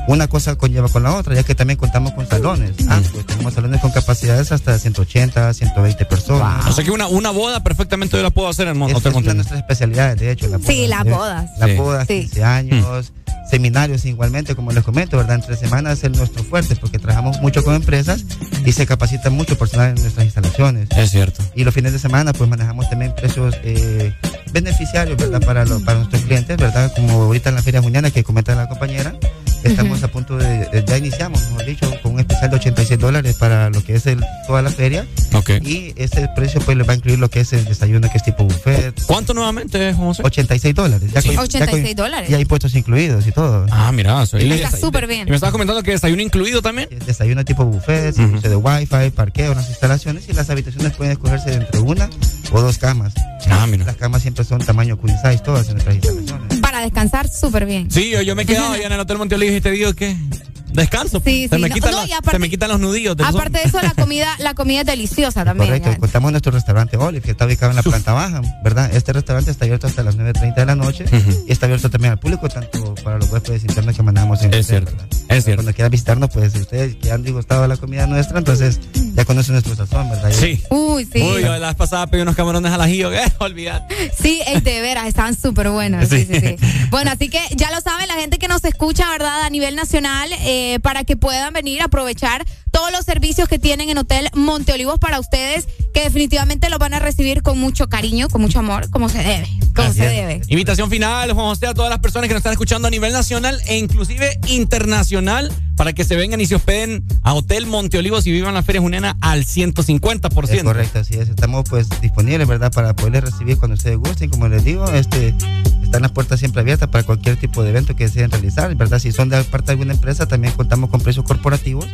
una cosa conlleva con la otra, ya que también contamos con salones. Ah, pues tenemos salones con capacidades hasta 180, 120 personas.
O sea que una, una boda perfectamente yo la puedo hacer en el Mon-
Es, es una de nuestras especialidades, de hecho. La
Sí,
boda,
las
¿eh?
bodas.
Las
Sí.
bodas,
Sí.
15 años, seminarios igualmente, como les comento, ¿verdad? Entre semanas es nuestro fuerte porque trabajamos mucho con empresas y se capacita mucho personal en nuestras instalaciones.
Es cierto.
Y los fines de semana, pues manejamos también precios eh, beneficiarios, ¿verdad? Para, los, para nuestros clientes, ¿verdad? Como ahorita en la Feria Juniana que comenta la compañera, estamos a punto de, de- ya iniciamos, mejor dicho, con un especial de 86 dólares para lo que es el, toda la feria.
Ok.
Y ese precio, pues, le va a incluir lo que es el desayuno, que es tipo buffet.
¿Cuánto nuevamente, José?
86 dólares. Ya
Sí.
con- ya
86
con-
dólares.
Y hay puestos incluidos y todo.
Ah, mira. eso- y-
Está súper bien.
Y me estabas comentando que desayuno incluido también.
Desayuno tipo buffet, servicio de wifi, parqueo en las instalaciones y las habitaciones pueden escogerse entre una o dos camas.
Ah, mira.
Las camas siempre son tamaño queen size, todas en nuestras instalaciones.
Para descansar súper bien.
Sí, yo, yo me he quedado allá en el Hotel Monteolivos y te digo que descanso.
Sí,
se,
sí,
me
no,
quitan
no,
los,
y aparte-
se me quitan los nudillos. del
Aparte de eso, la comida, la comida es deliciosa también.
Correcto, contamos nuestro restaurante Olive, que está ubicado en la planta baja, ¿verdad? Este restaurante está abierto hasta las 9.30 de la noche y está abierto también al público, tanto para los huéspedes internos que mandamos en
Es cierto, es cierto.
Cuando quieran visitarnos, pues si ustedes que han disgustado de la comida nuestra, entonces ya conocen nuestro sazón, ¿verdad?
Sí.
Uy, sí.
Uy, yo la vez pasada pedí unos camarones al ajillo, ¿qué? Olvidar.
Sí, ey, de veras, estaban súper buenas. Sí,
Sí.
sí, sí. Bueno, así que ya lo saben, la gente que nos escucha, ¿verdad? A nivel nacional, eh, para que puedan venir a aprovechar todos los servicios que tienen en Hotel Monteolivos para ustedes, que definitivamente los van a recibir con mucho cariño, con mucho amor, como se debe. Como se debe.
Invitación final, Juan José, a todas las personas que nos están escuchando a nivel nacional e inclusive internacional para que se vengan y se hospeden a Hotel Monteolivos y vivan la Feria Junena al 150%.
Es correcto, así es. Estamos pues disponibles, ¿verdad? Para poderles recibir cuando ustedes gusten. Como les digo, este, están las puertas siempre abiertas para cualquier tipo de evento que deseen realizar, ¿verdad? Si son de parte de alguna empresa, también contamos con precios corporativos,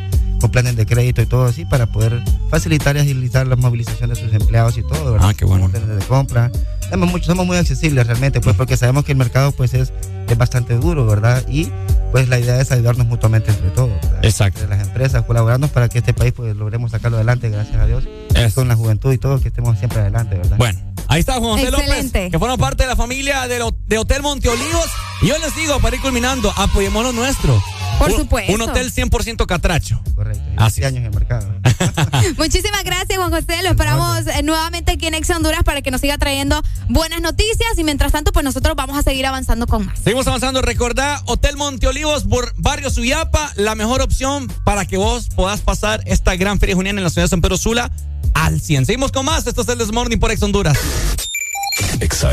con planes de crédito y todo así, para poder facilitar y agilizar la movilización de sus empleados y todo, ¿verdad?
Ah, qué bueno.
Órdenes de compra. Somos, mucho, somos muy accesibles realmente, pues porque sabemos que el mercado pues es, es bastante duro, ¿verdad? Y pues la idea es ayudarnos mutuamente entre todos. ¿verdad?
Exacto.
Entre las empresas, colaborarnos para que este país pues logremos sacarlo adelante, gracias a Dios. Con la juventud y todo, que estemos siempre adelante, ¿verdad?
Bueno, ahí está Juan José
Excelente.
López, que forma parte de la familia de, lo- de Hotel Monteolivos. Y yo les digo, para ir culminando, apoyemos lo nuestro.
Por
Un-
supuesto.
Un hotel 100% catracho.
Correcto.
Así
años en el mercado.
Muchísimas gracias, Juan José. Lo esperamos eh, nuevamente aquí en Ex Honduras para que nos siga trayendo buenas noticias. Y mientras tanto, pues nosotros vamos a seguir avanzando con más.
Seguimos avanzando. Recordá, Hotel Monteolivos por Barrio Suyapa, la mejor opción para que vos puedas pasar esta gran feria junina en la ciudad de San Pedro Sula al 100. Seguimos con más. Esto es el Desmorning por Ex Honduras.
Exa.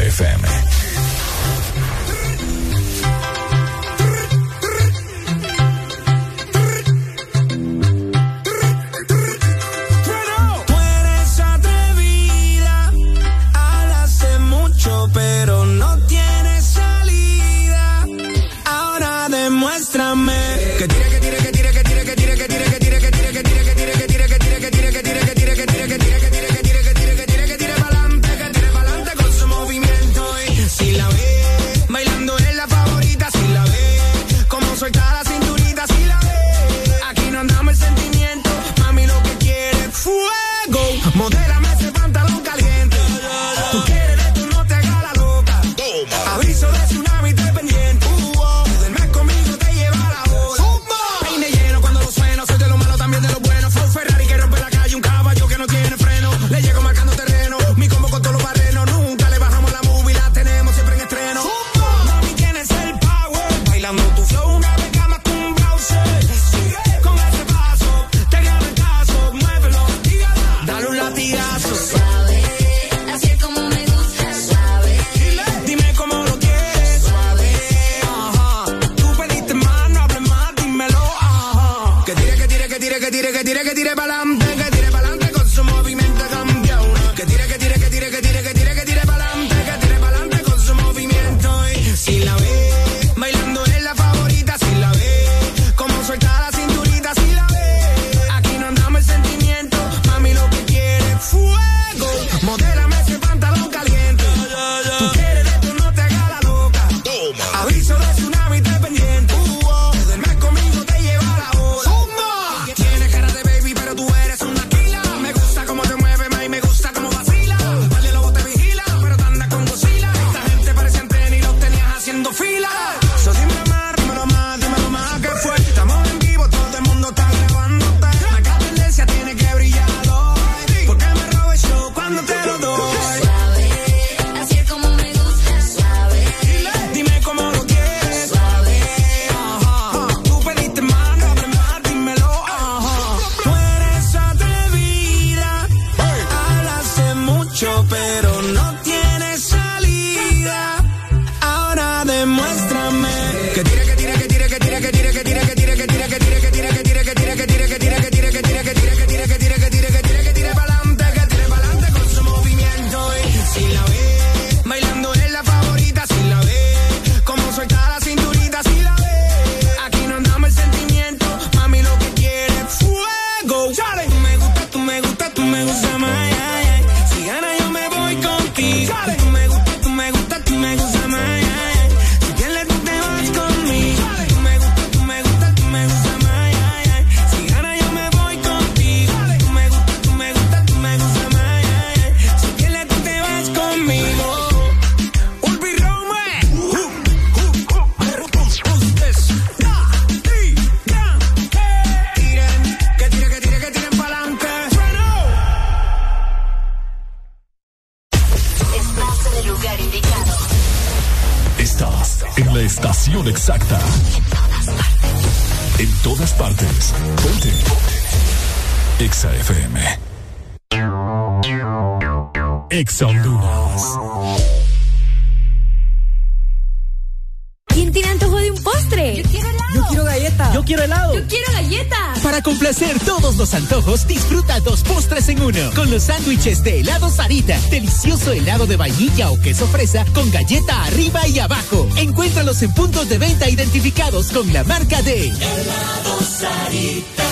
Sándwiches de helado Sarita. Delicioso helado de vainilla o queso fresa con galleta arriba y abajo. Encuéntralos en puntos de venta identificados con la marca de
Helado Sarita.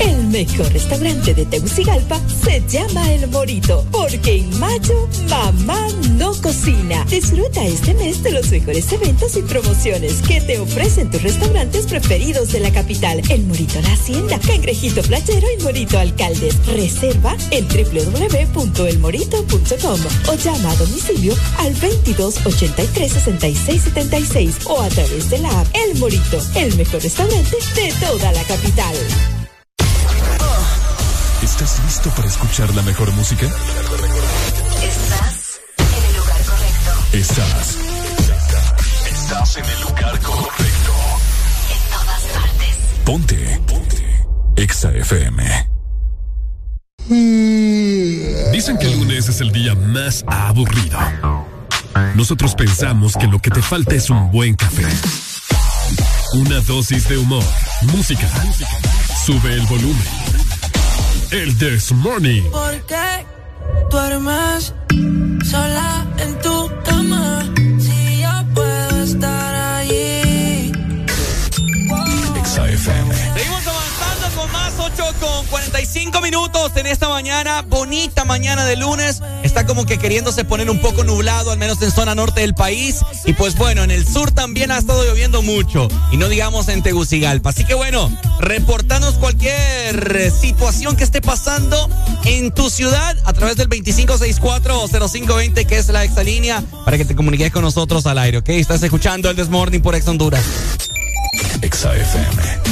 El mejor restaurante de Tegucigalpa se llama El Morito, porque en mayo mamá cocina. Disfruta este mes de los mejores eventos y promociones que te ofrecen tus restaurantes preferidos de la capital. El Morito La Hacienda, Cangrejito Playero y Morito Alcaldes. Reserva en www.elmorito.com o llama a domicilio al 22 83 66 76 o a través de la app El Morito, el mejor restaurante de toda la capital.
¿Estás listo para escuchar la mejor música?
Estás.
Estás en el lugar correcto.
En todas partes.
Ponte. Ponte. Exa FM. Dicen que el lunes es el día más aburrido. Nosotros pensamos que lo que te falta es un buen café. Una dosis de humor, música. Sube el volumen. El This Morning.
¿Por qué duermes sola en tu
minutos en esta mañana, bonita mañana de lunes. Está como que queriéndose poner un poco nublado, al menos en zona norte del país. Y pues bueno, en el sur también ha estado lloviendo mucho. Y no digamos en Tegucigalpa. Así que bueno, reportanos cualquier situación que esté pasando en tu ciudad a través del 2564 o 0520, que es la exalínea, para que te comuniques con nosotros al aire, ¿ok? Estás escuchando el Desmorning por Ex Honduras.
Exa FM.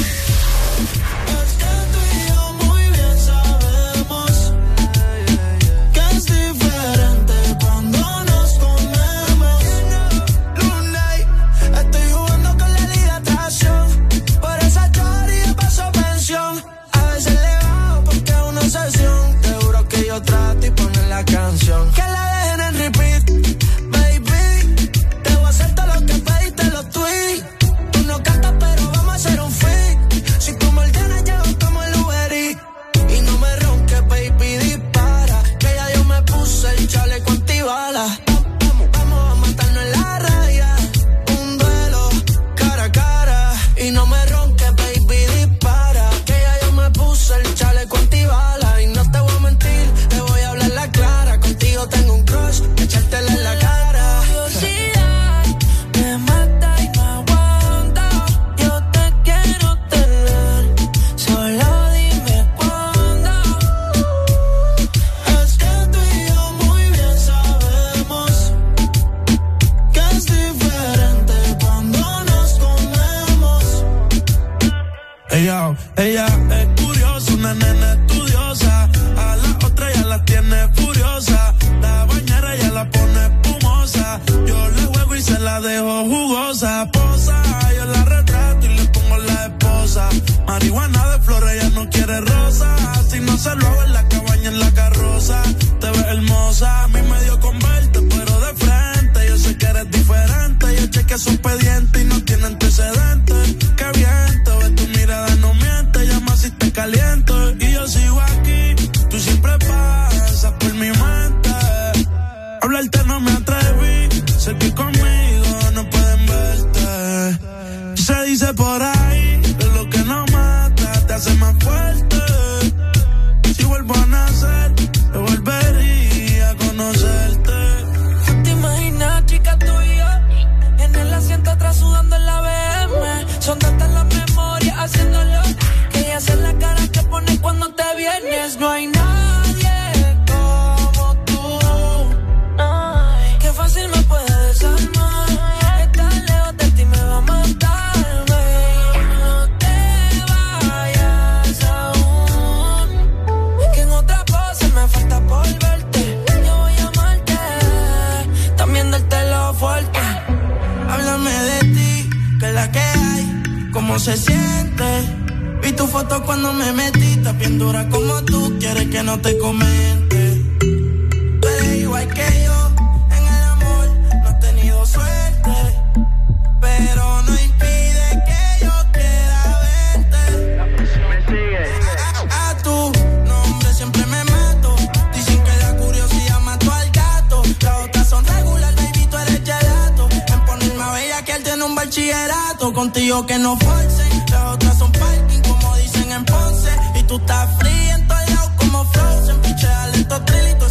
bachillerato, contigo que no forcen. Las otras son parking, como dicen en Ponce. Y tú estás fría, entollado como Frozen. Piche, alento, trilito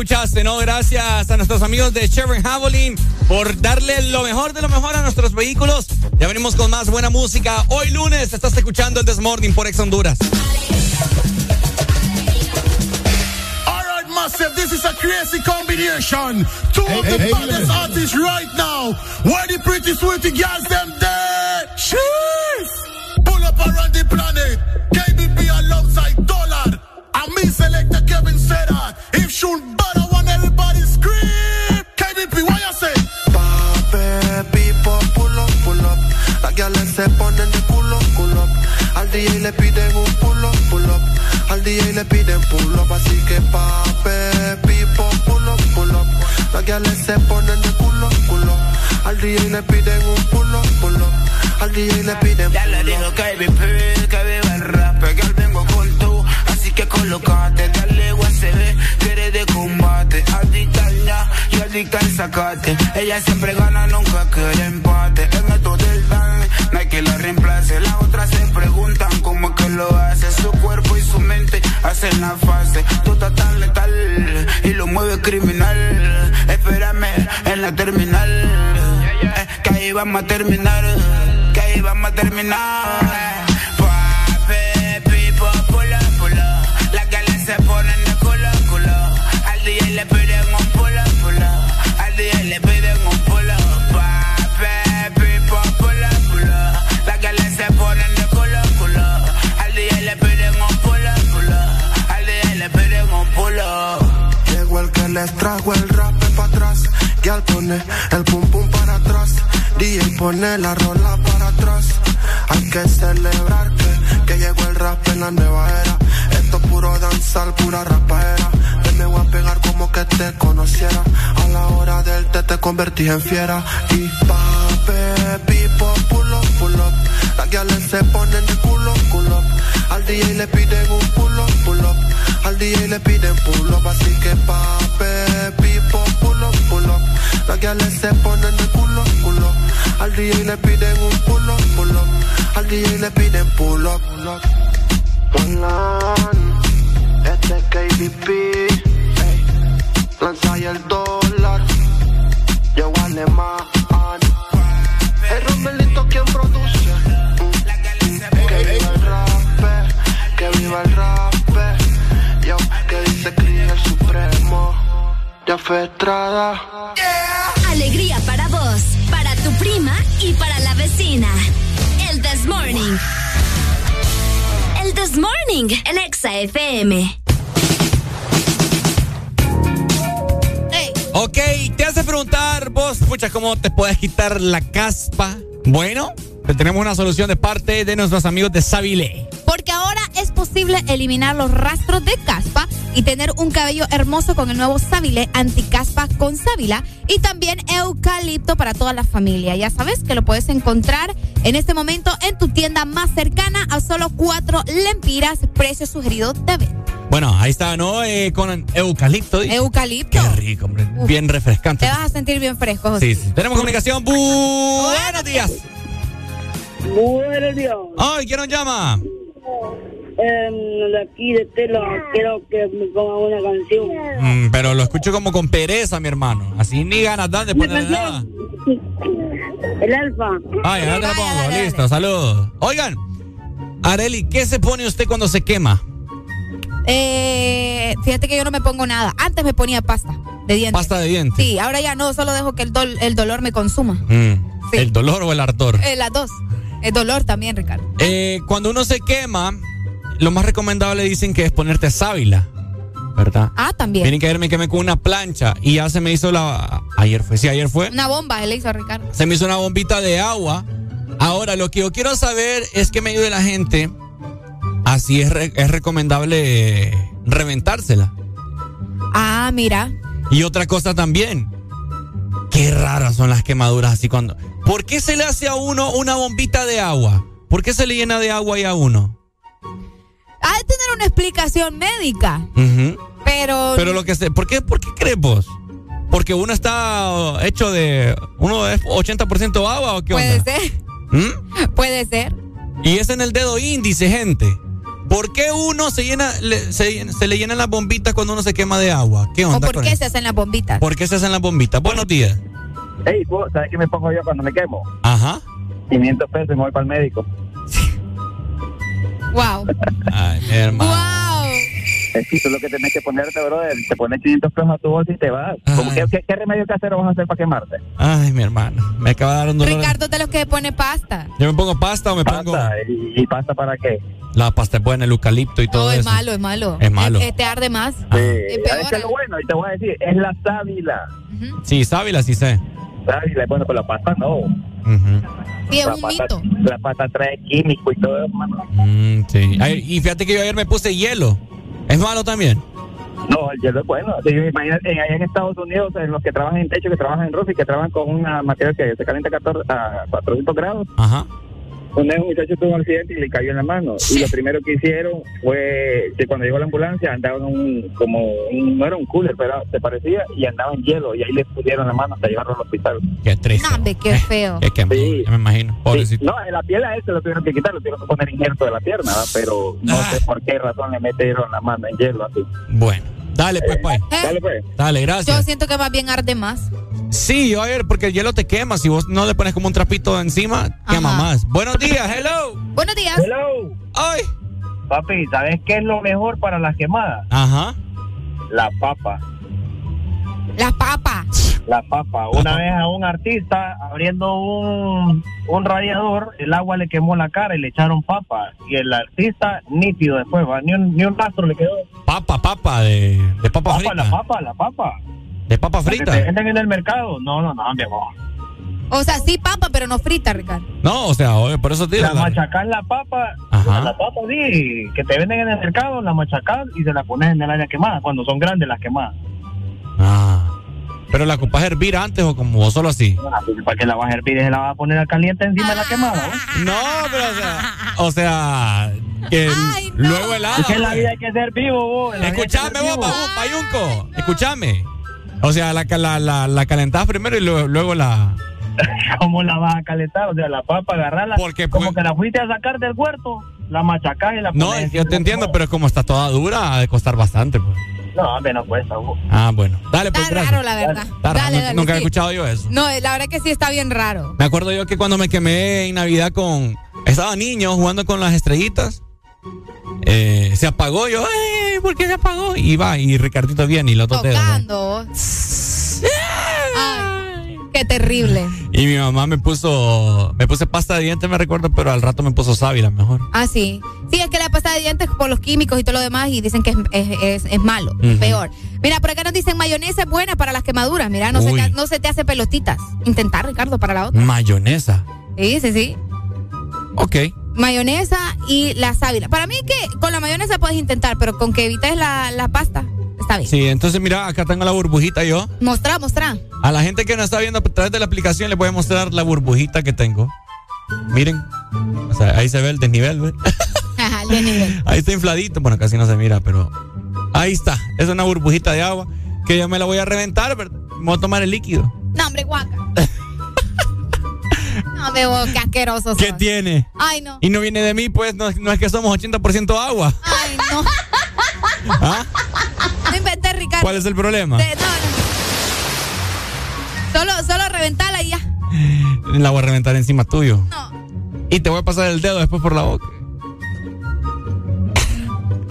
escuchaste, ¿no? Gracias a nuestros amigos de Chevron Javelin por darle lo mejor de lo mejor a nuestros vehículos. Ya venimos con más buena música. Hoy lunes estás escuchando el Desmorning por Ex Honduras.
Alright, Massive. This is a crazy combination. Two of the
hey,
baddest artists right now. Where the pretty sweetie girls them there? DJ le piden un pull up. Al DJ le piden
Ya le digo que vive, que viva el rap, que al vengo con tú, así que colocate, dale USB, que eres de combate, adicta al ya y adicta al sacate. Ella siempre gana, nunca quiere vamos a terminar, que ahí vamos a terminar.
La rola para atrás. Hay que celebrar que, llegó el rap en la nueva era. Esto es puro danzar, pura rapaera. Ven, me voy a pegar como que te conociera. A la hora del té te convertí en fiera. Y pape, pipo, pull up, pull up. Las gales se ponen de culo, culo. Al DJ le piden un pull up. Al DJ le piden pull up, así que pape, pipo, pull up, pull up. Las se ponen de culo. Al DJ le piden un pull up, pull up. Al DJ le piden pull up, pull up. Dolan, este es ey. lanza y el dólar, yo alemán. El Romelito quien produce, que viva el rap, que viva el rap, yo que dice Cris el supremo, ya fue Estrada.
El This Morning. El This Morning, el Exa FM.
Ok, te hace preguntar vos, pucha, ¿cómo te puedes quitar la caspa? Bueno, te tenemos una solución de parte de nuestros amigos de Savile.
Porque ahora es posible eliminar los rastros de caspa y tener un cabello hermoso con el nuevo Savile anticaspa con sábila y también eucalipto para toda la familia. Ya sabes que lo puedes encontrar en este momento en tu tienda más cercana a solo cuatro lempiras, precio sugerido de venta.
Bueno, ahí está, ¿no? Eh, con eucalipto.
Eucalipto.
Qué rico, hombre. Bien refrescante.
Te vas a sentir bien fresco, José.
Sí, sí. Tenemos comunicación. Bu- Buenos días.
Buenos días.
Ay, ¿quién nos llama?
De aquí de Tela, quiero que me ponga una canción.
Mm, pero lo escucho como con pereza, mi hermano. Así ni ganas dan de ponerle nada.
El alfa.
Ay, ya te lo pongo. Listo, saludos. Oigan, Areli, ¿qué se pone usted cuando se quema?
Eh, fíjate que yo no me pongo nada. Antes me ponía pasta de dientes.
Pasta de dientes.
Sí, ahora ya no, solo dejo que el, dol- el dolor me consuma.
Mm, ¿El dolor o el ardor?
Eh, las dos. El dolor también, Ricardo.
Eh, cuando uno se quema, lo más recomendable dicen que es ponerte sábila. ¿Verdad?
Ah, también.
Tienen que me con una plancha y ya se me hizo la. Ayer fue, sí, ayer fue.
Una bomba le hizo a Ricardo.
Se me hizo una bombita de agua. Ahora, lo que yo quiero saber es que me ayude la gente. Así es, re- es recomendable reventársela.
Ah, mira.
Y otra cosa también. Qué raras son las quemaduras así cuando. ¿Por qué se le hace a uno una bombita de agua? ¿Por qué se le llena de agua ahí a uno?
Ha de tener una explicación médica. Pero.
Pero lo que sé, ¿por qué, ¿por qué crees vos? Porque uno está hecho de. ¿Uno es 80% agua o qué
Puede
onda?
ser.
¿Mm?
Puede ser.
Y es en el dedo índice, gente. ¿Por qué uno se llena, le- se, se le llenan las bombitas cuando uno se quema de agua? ¿Qué
¿O
onda
por
con
qué
eso?
se hacen las bombitas?
¿Por qué se hacen las bombitas? Buenos días.
Ey, ¿vos ¿sabes qué me pongo yo cuando me quemo?
Ajá.
500 pesos y me voy para el médico.
Wow.
Ay, mi hermano.
Wow.
Es que tú lo que tenés que ponerte, brother, te pones 500 pesos a tu bolsa y te vas. Como que, ¿qué, qué remedio casero vas a hacer para quemarte?
Ay, mi hermano. Me acaba de dar un dolor.
Ricardo es de los que pone pasta.
Yo me pongo pasta o me pongo.
¿Y, y pasta para qué?
La pasta es buena, el eucalipto y todo
No, es
eso.
malo, es malo.
Es malo.
Eh, te arde más.
Sí, es que lo bueno, y te voy a decir, es la sábila.
Sí, sábila, sí sé.
Sábila, bueno, con la pasta no.
Sí, es
la
un
pata,
mito.
La pata trae químico y todo, hermano.
Mm, sí. Ay, y fíjate que yo ayer me puse hielo. ¿Es malo también?
No, el hielo es bueno. Imagínate, en- allá en Estados Unidos, en los que trabajan en techo, que trabajan en roofing, que trabajan con una material que se calienta a 14 a 400 grados.
Ajá.
Una vez un muchacho tuvo un accidente y le cayó en la mano. Y lo primero que hicieron fue que cuando llegó la ambulancia andaba en un, como, un- no era un cooler, pero se parecía, y andaba en hielo. Y ahí le pusieron la mano hasta llevarlo al hospital.
Qué triste.
No, qué feo.
Es que ya me imagino. Pobrecito.
No, en la piel a él se lo tuvieron que quitar, lo tuvieron que poner injerto de la pierna, ¿va? pero no
Ah.
sé por qué razón le metieron la mano en hielo así.
Bueno. Dale, pues, pues.
Dale, pues.
Dale,
Yo
gracias.
siento que más bien arde más.
Sí, yo ayer, porque el hielo te quema. Si vos no le pones como un trapito encima, quema más. Buenos días, hello.
Buenos días.
Hello.
Ay.
Papi, ¿sabes qué es lo mejor para las quemadas?
Ajá.
La papa.
La papa.
La papa. Una vez a un artista abriendo un, un radiador, el agua le quemó la cara y le echaron papa. Y el artista nítido después, ¿va? Ni, un, ni un rastro le quedó.
Papa, papa, de, de papa,
Papa,
frita.
la papa, la papa.
De papa frita.
te venden en el mercado. No, no, no, mi amor.
O sea, sí papa, pero no frita, Ricardo.
No, o sea, oye, por eso te digo.
La
la-
machacás la papa,
Ajá.
la papa sí, que te venden en el mercado, la machacás y se la pones en el área quemada, cuando son grandes las quemadas.
Ah. Pero la ocupas hervir antes o como o solo así.
¿Para que la vas a hervir y se la vas a poner al caliente encima de la quemada? ¿no?
No, pero o sea, o sea, que luego el
Es que en la vida hay que ser vivo, vos.
Escuchame vos, Payunco. Escuchame. O sea, la, la, la, la calentás primero y luego, luego la.
¿Cómo la vas a calentar? O sea, la papa, agarrarla.
Porque, pues,
como que la fuiste a sacar del huerto, la machacás y la
No, yo te entiendo, pero como está toda dura, ha de costar bastante. Pues.
No, hombre, no cuesta.
Ah, bueno. Dale, pues,
Está
gracias.
raro, la verdad.
Está raro,
Dale,
nu-
dale,
Nunca he escuchado yo eso.
No, la verdad que sí está bien raro.
Me acuerdo yo que cuando me quemé en Navidad con. Estaba niño jugando con las estrellitas. eh, se apagó yo, "Ay, ¿por qué se apagó? Y va, y Ricardito viene y los dos dedos. ¿no?
Qué terrible.
Y mi mamá me puso, me puse pasta de dientes, me recuerdo, pero al rato me puso sábila mejor.
Ah, sí. Sí, es que la pasta de dientes por los químicos y todo lo demás y dicen que es, es, es- es malo, peor. Mira, por acá nos dicen mayonesa es buena para las quemaduras. Mira, no se, te, no se te hace pelotitas. Intentar, Ricardo, para la otra.
Mayonesa.
Sí, sí, sí.
Ok.
Mayonesa y la sábila. Para mí que con la mayonesa puedes intentar, pero con que evites la, la pasta, está bien.
Sí, entonces mira, acá tengo la burbujita yo.
Mostrá, mostrá.
A la gente que nos está viendo a través de la aplicación les voy a mostrar la burbujita que tengo. Miren. O sea, ahí se ve el desnivel, ¿ve?
Ajá, de nivel.
Ahí está infladito. Bueno, casi no se mira, pero ahí está. Es una burbujita de agua que yo me la voy a reventar, ¿verdad? Me voy a tomar el líquido.
No, hombre, guaca. No, me qué asqueroso
¿Qué
sos.
tiene?
Ay, no.
Y no viene de mí, pues no, no es que somos 80% agua.
Ay, no.
¿Ah?
No inventé, Ricardo.
¿Cuál es el problema?
No, no. Solo, solo reventala y ya.
La voy a reventar encima tuyo.
No.
Y te voy a pasar el dedo después por la boca.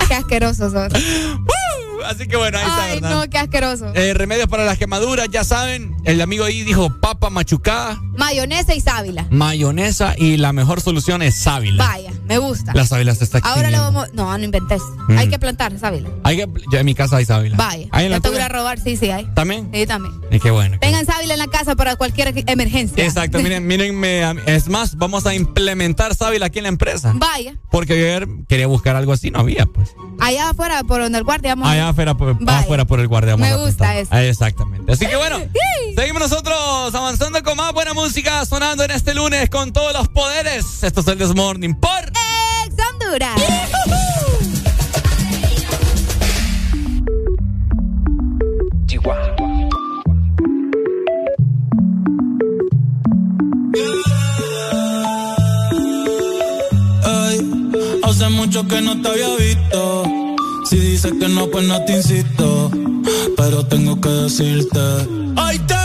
Qué asqueroso sos.
Así que bueno, ahí está,
Ay,
¿verdad?
no, qué asqueroso.
Eh, remedios para las quemaduras, ya saben. El amigo ahí dijo papa machucada,
Mayonesa y sábila.
mayonesa y la mejor solución es sábila.
Vaya, me gusta.
La sábila se está
Ahora
extinguiendo.
vamos. No, no inventes.
Mm.
Hay que plantar sábila.
Hay que, en mi casa hay sábila.
Vaya.
¿Hay en la
te voy a robar, sí, sí, hay.
¿También?
Sí, también.
Y qué bueno.
Tengan sábila en la casa para cualquier emergencia.
Exacto, miren, mí. Es más, vamos a implementar sábila aquí en la empresa.
Vaya.
Porque ayer quería buscar algo así, no había, pues.
Allá afuera, por donde el guardia. vamos.
Afuera por, afuera por el guardia. vamos
Me gusta eso.
Ah, Exactamente. Así que bueno, seguimos nosotros avanzando con más buena música sonando en este lunes con todos los poderes. Esto es el This Morning por
Ex Honduras.
Ey, hace mucho que no te había visto. Dices que no, pues no te insisto. Pero tengo que decirte. Ay, te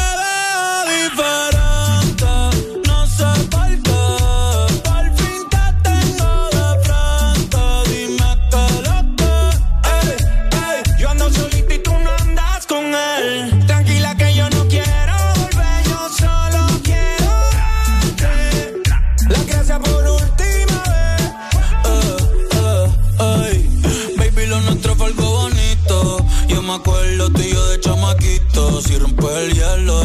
el hielo.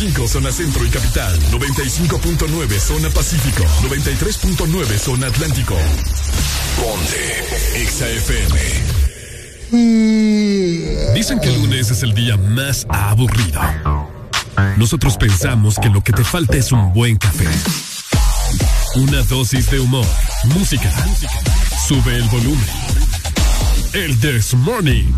95 zona centro y capital, 95.9 zona pacífico, 93.9 zona atlántico. Ponte XAFM. Dicen que el lunes es el día más aburrido. Nosotros pensamos que lo que te falta es un buen café. Una dosis de humor, música. Sube el volumen. El This Morning.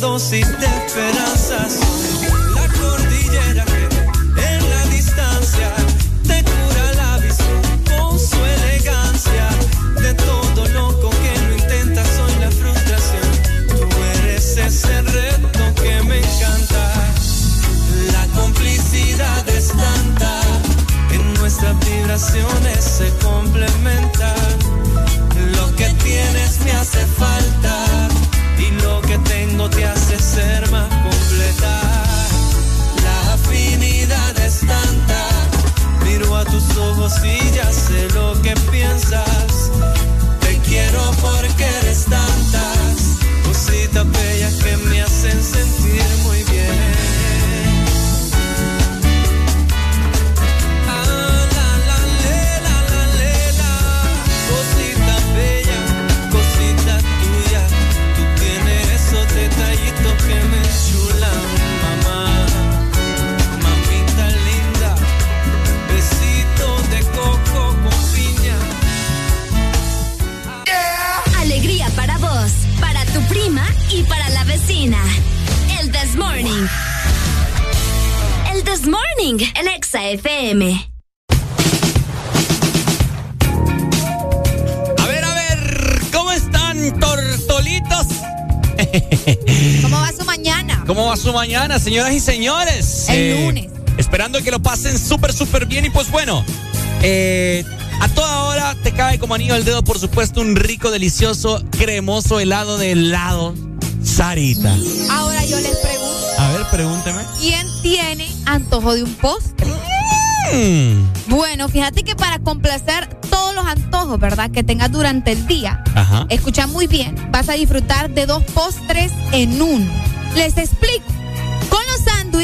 Dosis de
señoras y señores?
El lunes.
Esperando que lo pasen súper, súper bien. Y pues bueno, eh, a toda hora te cae como anillo al dedo, por supuesto, un rico, delicioso, cremoso helado de helado Sarita.
Ahora yo les pregunto,
A ver, pregúnteme.
¿quién tiene antojo de un postre?
Mm,
Bueno, fíjate que para complacer todos los antojos, ¿verdad? Que tengas durante el día,
Ajá.
escucha muy bien, vas a disfrutar de dos postres en uno. Les explico.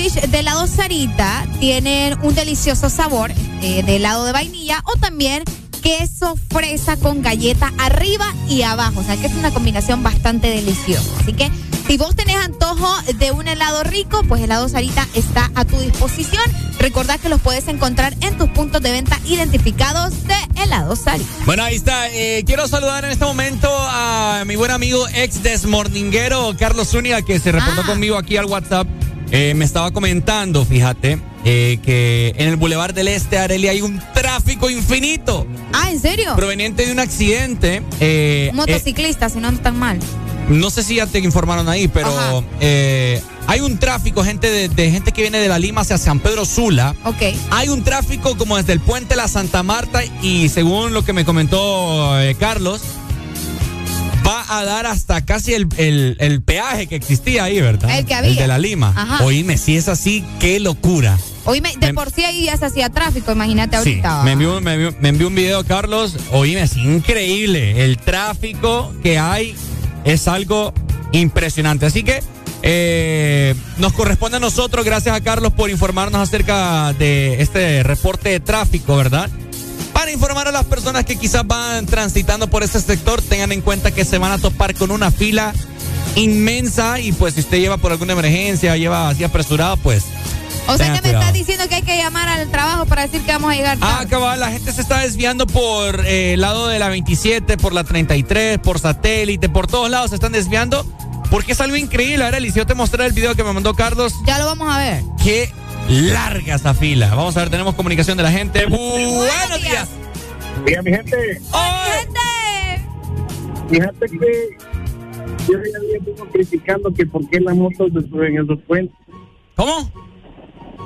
De helado Sarita tienen un delicioso sabor eh, de helado de vainilla o también queso fresa con galleta arriba y abajo. O sea que es una combinación bastante deliciosa. Así que si vos tenés antojo de un helado rico, pues helado Sarita está a tu disposición. Recordad que los puedes encontrar en tus puntos de venta identificados de helado Sarita.
Bueno, ahí está. Eh, quiero saludar en este momento a mi buen amigo ex desmorninguero Carlos Zúñiga que se reportó conmigo aquí al WhatsApp. Eh, me estaba comentando, fíjate, eh, que en el Boulevard del Este, Arelia, hay un tráfico infinito.
Ah, ¿en serio?
Proveniente de un accidente. eh,
Un motociclista, si no están mal.
eh, no sé si ya te informaron ahí, pero eh, hay un tráfico, gente de, de gente que viene de la Lima hacia San Pedro Sula.
Ok.
Hay un tráfico como desde el puente La Santa Marta y según lo que me comentó eh, Carlos, a dar hasta casi el, el- el peaje que existía ahí, ¿verdad?
El que había.
El de la Lima.
Ajá.
Oíme, si es así, qué locura.
Oíme, de
Me-
por sí ahí ya se hacía tráfico, imagínate
Sí,
ahorita.
me envió, me, envió, me envió un video, Carlos. Oíme, es increíble. El tráfico que hay es algo impresionante. Así que eh, nos corresponde a nosotros, gracias a Carlos por informarnos acerca de este reporte de tráfico, ¿verdad? Para informar a las personas que quizás van transitando por ese sector, tengan en cuenta que se van a topar con una fila inmensa y pues si usted lleva por alguna emergencia, lleva así apresurado, pues...
o sea que me estás diciendo que hay que llamar al trabajo para decir que vamos a llegar
Ah,
tarde.
cabal, la gente se está desviando por eh, el lado de la 27, por la 33, por satélite, por todos lados se están desviando. Porque es algo increíble. Ahora, Eliseo, te mostré el video que me mandó Carlos.
Ya lo vamos a ver.
Qué larga esa fila. Vamos a ver, tenemos comunicación de la gente. Buenos días.
Mira, mi gente. Fíjate que yo ya había estado criticando que por qué las motos se suben esos puentes.
¿Cómo?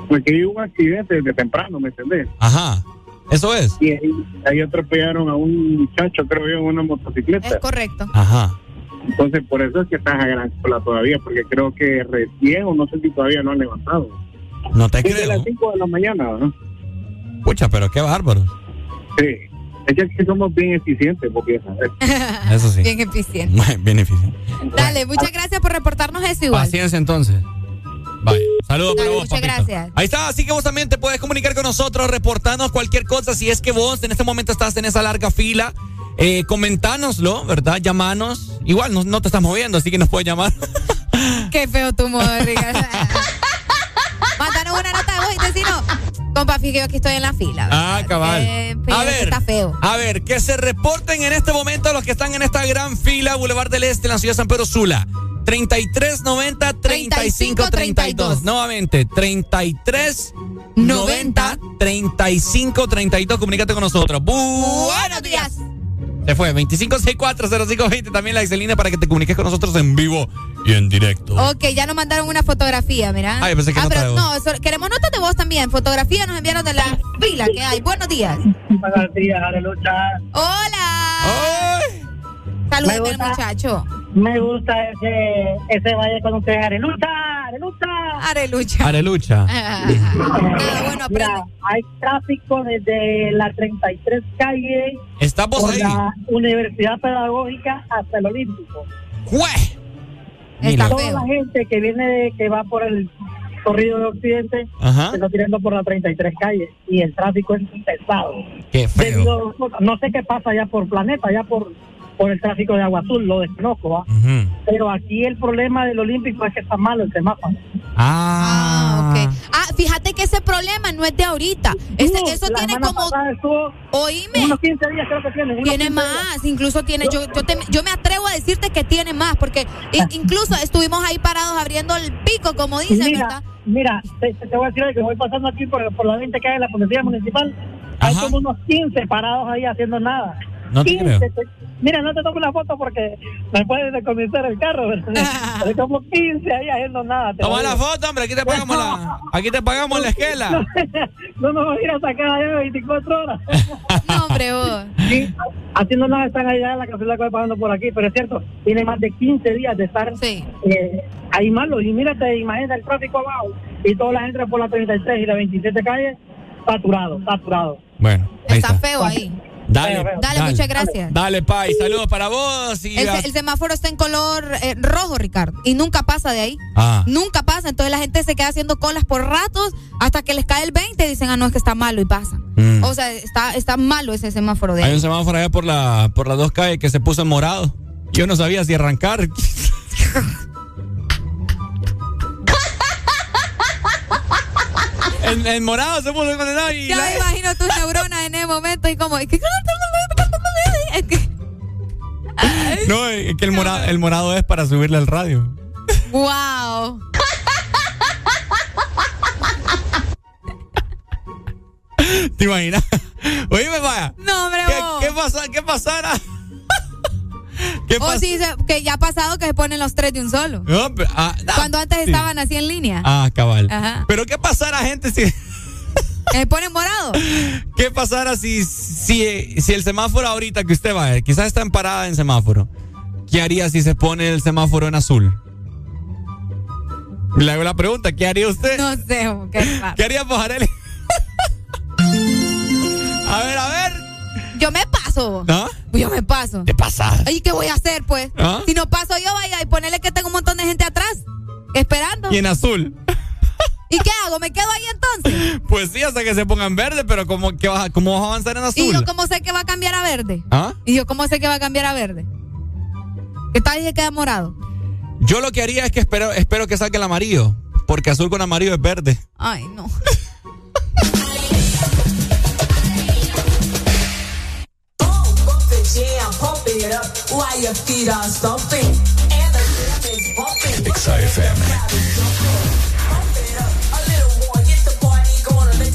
Porque hay un accidente desde temprano, ¿me entendés?
Ajá. Eso es.
Y ahí, ahí atropellaron a un muchacho, creo yo, en una motocicleta.
Es correcto.
Ajá.
Entonces, por eso es que estás a gran cola todavía, porque creo que recién, o no sé si todavía no han levantado.
No te
Desde
creo.
las 5 de la mañana, ¿no?
Pucha, pero qué bárbaro.
Sí. Es que aquí somos bien eficientes, porque
Eso sí.
Bien eficiente.
Bien difícil.
Dale, muchas gracias por reportarnos eso igual.
Paciencia entonces. Vaya. Saludos para vos,
muchas
papito.
gracias.
Ahí está, así que vos también te puedes comunicar con nosotros, reportarnos cualquier cosa. Si es que vos en este momento estás en esa larga fila, eh, comentánoslo, ¿verdad? Llamanos. Igual no, no te estás moviendo, así que nos puedes llamar.
Qué feo tu modo, Ricardo. Mándanos una nota de voz y decimos, compa, fíjate yo aquí estoy en la fila.
Ah, cabal.
Eh, pero
a ver,
está feo.
a ver, que se reporten en este momento los que están en esta gran fila, Boulevard del Este, en la ciudad de San Pedro Sula. 33 90 35 32. Nuevamente, 33 90 35 32. Comunícate con nosotros.
Buenos días.
Se fue. 25640520. También la excelina para que te comuniques con nosotros en vivo y en directo.
Ok, ya nos mandaron una fotografía, mira.
Ay, pensé que
ah, pero no, eso- queremos notas de voz también. Fotografía nos enviaron de la fila que hay. Buenos días.
Buenos días, Arelucha.
Hola. Al
gusta-
muchacho.
Me gusta ese, ese baile con ustedes, Arelucha, Arelucha.
Arelucha.
Arelucha.
Ah, bueno,
Mira, hay tráfico desde la 33 calle
Estamos
por
ahí.
la Universidad Pedagógica hasta el Olímpico.
¡Jue!
Está
Toda la gente que viene, de- que va por el corrido de Occidente,
Ajá.
se está tirando por la 33 calle y el tráfico es pesado.
Qué feo.
No sé qué pasa allá por Planeta, allá por, por el tráfico de Agua Azul, lo desconozco, ¿va?
Ujú.
Pero aquí el problema del Olímpico es que está malo el semáforo.
Ah.
ok. Ah, fíjate que ese problema no es de ahorita. Ese-
No,
eso
la
tiene como. Oíme.
Unos 15 días creo que tiene.
Tiene
15
más,
días.
incluso tiene, yo, yo, te- yo me atrevo a decirte que tiene más, porque i- incluso estuvimos ahí parados abriendo el pico, como dicen,
Mira,
¿verdad?
mira te, te voy a decir que voy pasando aquí por, por la 20 que hay en la policía municipal. Hay como unos 15 parados ahí haciendo nada.
No te
15,
creo.
te- mira, no te tomo una foto porque me puedes decomisar el carro, como 15 ahí haciendo nada. te
Toma la foto, hombre. Aquí te pagamos la, aquí te pagamos la esquela.
No nos vamos a ir a sacar allá 24 horas.
No, hombre, vos.
Sí, haciendo nada están allá en la cancela que voy pagando por aquí, pero es cierto, tiene más de 15 días de estar eh, ahí malo. Y mírate, imagínate el tráfico abajo y toda la gente por la 33 y la 27 calle, saturado, saturado.
Bueno, ahí
Está
está.
feo ahí.
Dale,
Dale, muchas gracias.
Dale, Pai. Saludos para vos. Y
El,
a-
el semáforo está en color eh, rojo, Ricardo, y nunca pasa de ahí.
Ah.
Nunca pasa. Entonces la gente se queda haciendo colas por ratos hasta que les cae el 20 y dicen, ah, no, es que está malo y pasan.
Mm.
O sea, está, está malo ese semáforo de
Hay
ahí.
un semáforo allá por la por las dos calles que se puso en morado. Yo no sabía si arrancar. en, en morado se puso condenado y
Ya
la-
me imagino tus neuronas en ese momento y como...
No, es que el morado, el morado es para subirle al radio.
¡Wow!
¿Te imaginas? Oíme, vaya.
No, hombre,
¿Qué,
vos.
qué pasa- qué pasara? ¿Qué
O
pasa?
sí, se- que ya ha pasado que se ponen los tres de un solo.
No, pero- ah, ah,
Cuando antes
sí.
estaban así en línea.
Ah, cabal.
Ajá.
Pero ¿qué pasara, gente, si...
Se ponen morado.
¿Qué pasara si, si, si el semáforo ahorita que usted va, quizás está en parada en semáforo, ¿qué haría si se pone el semáforo en azul? Le hago la pregunta, ¿qué haría usted?
No sé, oh, qué.
¿Qué haría Pajarelli? a ver, a ver.
Yo me paso.
¿Ah?
Yo me paso.
¿Te pasas?
¿Y qué voy a hacer, pues?
¿Ah?
Si no paso yo, vaya, y ponerle que tengo un montón de gente atrás, esperando.
Y en azul.
¿Y qué hago? ¿Me quedo ahí entonces?
Pues sí, hasta que se ponga en verde, pero ¿cómo, que vas, a- cómo vas a avanzar en
¿Y
azul?
yo cómo sé que va a cambiar a verde?
¿Ah?
¿Y yo cómo sé que va a cambiar a verde? ¿Qué tal que queda morado?
Yo lo que haría es que espero, espero que saque el amarillo, porque azul con amarillo es verde.
Ay, no.
while your feet are stomping. And the jam is bumping.
XFM.
Pump it up a little more, get the party going on the.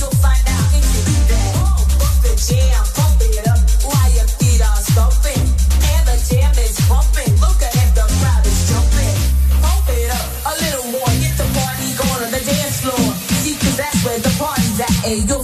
You'll find out if you do that. Bump the jam, pump it up while your feet are stomping. And the jam is pumping. Look ahead, the crowd is jumping. Pump it up a little more, get the party going on the dance floor. See, 'cause that's where the party's at. You'll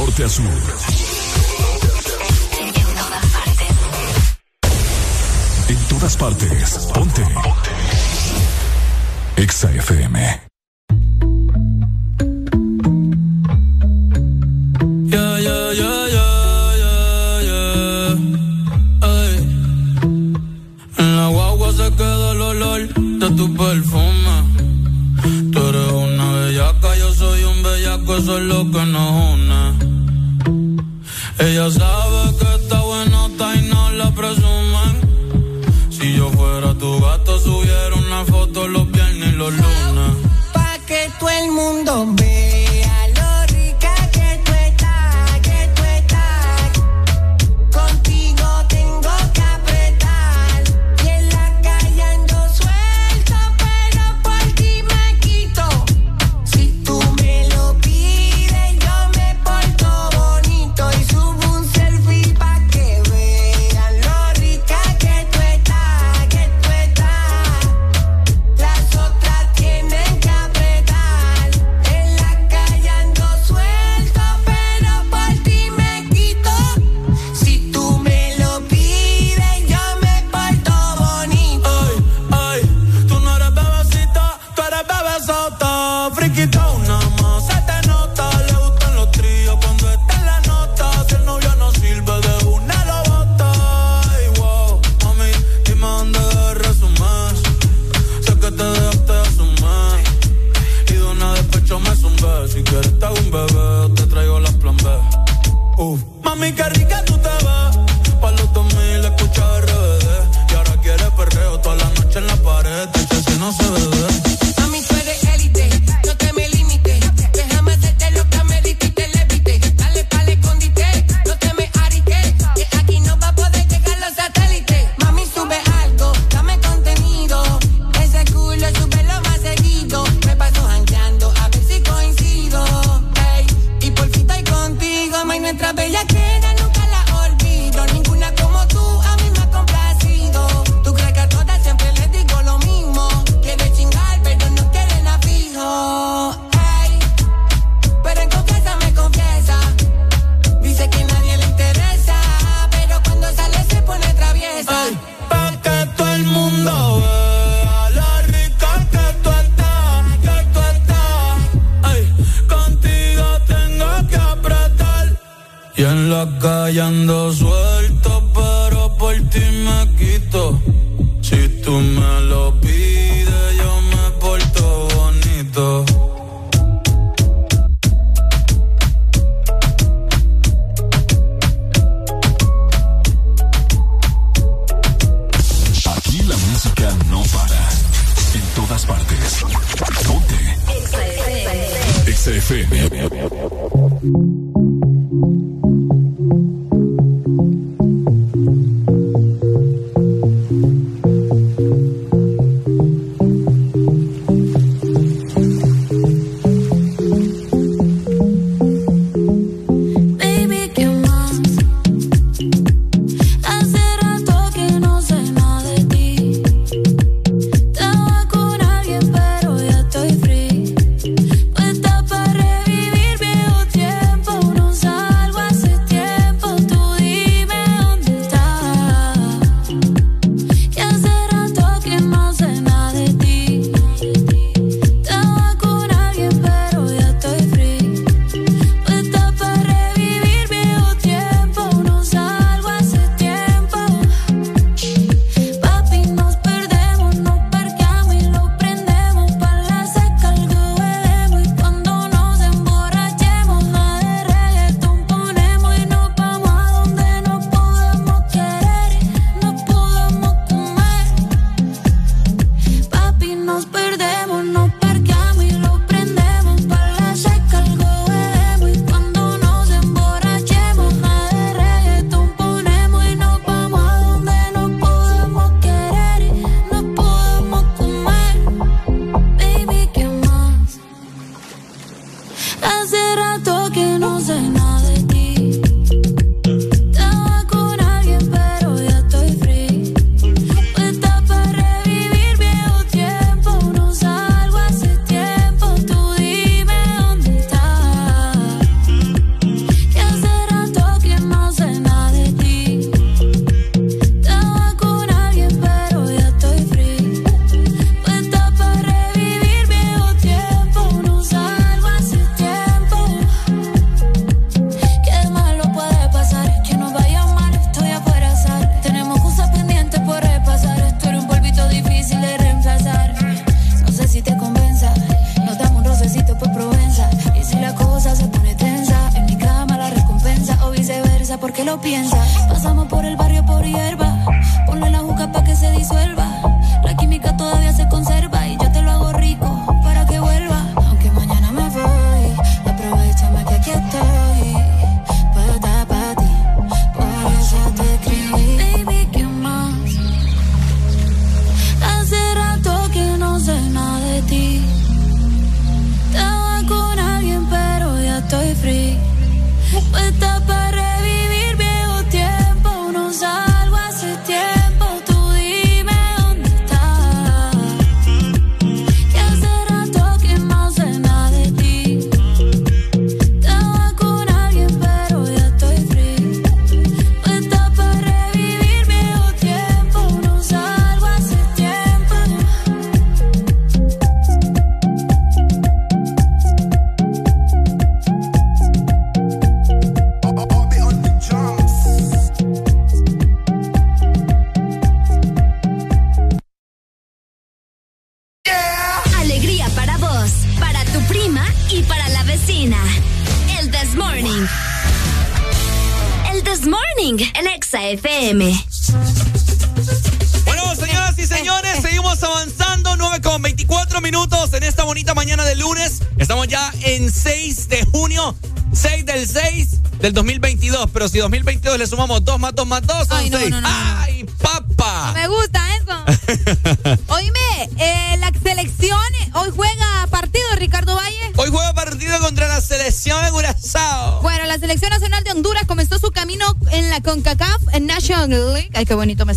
norte a sur. En todas partes. Ponte. XAFM.
Yeah, yeah, yeah, yeah, yeah, yeah. En la guagua se queda el olor de tu perfume. Tú eres una bellaca, yo soy un bellaco, eso es lo que nos une ella sabe que está buenota y no la presumen. Si yo fuera tu gato, subiera una foto los viernes y los lunes.
Pa' que todo el mundo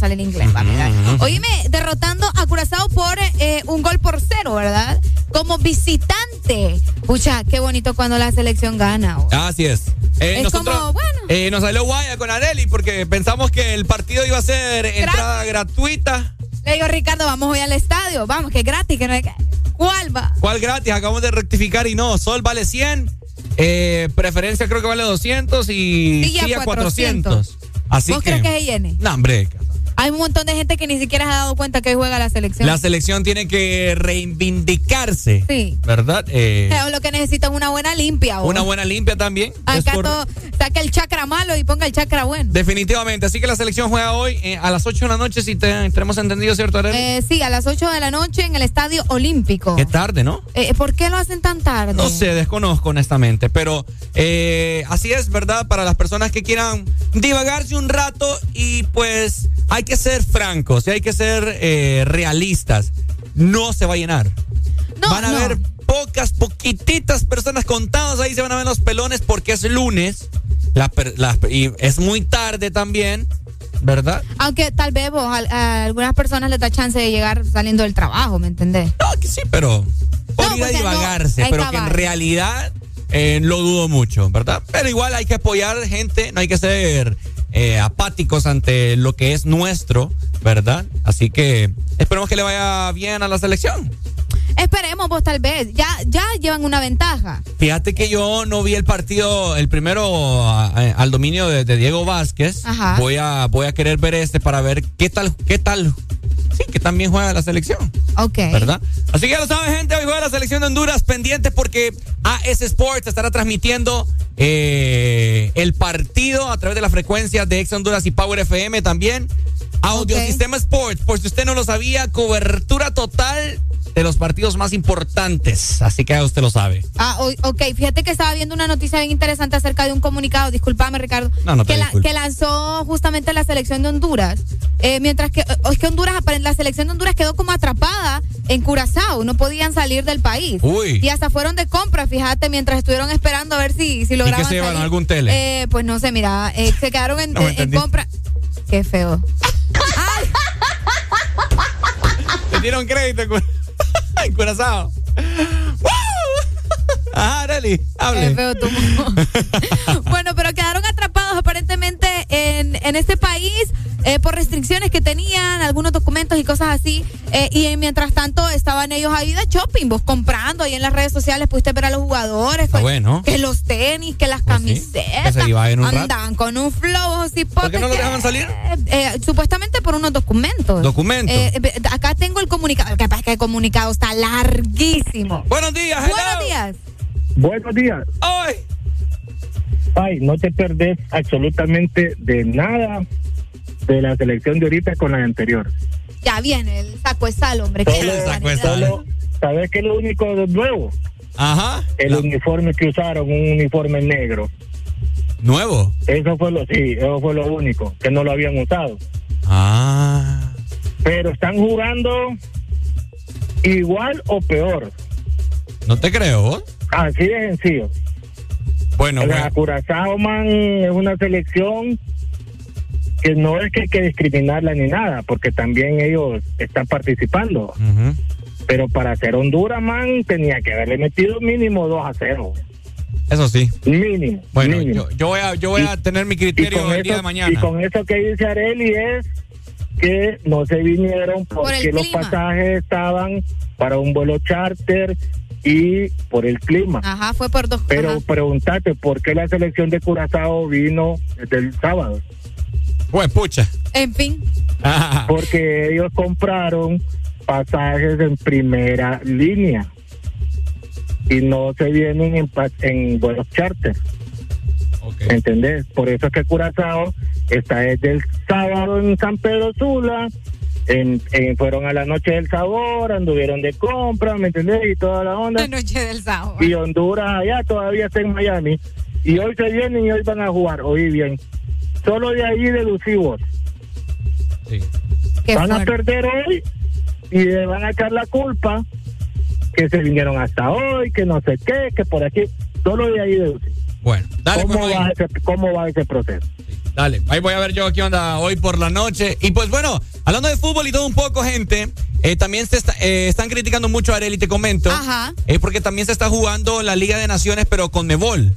sale
el
inglés. Oíme, derrotando a Curazao por eh, un gol por cero, ¿verdad? Como visitante. Pucha, qué bonito cuando la selección gana. oh.
Así es. Eh,
Es
nosotros,
como, bueno.
eh, nos salió guaya con Areli porque pensamos que el partido iba a ser entrada gratuita.
Le digo, Ricardo, vamos hoy al estadio. Vamos, que es gratis, que no. ¿Cuál va?
¿Cuál gratis? Acabamos de rectificar y no. Sol vale 100. eh, preferencia creo que vale 200 y
silla 400.
400. Así
¿Vos
que.
crees que se llene?
No, hombre.
Hay un montón de gente que ni siquiera se ha dado cuenta que juega la selección.
La selección tiene que reivindicarse.
Sí.
¿Verdad? Eh,
lo que necesita es una buena limpia. ¿o?
una buena limpia también.
Acá
por-
todo, saca el chakra malo y ponga el chakra bueno.
Definitivamente. Así que la selección juega hoy eh, a las 8 de la noche, si te, tenemos entendido, ¿cierto, Areli?
Eh, sí, a las 8 de la noche en el Estadio Olímpico.
Qué tarde, ¿no?
Eh, ¿Por qué lo hacen tan tarde?
No sé, desconozco honestamente, pero eh, así es, ¿verdad? Para las personas que quieran divagarse un rato y pues hay que ser francos y hay que ser eh, realistas. No se va a llenar. van a
no.
haber pocas, poquititas personas contadas, ahí se van a ver los pelones porque es lunes la per- la- y es muy tarde también, ¿verdad?
Aunque tal vez vos, a, a algunas personas les da chance de llegar saliendo del trabajo, ¿me entendés?
No, que sí, pero por
No,
ir a
no,
divagarse, pero que en realidad eh, lo dudo mucho, ¿verdad? Pero igual hay que apoyar gente, no hay que ser eh, apáticos ante lo que es nuestro, ¿verdad? Así que esperemos que le vaya bien a la selección.
Esperemos vos tal vez. Ya, ya llevan una ventaja.
Fíjate que yo no vi el partido, el primero a- a- al dominio de, de Diego Vázquez.
Ajá.
Voy a, voy a querer ver este para ver qué tal, qué tal, sí, que también juega la selección.
Ok.
¿Verdad? Así que ya lo saben, gente. Hoy juega la selección de Honduras pendientes porque AS Sports estará transmitiendo eh, el partido a través de la frecuencia de Ex Honduras y Power FM también. Audio Sistema Sports, por si usted no lo sabía, cobertura total de los partidos más importantes. Así que usted lo sabe.
Ah, ok, fíjate que estaba viendo una noticia bien interesante acerca de un comunicado, discúlpame Ricardo,
No, no te
que, la- que lanzó justamente la selección de Honduras. Eh, mientras que, o- es que Honduras, la selección de Honduras quedó como atrapada en Curazao, no podían salir del país.
Uy.
Y hasta fueron de compra, fíjate, mientras estuvieron esperando a ver si, si lograban
se llevaron?
salir.
¿Algún tele?
Eh, pues no sé, mira, eh, se quedaron en,
No
en compra. Qué feo.
Te dieron crédito en Cura- en Curazao. Ajá, Arely, hable.
Feo tu bueno, pero quedaron atrapados aparentemente en, en este país eh, por restricciones que tenían, algunos documentos y cosas así. Eh, y mientras tanto estaban ellos ahí de shopping, vos comprando ahí en las redes sociales, pudiste ver a los jugadores.
Está
pues,
bueno.
Que los tenis, que las
Que
camisetas.
se iba en un rato.
andaban con un flow, así
¿Por qué no lo dejaban salir?
eh, supuestamente por unos documentos.
¿Documentos?
Acá tengo el comunicado. Que es que el comunicado está larguísimo.
Buenos días, hello.
Buenos días.
Buenos días.
¡Ay!
Ay, no te perdés absolutamente de nada de la selección de ahorita con la anterior.
Ya viene el saco de sal, hombre. qué
Solo-
barbaridad.
solo- ¿Sabes qué es lo único nuevo?
Ajá.
El uniforme que usaron, un uniforme negro.
¿Nuevo?
Eso fue lo, sí, eso fue lo único, que no lo habían usado.
Ah.
Pero están jugando igual o peor.
No te creo. ¿vos?
Así de sencillo.
Bueno,
sea,
bueno.
Curazao, man, es una selección que no es que hay que discriminarla ni nada, porque también ellos están participando. Pero para ser Honduras, man, tenía que haberle metido mínimo 2 a 0.
Eso sí.
Mínimo.
Bueno,
mínimo.
yo, yo voy a, yo voy a tener mi criterio el día de mañana.
y con eso que dice Areli es que no se vinieron
Por
porque los pasajes estaban para un vuelo charter y por el clima.
Ajá, fue por dos.
Pero
ajá.
pregúntate por qué la selección de Curazao vino desde el sábado.
Pues pucha.
En fin.
Porque ellos compraron pasajes en primera línea y no se vienen en, en vuelos charter. ¿Entendés? Por eso es que Curazao está desde el sábado en San Pedro Sula. En, en- fueron a la noche del sabor, anduvieron de compra, ¿me entendés? Y toda la onda.
La noche del sábado.
Y Honduras allá todavía está en Miami. Y hoy se vienen y hoy van a jugar. Oí bien. Solo de ahí deducimos.
Qué
van a perder hoy y le van a echar la culpa que se vinieron hasta hoy, que no sé qué, que por aquí. Solo de ahí deducimos.
Bueno, dale,
¿Cómo, va ese, ¿Cómo va ese proceso?
Dale, ahí voy a ver yo qué onda hoy por la noche. Y pues bueno, hablando de fútbol y todo un poco, gente, eh, también se está- eh, están criticando mucho a Areli, te comento.
Ajá.
Es porque también se está jugando la Liga de Naciones, pero con Nebol,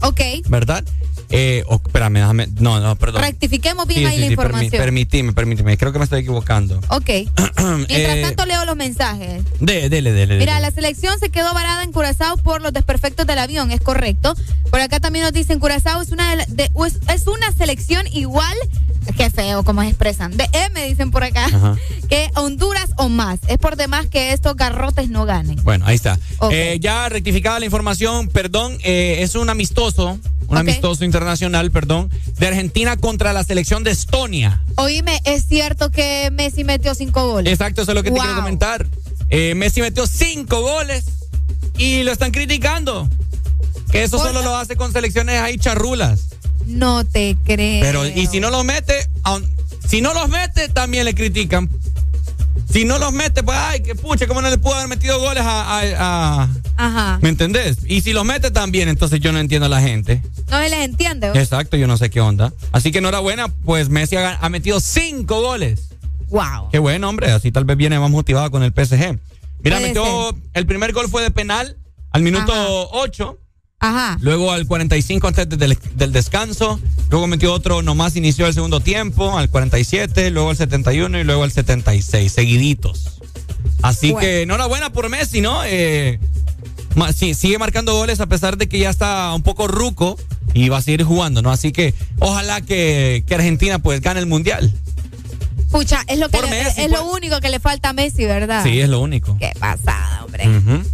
Ok.
¿verdad? Eh, oh, espérame, déjame. No, no, perdón.
Rectifiquemos bien
Sí,
ahí
sí,
la
sí, permi-
información.
permitime, permíteme. Creo que me estoy equivocando.
ok. Mientras
Eh,
tanto leo los mensajes.
de- dele, dele,
Mira,
dele.
la selección se quedó varada en Curazao por los desperfectos del avión, es correcto. Por acá también nos dicen Curazao es una de la- de- es, una selección igual, qué feo como expresan, de M dicen por acá,
Ajá.
que Honduras o más. Es por demás que estos garrotes no ganen.
Bueno, ahí está. Eh, ya rectificada la información, perdón, eh, es un amistoso, un amistoso internacional, perdón, de Argentina contra la selección de Estonia.
Oíme, es cierto que Messi metió cinco goles.
Exacto, eso es lo que te quiero comentar. Eh, Messi metió cinco goles y lo están criticando. Que eso solo lo hace con selecciones ahí charrulas.
No te creo.
Pero, y si no los mete, aun- si no los mete, también le critican. Si no los mete, pues, ay, que pucha, ¿cómo no le pudo haber metido goles a- a- a
Ajá.
¿Me entendés? Y si los mete también, entonces yo no entiendo a la gente.
No se les entiende. ¿o?
Exacto, yo no sé qué onda. Así que enhorabuena, pues Messi ha, ha metido cinco goles.
Wow.
Qué bueno, hombre. Así tal vez viene más motivado con el PSG. Mira, metió. El primer gol fue de penal al minuto 8.
Ajá.
Luego al 45 antes del, del descanso. Luego metió otro, nomás inició el segundo tiempo, al 47, luego al 71 y luego al 76, seguiditos. Así
Bueno.
que enhorabuena por Messi, ¿no? Eh, ma- sí, sigue marcando goles a pesar de que ya está un poco ruco y va a seguir jugando, ¿no? Así que ojalá que, que Argentina pues gane el mundial.
Pucha, es lo que
Por
le-
Messi,
es
pues.
lo único que le falta a Messi, ¿verdad?
Sí, es lo único.
Qué pasada, hombre.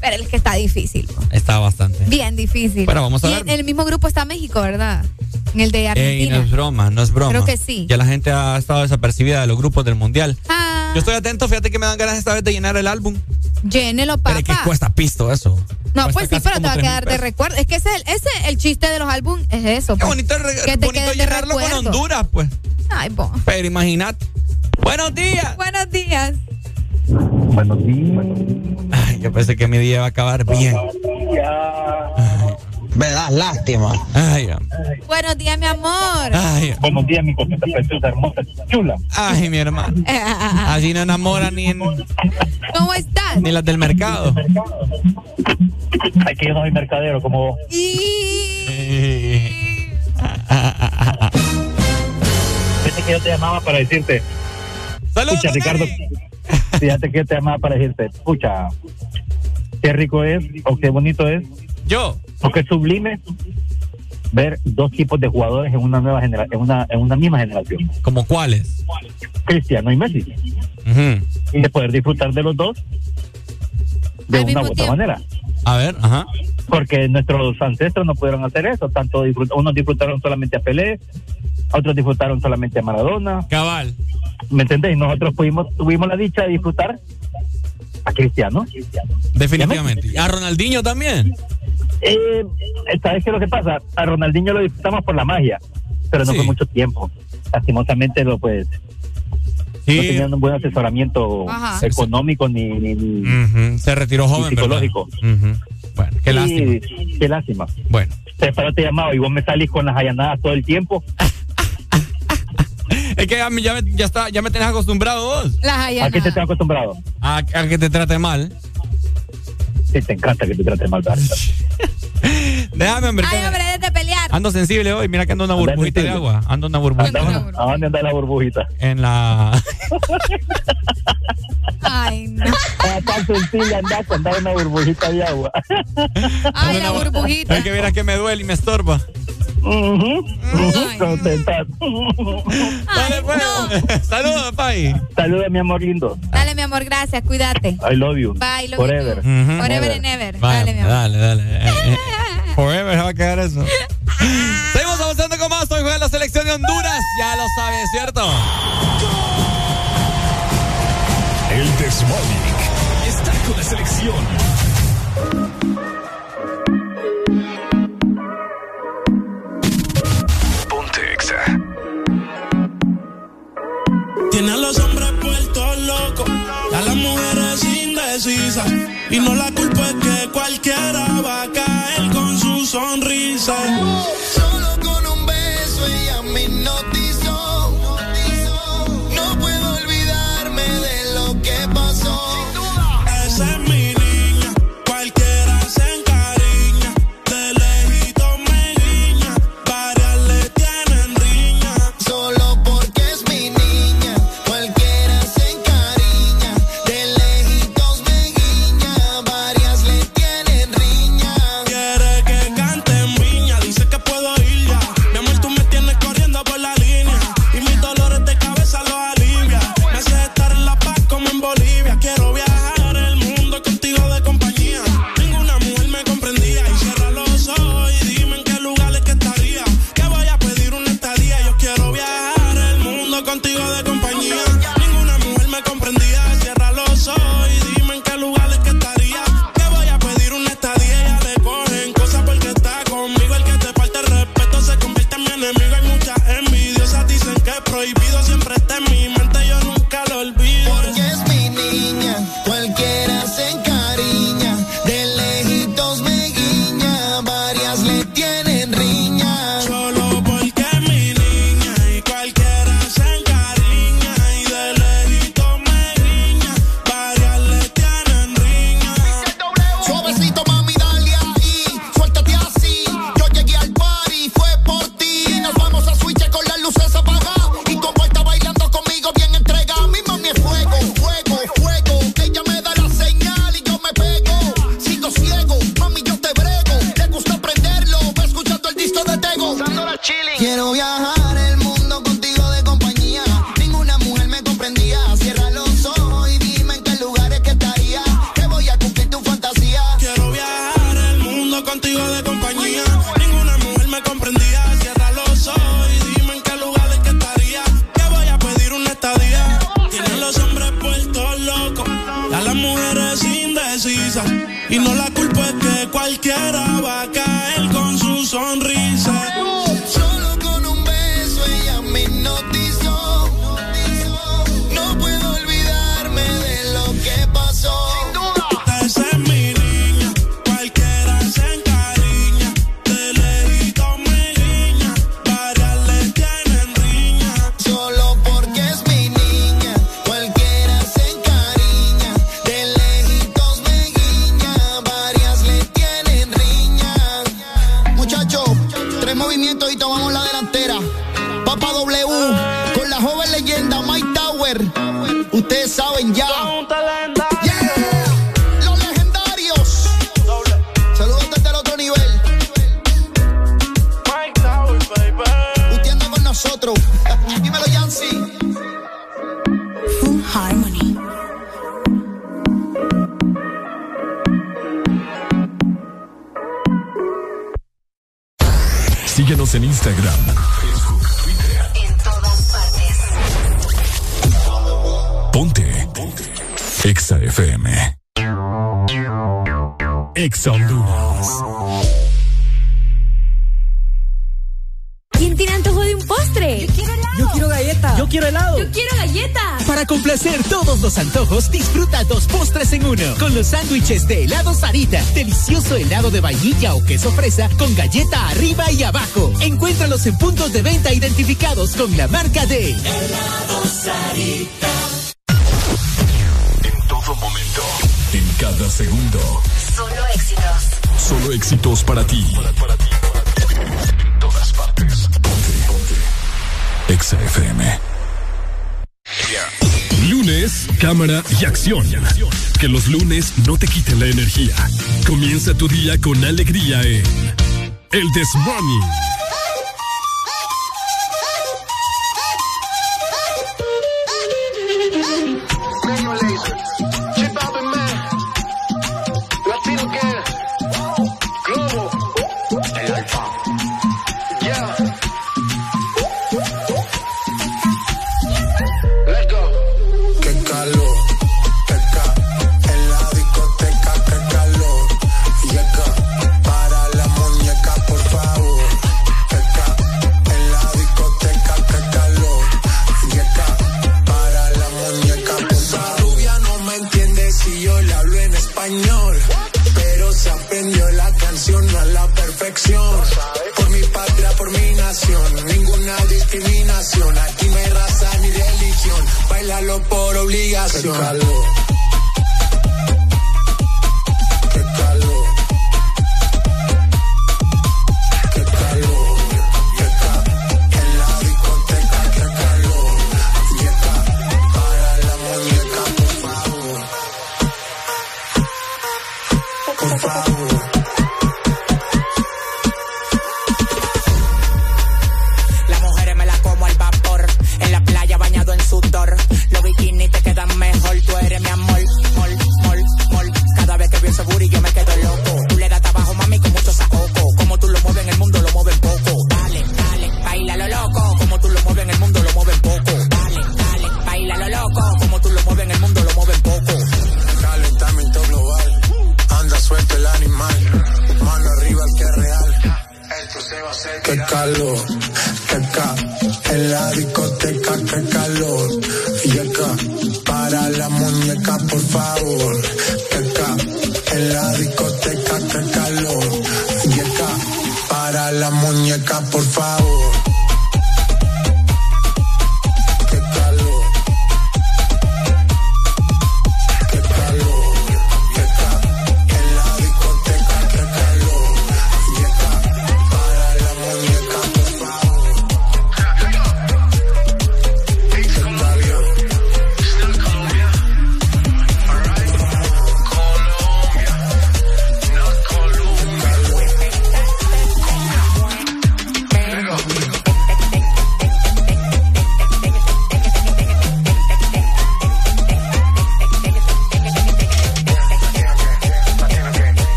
Pero es que está difícil. po.
Está bastante.
Bien difícil.
Bueno, vamos a
y
ver.
En el mismo grupo está México, ¿verdad? En el de
Ey, no
Argentina.
es broma, no es broma.
Creo que sí.
Ya la gente ha estado desapercibida de los grupos del mundial.
Ah,
Yo estoy atento, fíjate que me dan ganas esta vez de llenar el álbum.
llénelo,
Pero es que
papá.
cuesta pisto eso.
No, pues sí, pero te va a
3,000
quedar de recuerdo. Es que ese, es el- ese el chiste de los álbumes es eso.
Qué
pues.
bonito,
que te
bonito
de
llenarlo con. Honduras, pues.
Ay, bo.
Pero imagínate. Buenos días.
Buenos días.
Buenos días.
Ay, yo pensé que mi día iba a acabar bien.
Me das lástima.
Ay,
Buenos días, mi amor.
ay,
Buenos días, mi cosita preciosa, hermosa, chula.
ay, mi hermano. Así no enamora ni, en-
¿Cómo estás?
ni las del mercado.
Ay, que yo no soy mercadero como vos. Fíjate que yo te llamaba para decirte.
Saludos,
Pucha, Ricardo. Fíjate que te llamaba para decirte. Pucha, qué rico es, o qué bonito es,
Yo.
o qué sublime ver dos tipos de jugadores en una nueva genera en una, en una misma generación.
¿Como cuáles?
Cristiano y Messi.
Ujú.
Y de poder disfrutar de los dos
de una u otra manera.
A ver, ajá.
Porque nuestros ancestros no pudieron hacer eso. Tanto disfrut- unos disfrutaron solamente a Pelé, otros disfrutaron solamente a Maradona.
Cabal.
¿Me entendés? Nosotros pudimos, tuvimos la dicha de disfrutar a Cristiano.
Definitivamente. ¿Y a Ronaldinho también?
Eh, ¿Sabes qué es lo que pasa? A Ronaldinho lo disfrutamos por la magia, pero no
Sí.
fue mucho tiempo. Lastimosamente, lo pues.
Sí.
No tenían un buen asesoramiento
Ajá.
económico ni, ni, ni-
Ujú, Se retiró joven,
psicológico.
Bueno, qué
Sí,
lástima.
Qué lástima.
Bueno.
Te paro te llamado y vos me salís con las allanadas todo el tiempo.
Es que ya, me- ya, me- ya está, ya me tenés acostumbrado vos.
Las
¿A qué te
allanadas.
estás acostumbrado?
A, a que te trate mal.
Sí, te encanta que te trate mal.
Déjame, hombre.
Ay, hombre, de pelear.
Ando sensible hoy. Mira que ando una burbujita de agua. Ando una burbujita.
¿A dónde anda la burbujita?
En la.
Ay, no.
Ah, tan sensible andar con dar una burbujita de agua.
Ay, la burbujita.
Es que verás que me duele y me estorba. Dale, pues. Saludos, Pai.
Saludos, mi amor lindo.
Dale, mi amor, gracias. Cuídate.
I love you.
Bye, love
Forever.
you. Forever and ever. Dale, mi amor.
Dale, dale. Forever se va a quedar eso. Seguimos avanzando con más. Hoy juega la selección de Honduras. Ya lo sabes, ¿cierto?
El Desmorning está con la selección. Ponte Exa.
Tiene a los hombres puestos locos, a las mujeres indecisas. Y no la culpa es que cualquiera va a caer con su sonrisa.
Solo
queso fresa con galleta arriba y abajo. Encuéntralos en puntos de venta identificados con la marca de
Helado Sarita.
En todo momento. En cada segundo.
Solo éxitos.
Solo éxitos para ti. En todas partes. Ponte. Ponte. Exa FM. Lunes, cámara y acción. Que los lunes no te quiten la energía. Comienza tu día con alegría en El This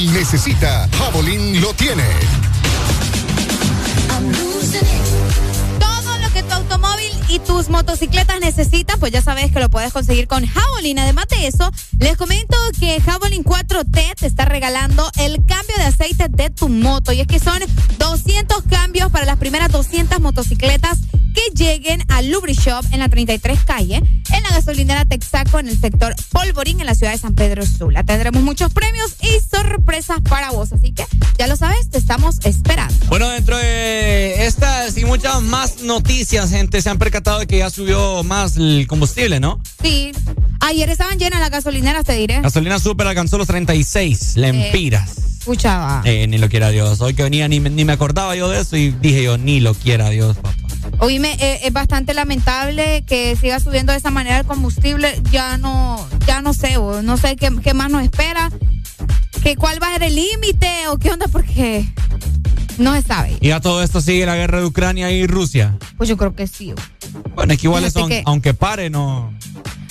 necesita, Javelin lo tiene.
Todo lo que tu automóvil y tus motocicletas necesitan, pues ya sabes que lo puedes conseguir con Javelin. Además de eso, les comento que Javelin 4T te está regalando el cambio de aceite de tu moto. Y es que son 200 cambios para las primeras 200 motocicletas que lleguen a Lubrishop en la 33 calle, en la gasolinera Texaco en el sector Polvorín en la ciudad de San Pedro Sula. Tendremos muchos premios y sorpresas para vos, así que ya lo sabes, te estamos esperando.
Bueno, dentro de estas y muchas más noticias, gente, se han percatado de que ya subió más el combustible, ¿no?
Sí. Ayer estaban llenas las gasolineras, te diré.
Gasolina super alcanzó los 36 lempiras.
Escuchaba.
Eh, ni lo quiera Dios. Hoy que venía ni, ni me acordaba yo de eso y dije yo, ni lo quiera Dios, papá.
Oíme, eh, es bastante lamentable que siga subiendo de esa manera el combustible. Ya no, ya no sé, bo, no sé qué, qué más nos espera. Que cuál va a ser el límite o qué onda, porque No se sabe.
¿Y a todo esto sigue la guerra de Ucrania y Rusia?
Pues yo creo que sí.
Bueno, es que igual son,
que-
aunque pare, no.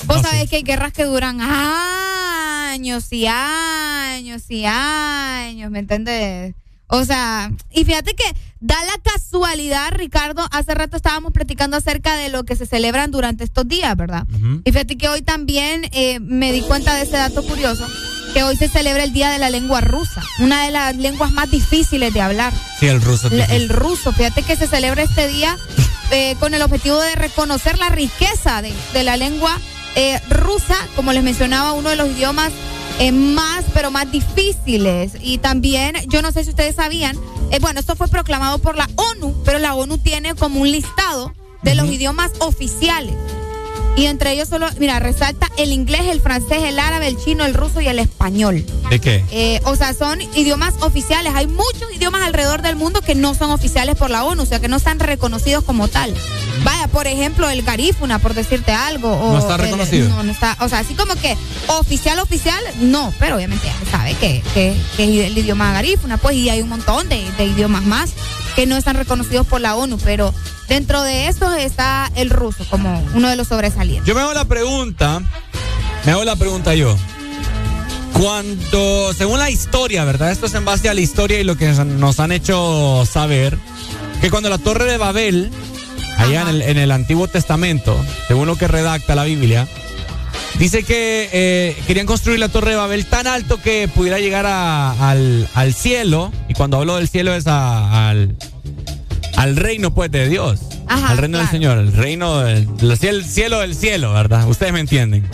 Vos
no
sabés
sé.
que hay guerras que duran años y años y años, ¿me entiendes? O sea, y fíjate que da la casualidad, Ricardo, hace rato estábamos platicando acerca de lo que se celebran durante estos días, ¿verdad? Y fíjate que hoy también eh, me di cuenta de ese dato curioso, que hoy se celebra el Día de la Lengua Rusa, una de las lenguas más difíciles de hablar.
Sí, el ruso.
El, el ruso, fíjate que se celebra este día eh, con el objetivo de reconocer la riqueza de, de la lengua eh, rusa, como les mencionaba, uno de los idiomas eh, más, pero más difíciles. Y también, yo no sé si ustedes sabían, eh, bueno, esto fue proclamado por la ONU, pero la ONU tiene como un listado de los idiomas oficiales. Y entre ellos solo, mira, resalta el inglés, el francés, el árabe, el chino, el ruso y el español.
¿De qué?
Eh, o sea, son idiomas oficiales. Hay muchos idiomas alrededor del mundo que no son oficiales por la ONU, o sea, que no están reconocidos como tal. Vaya, por ejemplo, el garífuna, por decirte algo. o
No está
el-
reconocido.
no, no está. O sea, así como que oficial, oficial, no. Pero obviamente sabe que, que, que es el idioma garífuna, pues, y hay un montón de, de idiomas más que no están reconocidos por la ONU, pero dentro de estos está el ruso como uno de los sobresalientes.
Yo me hago la pregunta, me hago la pregunta yo. Cuando, según la historia, ¿verdad? Esto es en base a la historia y lo que nos han hecho saber, que cuando la torre de Babel, allá en el, en el Antiguo Testamento, según lo que redacta la Biblia, dice que eh, querían construir la torre de Babel tan alto que pudiera llegar a- al, al cielo, y cuando hablo del cielo es a- al, al reino pues de Dios,
Ajá,
al reino del. Señor, el reino del el cielo, el cielo del cielo, ¿verdad? Ustedes me entienden.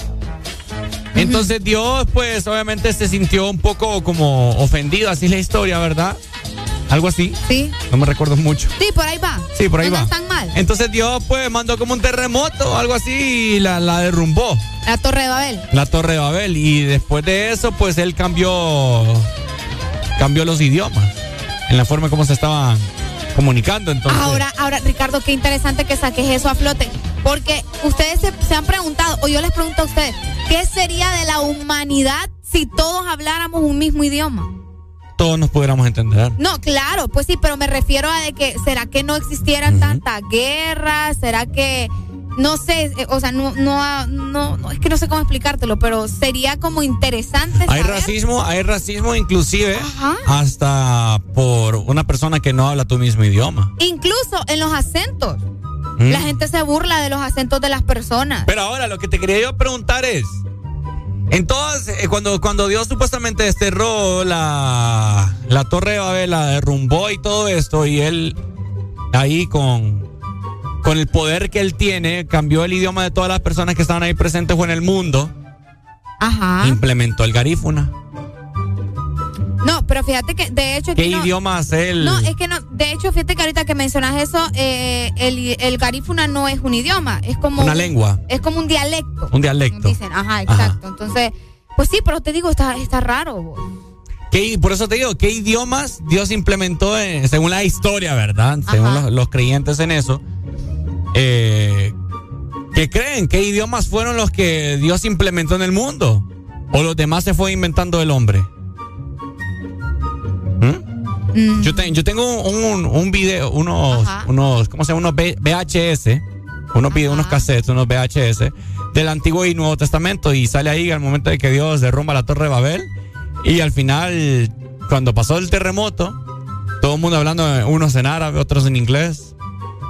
Entonces Dios, pues obviamente se sintió un poco como ofendido, así es la historia, ¿verdad? Algo así.
Sí.
No me recuerdo mucho.
Sí, por ahí va.
Sí, por ahí
no
va.
No están mal.
Entonces Dios, pues, mandó como un terremoto o algo así y la, la derrumbó,
La Torre de Babel.
la torre de Babel. Y después de eso, pues, él cambió, cambió los idiomas en la forma como se estaban comunicando. Entonces,
Ahora, ahora, Ricardo, qué interesante que saques eso a flote. Porque ustedes se, se han preguntado, o yo les pregunto a ustedes, ¿qué sería de la humanidad si todos habláramos un mismo idioma?
Todos nos pudiéramos entender.
No, claro, pues sí, pero me refiero a de que, ¿será que no existieran tantas guerras? ¿Será que, no sé, eh, o sea, no, no, no, no, es que no sé cómo explicártelo, pero sería como interesante
Hay
saber.
racismo, hay racismo inclusive
Ajá.
hasta por una persona que no habla tu mismo idioma.
Incluso en los acentos.
Mm.
La gente se burla de los acentos de las personas.
Pero ahora lo que te quería yo preguntar es, entonces, eh, cuando, cuando Dios supuestamente desterró la, la torre de Babel, la derrumbó y todo esto, y él ahí con, con el poder que él tiene, cambió el idioma de todas las personas que estaban ahí presentes o en el mundo,
Ajá.
implementó el garífuna.
No, pero fíjate que de hecho
¿Qué
no,
idioma hace él?
No, es que no. De hecho, fíjate que ahorita que mencionas eso, eh, el, el garífuna no es un idioma, es como
Una
un-
lengua.
Es como un dialecto.
Un dialecto.
Dicen, ajá, exacto. Entonces, pues sí, pero te digo, está, está raro. vos.
¿Qué- por eso te digo, ¿qué idiomas Dios implementó en- según la historia, verdad? Según los creyentes en eso. Eh, ¿Qué creen? ¿Qué idiomas fueron los que Dios implementó en el mundo? ¿O los demás se fue inventando el hombre? ¿Mm? Yo, te- yo tengo un, video, unos,
Ajá.
unos, ¿cómo se llama? Unos VHS, unos, vide- unos cassettes, unos VHS del Antiguo y Nuevo Testamento y sale ahí al momento de que Dios derrumba la Torre de Babel y al final, cuando pasó el terremoto, todo el mundo hablando, unos en árabe, otros en inglés,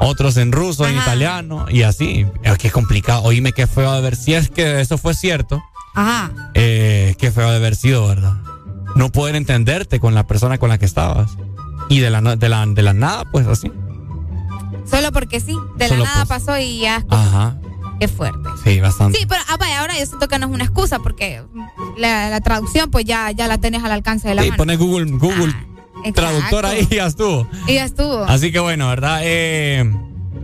otros en ruso, en italiano y así. Es que es complicado. Oíme qué feo de ver, si es que eso fue cierto,
Ajá.
eh, qué feo de haber sido, ¿verdad? No poder entenderte con la persona con la que estabas. Y de la, de la, de la nada, pues así.
Solo porque sí. De
Solo
la nada
pues.
pasó y ya.
Ajá.
Qué fuerte.
Sí, bastante.
Sí, pero ah, vaya, ahora yo siento que no es una excusa porque la, la traducción pues ya, ya la tenés al alcance de la
Sí,
mano.
pone Google, Google
Exacto.
Traductor ahí y ya estuvo.
Y ya estuvo.
Así que bueno, ¿verdad? Eh,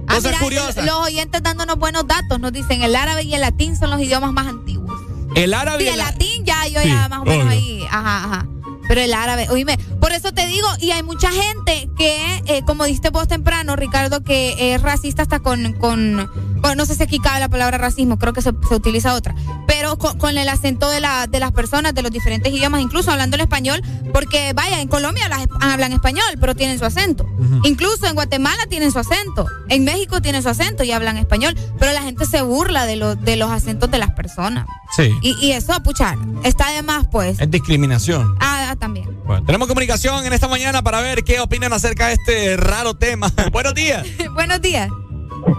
Ah,
cosas
mira,
curiosas.
Los oyentes dándonos buenos datos nos dicen el árabe y el latín son los idiomas más antiguos.
El árabe.
Sí,
y
el
la-
latín ya yo
Sí,
ya más o menos
obvio.
ahí. Ajá, ajá. Pero el árabe, oíme, por eso te digo, y hay mucha gente que, eh, como diste vos temprano, Ricardo, que es racista hasta con, con, bueno, no sé si aquí cabe la palabra racismo, creo que se, se utiliza otra, pero con, con el acento de, la, de las personas de los diferentes idiomas, incluso hablando el español, porque vaya, en Colombia las- hablan español, pero tienen su acento. Incluso en Guatemala tienen su acento, en México tienen su acento y hablan español, pero la gente se burla de, los de los acentos de las personas.
Sí.
Y, y eso, puchar, está de más, pues.
Es discriminación.
Ah, también.
Bueno, tenemos comunicación en esta mañana para ver qué opinan acerca de este raro tema. Buenos días.
Buenos días.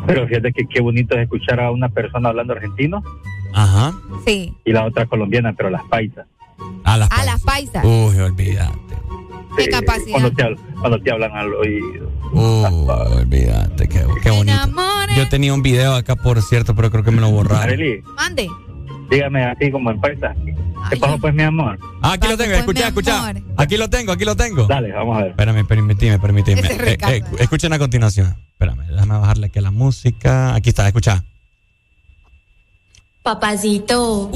Pero fíjate que qué bonito es escuchar a una persona hablando argentino
Ajá.
Sí.
y la otra colombiana, pero las paisas.
A las
A las paisas.
Uy, olvídate.
Qué capacidad.
Cuando te, habl- cuando te hablan al oído.
Uy, olvídate, qué, qué bonito. Yo tenía un video acá, por cierto, pero creo que me lo borraron.
Arely,
Mande.
Dígame así como en paisa. ¿Qué pasó pues, mi amor?
Ah, aquí lo tengo, escucha, escucha. Aquí lo tengo, aquí lo tengo.
Dale, vamos a ver.
Espérame, permíteme, permíteme.
Ese es
Eh,
Ricardo.
eh, escuchen a continuación. Espérame, déjame bajarle aquí a la música. Aquí está, escucha.
Papacito.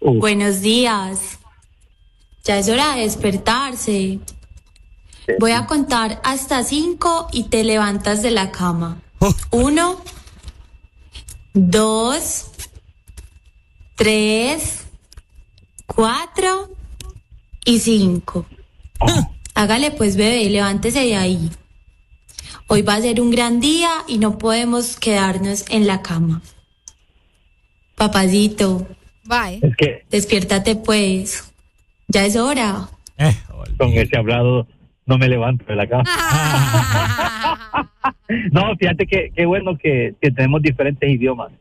Buenos días. Ya es hora de despertarse. Voy a contar hasta cinco y te levantas de la cama. Uno, dos, tres, cuatro y cinco. Hágale pues, bebé, levántese de ahí. Hoy va a ser un gran día y no podemos quedarnos en la cama. Papacito,
Bye.
Es que
despiértate pues. Ya es hora.
con ese hablado no me levanto de la cama. no, fíjate que qué bueno que, que tenemos diferentes idiomas,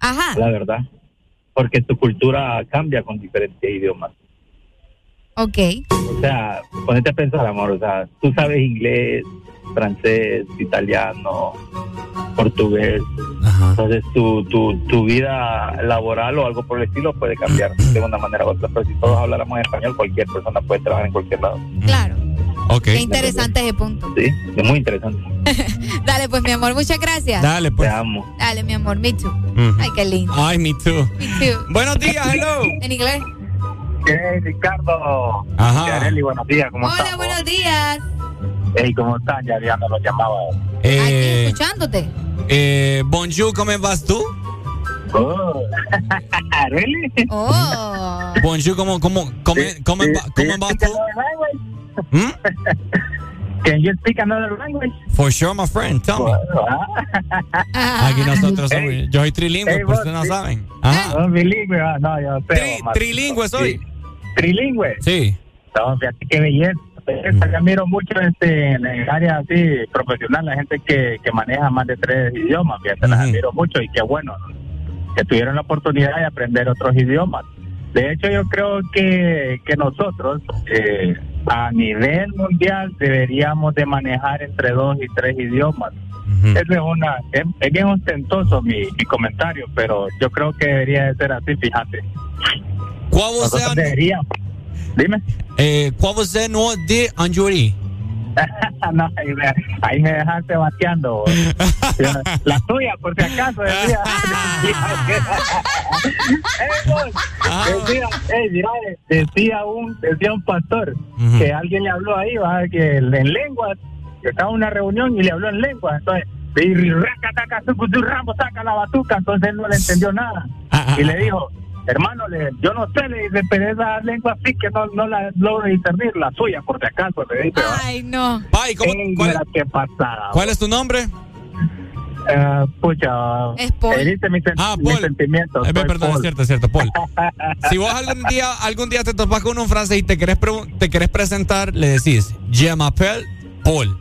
Ajá.
la verdad. Porque tu cultura cambia con diferentes idiomas.
Ok.
O sea, ponete a pensar, amor. O sea, tú sabes inglés, francés, italiano, portugués. Entonces, tu, tu, tu vida laboral o algo por el estilo puede cambiar de una manera u otra. Pero si todos habláramos español, cualquier persona puede trabajar en cualquier lado.
Claro.
Ok.
Qué interesante ese punto.
Sí, es muy interesante.
Dale, pues, mi amor, muchas gracias.
Dale, pues.
Te amo.
Dale, mi amor, me too.
Ujú.
Ay, qué lindo.
Ay, me too.
Me too.
Buenos días, hello.
En inglés.
Hey, Ricardo.
Ajá.
Arely, buenos días, ¿cómo
Hola,
estás?
buenos días.
Hey, ¿cómo están? Ya, ya no los llamaba.
Eh,
Escuchándote.
eh, bonjour, ¿cómo vas tú?
Oh. ¿Really?
Oh.
Bonjour, ¿cómo, cómo, cómo, cómo, cómo vas tú? ¿Mm?
Can you speak another language?
For sure, my friend, tell me. Aquí nosotros somos, yo soy trilingüe,
Hey,
por ustedes no
sí.
saben. Ajá.
No, bilingüe, ah, no, yo sé.
Tri- trilingüe soy.
Sí. ¿Trilingüe?
Sí.
No, fíjate qué belleza. Yo admiro mucho este, en el área así profesional, la gente que, que maneja más de tres idiomas. Fíjate, las admiro mucho y qué bueno ¿no? que tuvieron la oportunidad de aprender otros idiomas. De hecho, yo creo que, que nosotros eh, a nivel mundial deberíamos de manejar entre dos y tres idiomas. Eso es una es, es bien ostentoso mi, mi comentario, pero yo creo que debería de ser así, fíjate.
¿Cuál
Nosotros deberíamos. Dime.
Eh, ¿Cuál você no de Anjuri?
no, ahí me, ahí me dejaste bateando. La tuya, por si acaso, decía. Decía, eh, mira, decía un, decía un pastor que alguien le habló ahí, va, que en lenguas, que estaba en una reunión y le habló en lenguas, entonces, y raca, taca, sucu, su, rambo, saca la batuca, entonces él no le entendió nada. Y le dijo, hermano, le, yo no sé, le dice, pero esa lengua sí que no, no la logro discernir, la suya, por si acaso, le dice.
Ay, no.
Ay, ¿cómo,
cuál, qué pasada.
¿Cuál es tu nombre?
Eh, pucha,
Es Paul.
heriste mis, sen-
Ah,
mis
Paul.
sentimientos.
Eh, perdón, es
Paul.
cierto, es cierto, Paul. Si vos algún día, algún día te topas con un francés y te querés, te querés presentar, le decís, Je m'appelle Paul.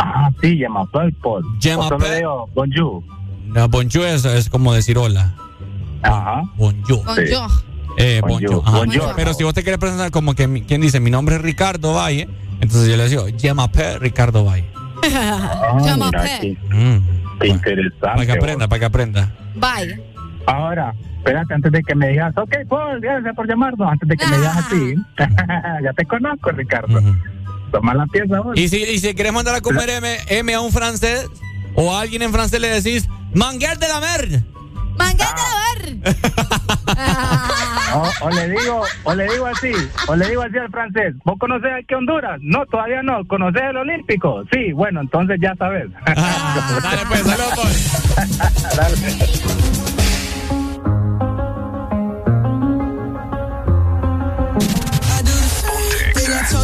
Ah, sí, je m'appelle Paul.
Je m'appelle-
bonjour.
No, bonjour es, es como decir hola.
Ajá.
Bonjour.
Bonjour.
Eh,
Bonjour,
bonjour. Ajá.
bonjour.
Pero si vos te querés presentar como que, ¿quién dice? Mi nombre es Ricardo Valle. Entonces yo le digo, m'appelle Ricardo Valle.
Ah,
Llama
mira
Pe.
aquí.
Mm.
Qué interesante.
Para que aprenda, para que aprenda.
Bye.
Ahora, espérate, antes de que me digas, ok, Paul, gracias por llamarnos, antes de que me digas así, ya te conozco, Ricardo. Toma la pieza vos.
Y si, y si querés mandar a comer M, M a un francés o a alguien en francés le decís, manguer de la mer.
Manguete de ver.
O, o le digo, o le digo así, o le digo así al francés, ¿vos conocés aquí Honduras? No, todavía no. ¿Conocés el Olímpico? Sí, bueno, entonces ya sabes.
dale pues, saludos.
Dale.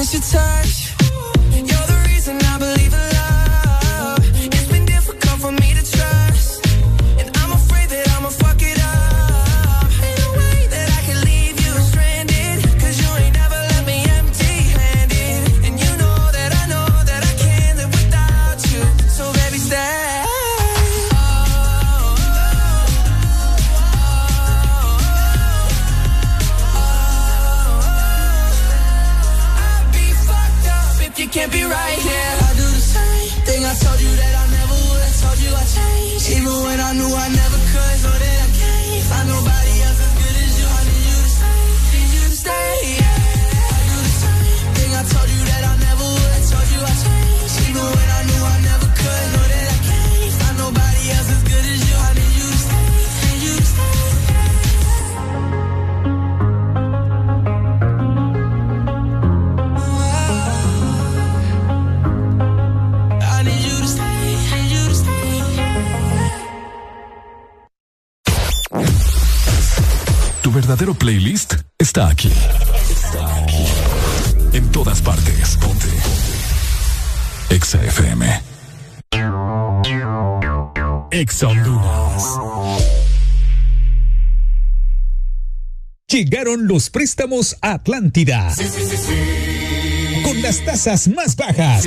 miss your touch.
Tu verdadero playlist está aquí. Está aquí. En todas partes. Ponte. Ponte. Exa FM. Exa.
Llegaron los préstamos a Atlántida. Con las tasas más bajas.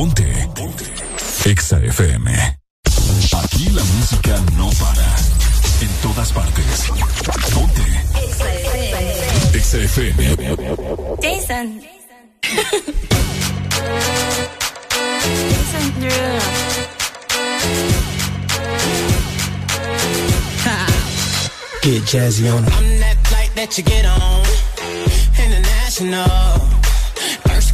Ponte. Ponte. Exa FM. Aquí la música no para. En todas partes. Ponte. Exa FM.
Jason. Jason Derulo.
Get jazzy on it.
I'm that flight that you get on. International.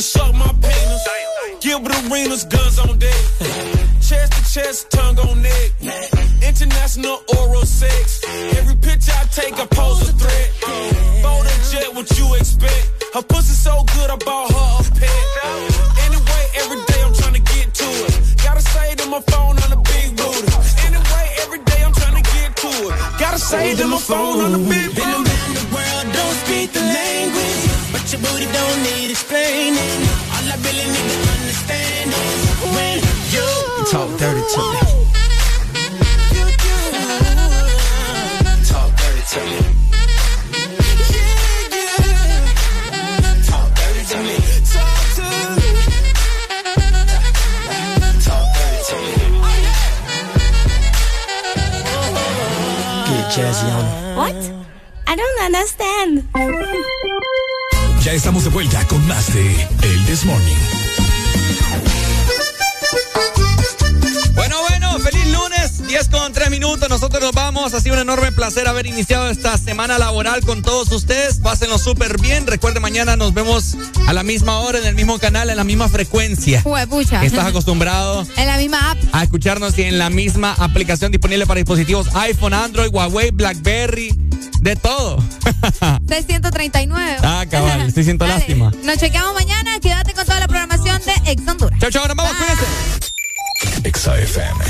can suck my penis. Give it arenas, guns on deck. chest to chest, tongue on neck. International oral sex. Every picture I take, I pose a threat. Fold a jet, what you expect? Her pussy so good, I bought her a pet. Anyway, every day I'm trying to get to it. Gotta say to my phone on the big booty. Anyway, every day I'm trying to get to it. Gotta say to my phone on the big booty don't need explaining. All I really need to understand is when you
talk dirty to me.
Talk dirty to me.
What? I don't understand.
Estamos de vuelta con más de El This Morning.
Bueno, bueno, feliz lunes, 10 con 3 minutos. Nosotros nos vamos. Ha sido un enorme placer haber iniciado esta semana laboral con todos ustedes. Pásenlo súper bien. Recuerde, mañana nos vemos a la misma hora, en el mismo canal, en la misma frecuencia.
Huepucha.
Estás acostumbrado.
en la misma app.
A escucharnos y en la misma aplicación disponible para dispositivos iPhone, Android, Huawei, Blackberry de todo.
639.
Ah, cabal, estoy siento lástima.
Nos chequeamos mañana. Quédate con toda la programación de Ex Honduras.
Chao, chao, nos vamos, Bye. cuídense.
Exa FM.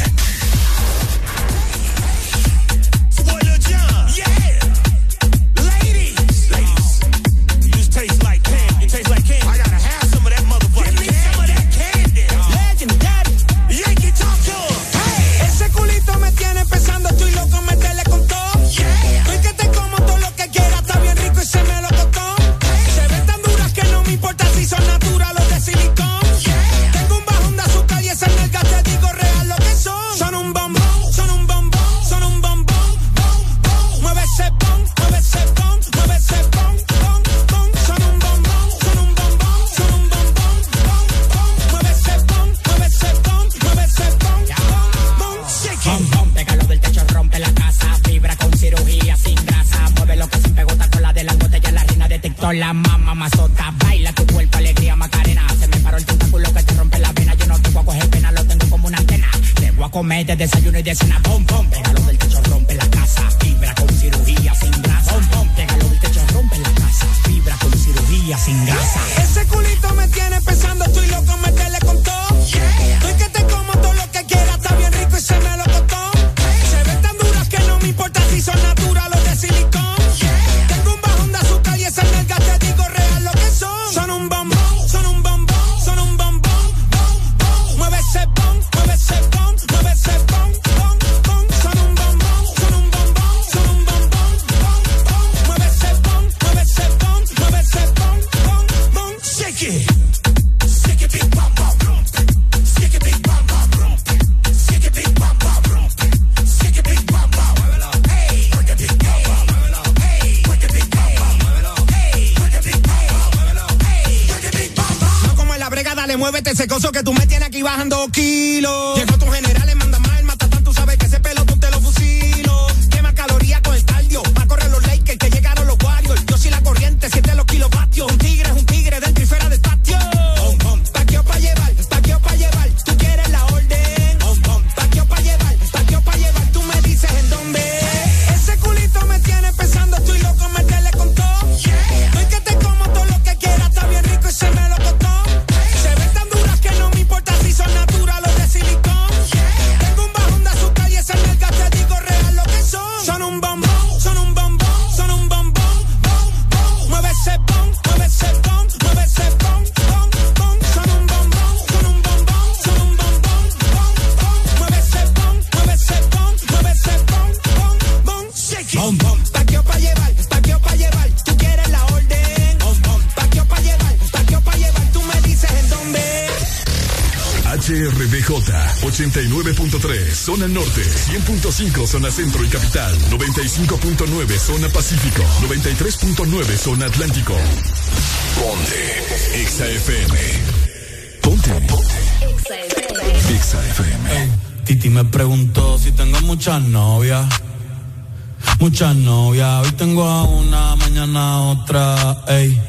zona norte, 100.5 zona centro y capital, 95.9 zona pacífico, 93.9 zona atlántico. Ponte XAFM. Ponte. Ponte. XAFM. Hey,
Titi me preguntó si tengo muchas novias. Muchas novias, hoy tengo a una, mañana otra, ey.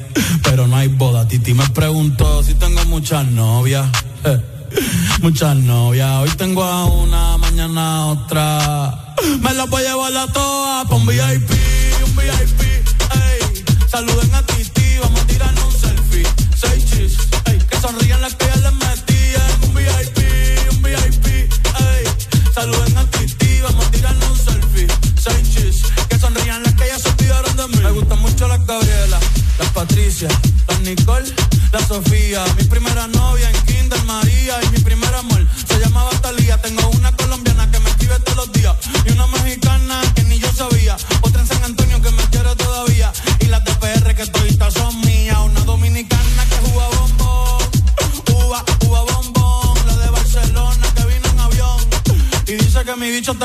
Pero no hay boda, Titi me preguntó si tengo muchas novias. Muchas novias, hoy tengo a una mañana otra. Me la voy a llevar a todas con un VIP, un VIP, ey. Saluden a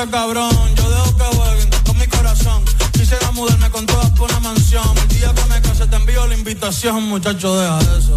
cabrón. Yo dejo que jueguen con mi corazón. Quisiera mudarme con todas por una mansión. El día que me case te envío la invitación, muchacho, deja eso.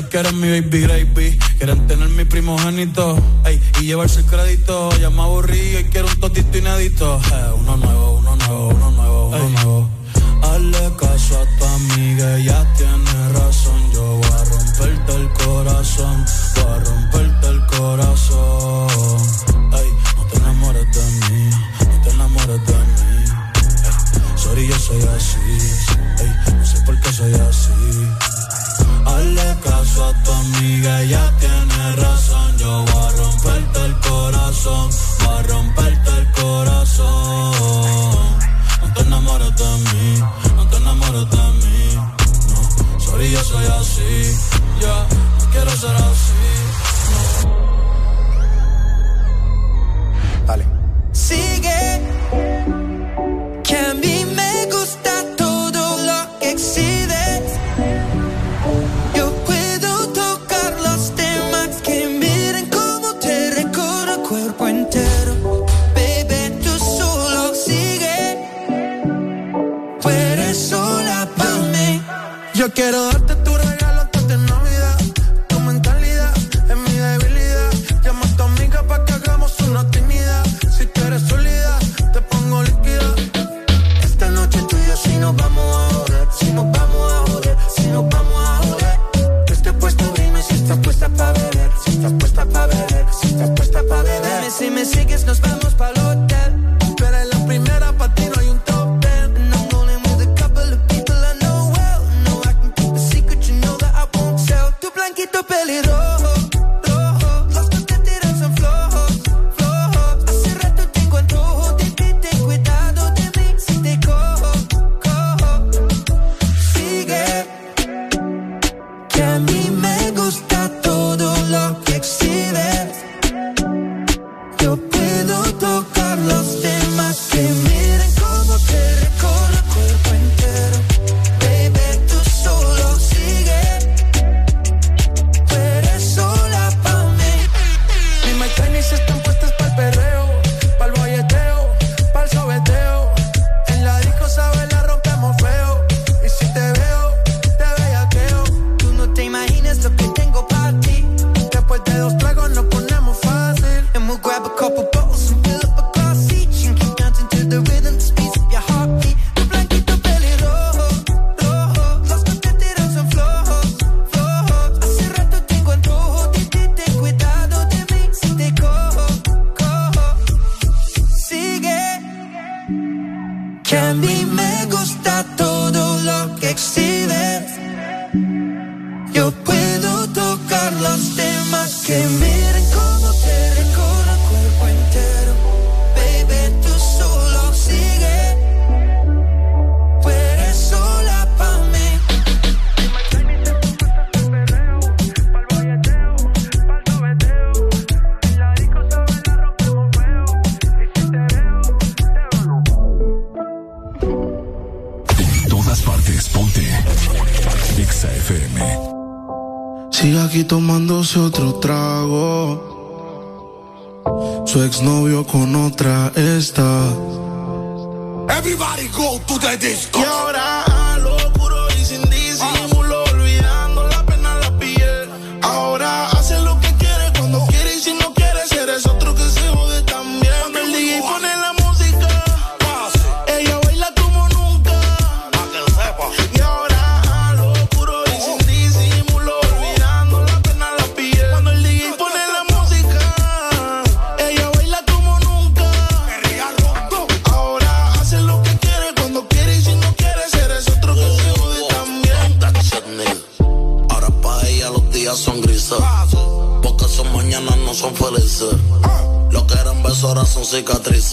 muchas quieren mi baby baby. Quieren tener mi primogénito, ey, y llevarse el crédito. Ya me aburrí y quiero un totito inédito. Eh, uno nuevo, uno nuevo, uno nuevo.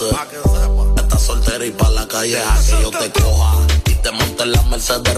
hacer. Estás
soltera y pa' la calle a yo te coja. Y te monte en la Mercedes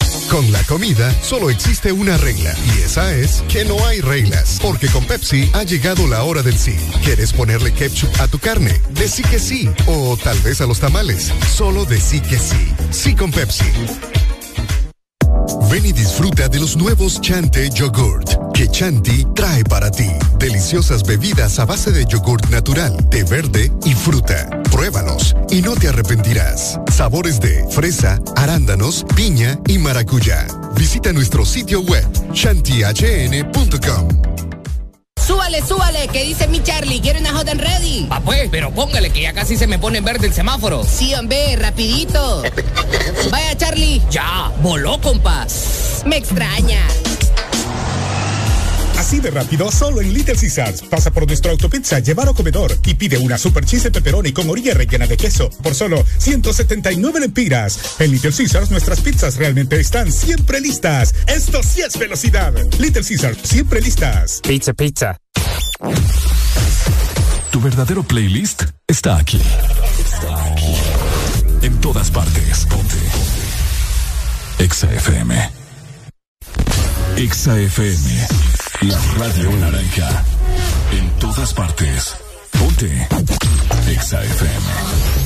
Con la comida solo existe una regla y esa es que no hay reglas, porque con Pepsi ha llegado la hora del sí. ¿Quieres ponerle ketchup a tu carne? Decí que sí. O tal vez a los tamales. Solo decí que sí. Sí con Pepsi. Ven y disfruta de los nuevos Chante Yogurt que Chanti trae para ti. Deliciosas bebidas a base de yogurt natural, de verde y fruta. Pruébalos y no te arrepentirás. Sabores de fresa, arándanos, piña y maracuyá. Visita nuestro sitio web chantihn.com.
Súbale, súbale, que dice mi Charlie, quiero una hot and ready.
Ah, pues, pero póngale que ya casi se me pone en verde el semáforo.
Sí, hombre, rapidito. Vaya, Charlie.
Ya, voló, compa.
Me extraña.
Así de rápido, solo en Little Caesars. Pasa por nuestro autopizza, llevar o comedor y pide una super cheese de pepperoni con orilla rellena de queso por solo 179 lempiras. En Little Caesars nuestras pizzas realmente están siempre listas. Esto sí es velocidad. Little Caesars, siempre listas.
Pizza, pizza.
Tu verdadero playlist está aquí. Está aquí. En todas partes. Ponte. Exa FM. Exa FM. La radio naranja.
En
todas partes. Ponte. Exa FM.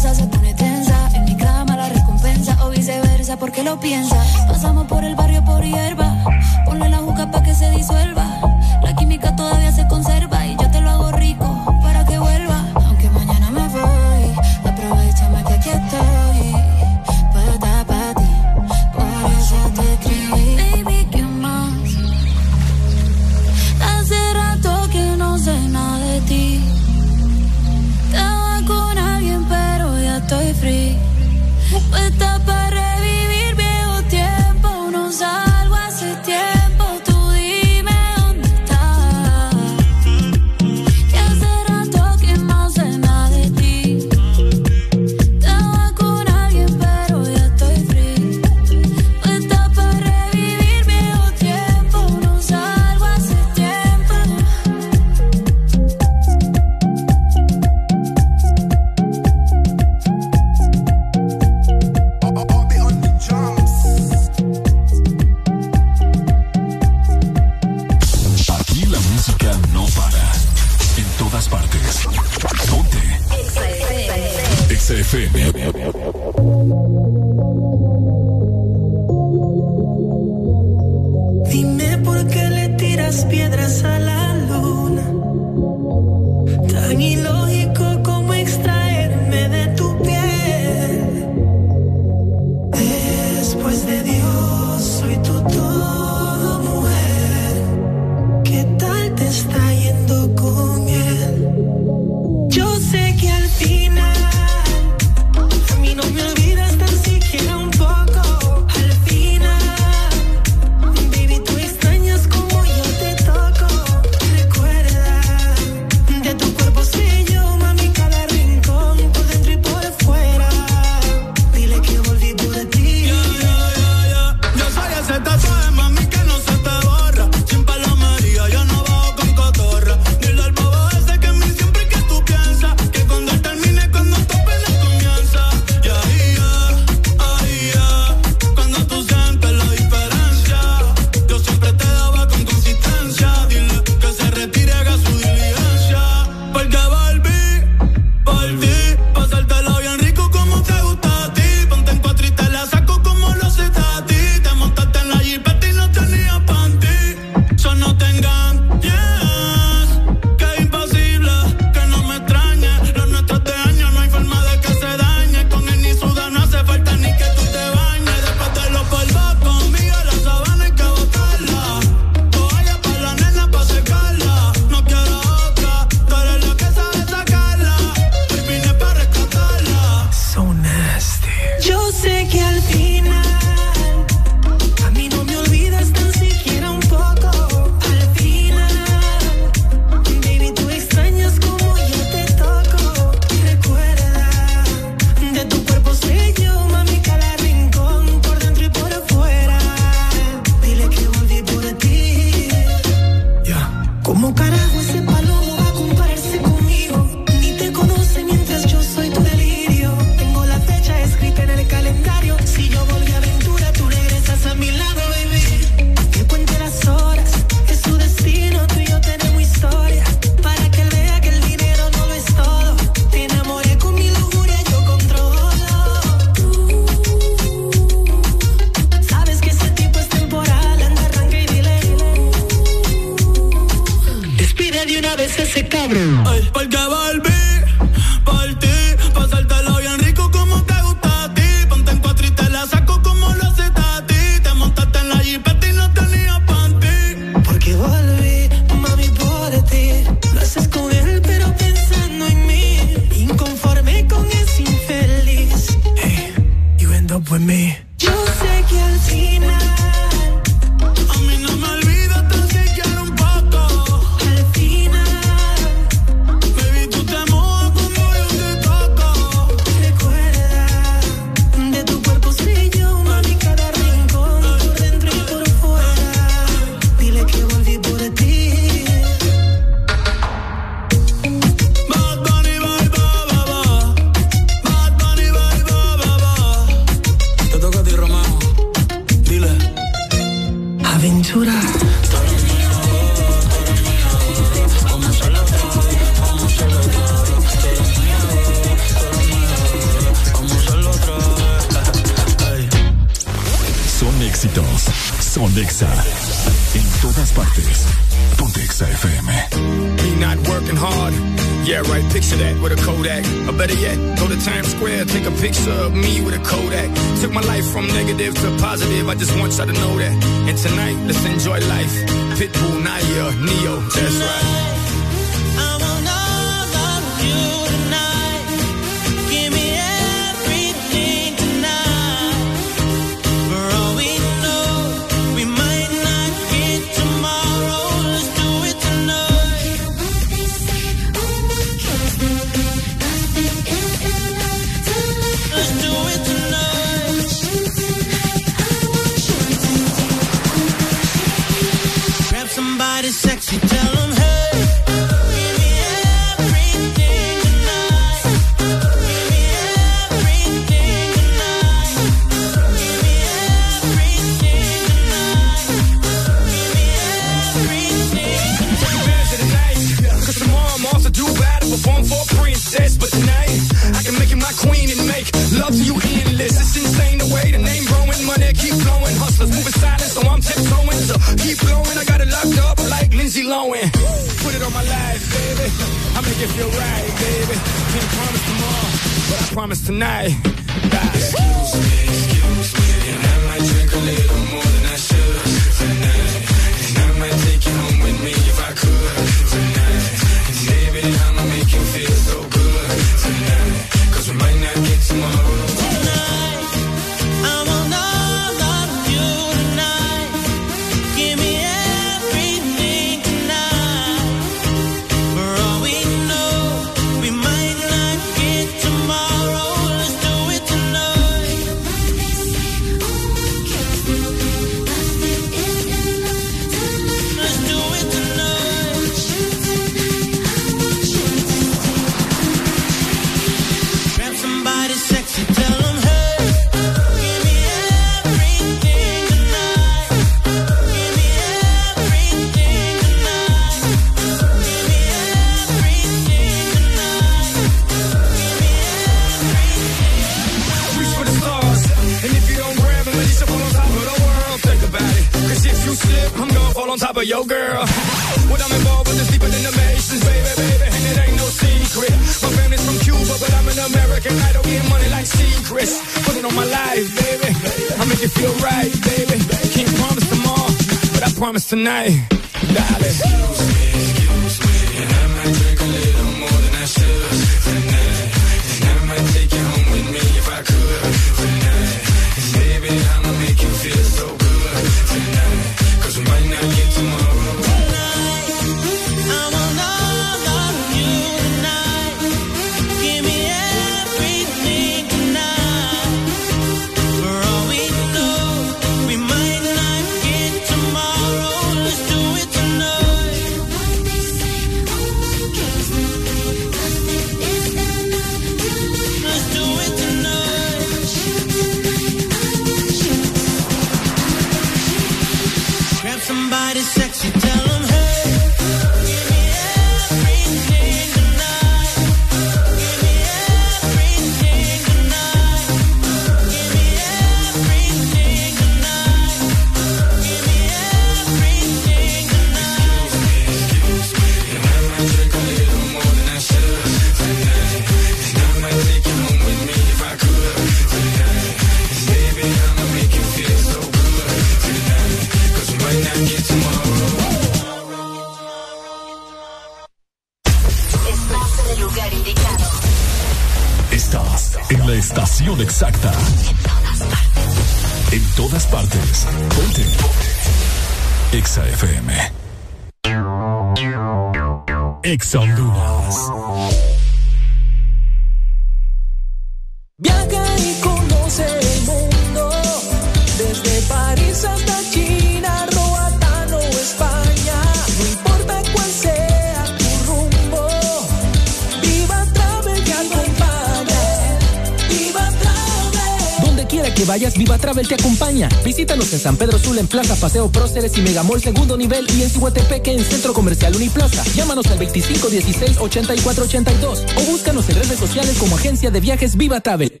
Amor Segundo Nivel y en Suhuatepeque en Centro Comercial Uniplaza. Llámanos al 2516-8482 o búscanos en redes sociales como Agencia de Viajes Viva Travel.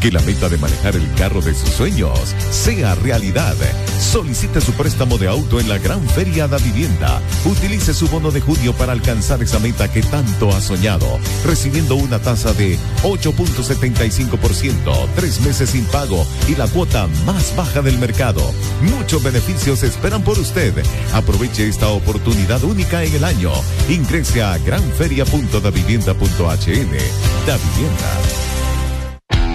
Que la meta de manejar el carro de sus sueños sea realidad Solicite su préstamo de auto en la Gran Feria da Vivienda. Utilice su bono de junio para alcanzar esa meta que tanto ha soñado, recibiendo una tasa de 8.75%, tres meses sin pago y la cuota más baja del mercado. Muchos beneficios esperan por usted. Aproveche esta oportunidad única en el año. Ingrese a granferia.davivienda.hn. Da Vivienda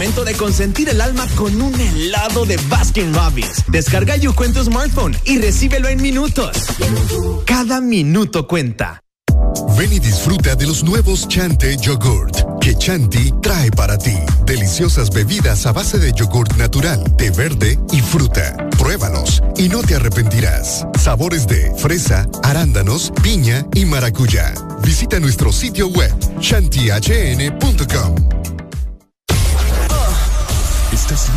Momento de consentir el alma con un helado de Baskin Robbins. Descarga Yuko en tu smartphone y recíbelo en minutos. Cada minuto cuenta.
Ven y disfruta de los nuevos Chante Yogurt que Chanti trae para ti. Deliciosas bebidas a base de yogurt natural, de verde y fruta. Pruébalos y no te arrepentirás. Sabores de fresa, arándanos, piña y maracuyá. Visita nuestro sitio web chantihn.com.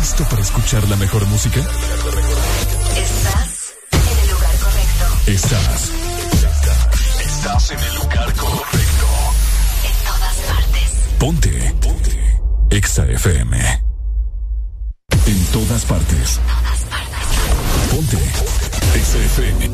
¿Estás listo para escuchar la mejor música?
Estás en el lugar correcto.
Estás. Estás en el lugar correcto.
En todas partes.
Ponte. Ponte. Exa FM. En todas partes. Ponte. Exa FM.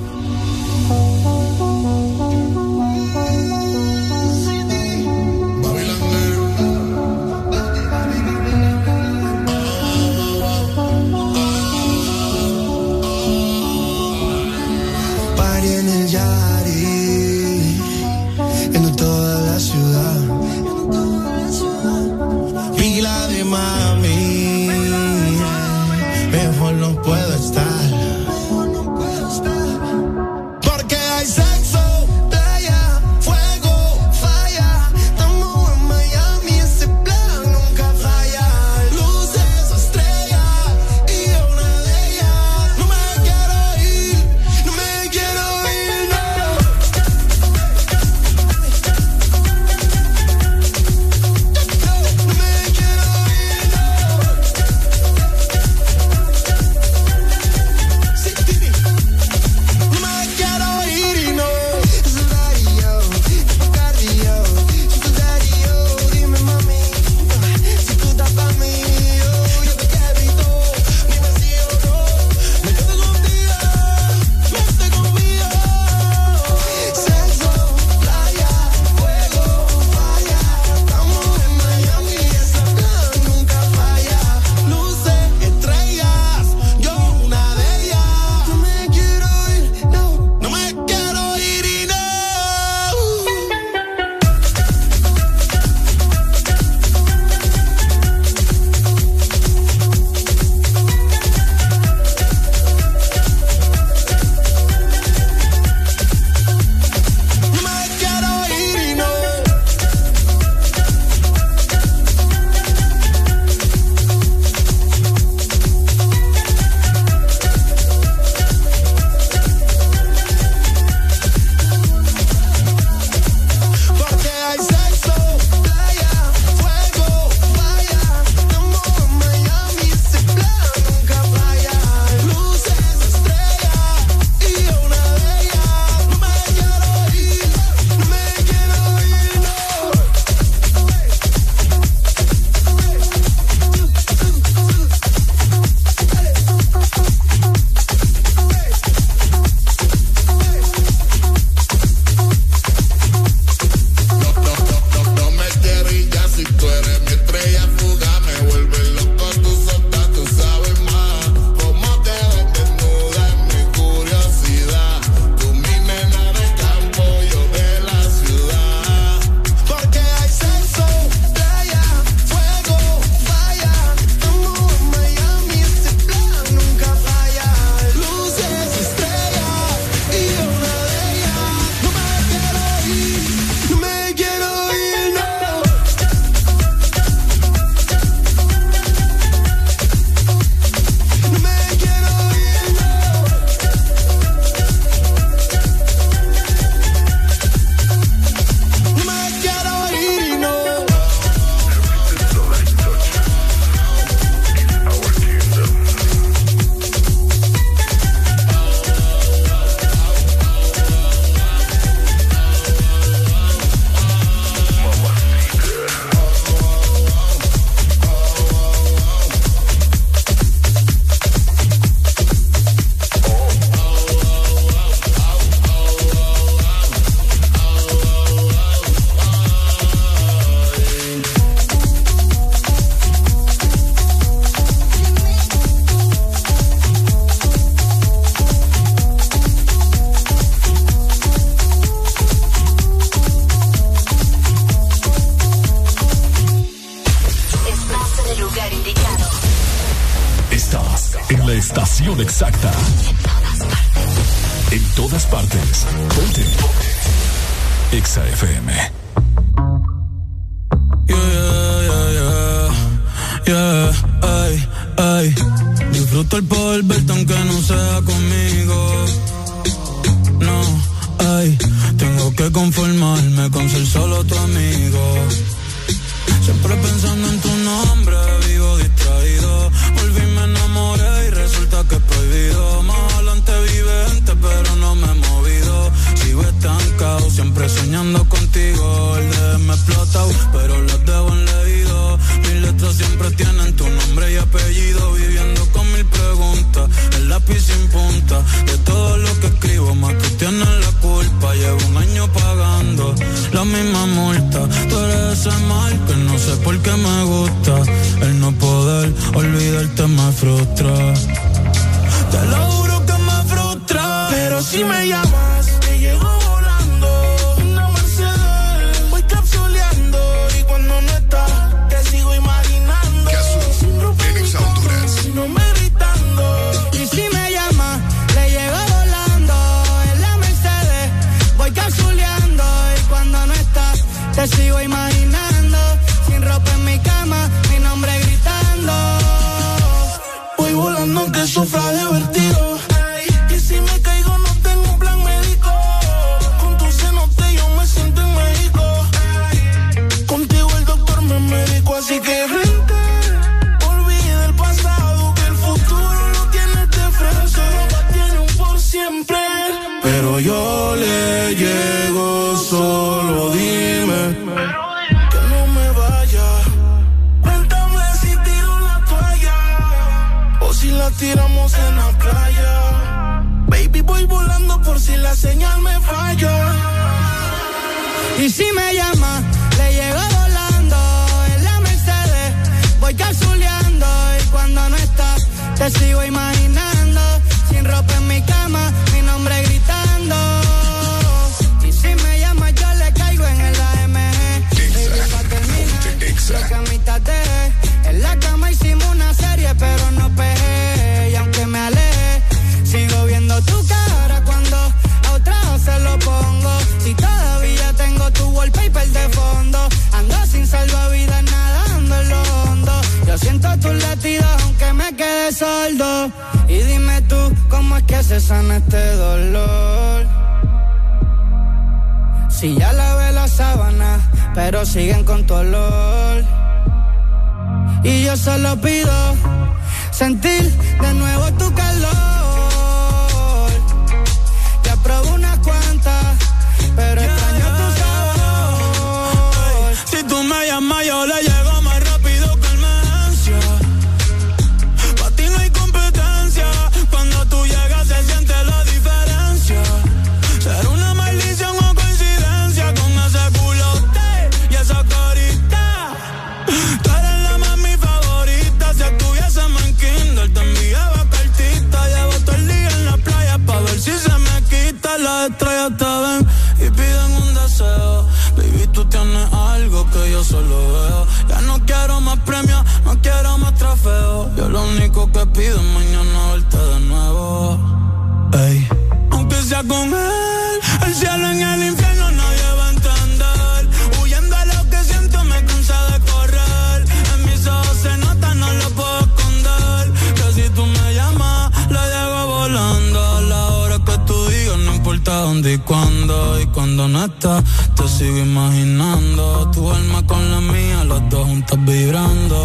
cielo, en el infierno nadie va a entender. Huyendo a lo que siento me cansa de correr. En mis ojos se nota, no lo puedo esconder. Que si tú me llamas, lo llego volando. A la hora que tú digas, no importa dónde y cuándo. Y cuando no estás, te sigo imaginando. Tu alma con la mía, los dos juntos vibrando.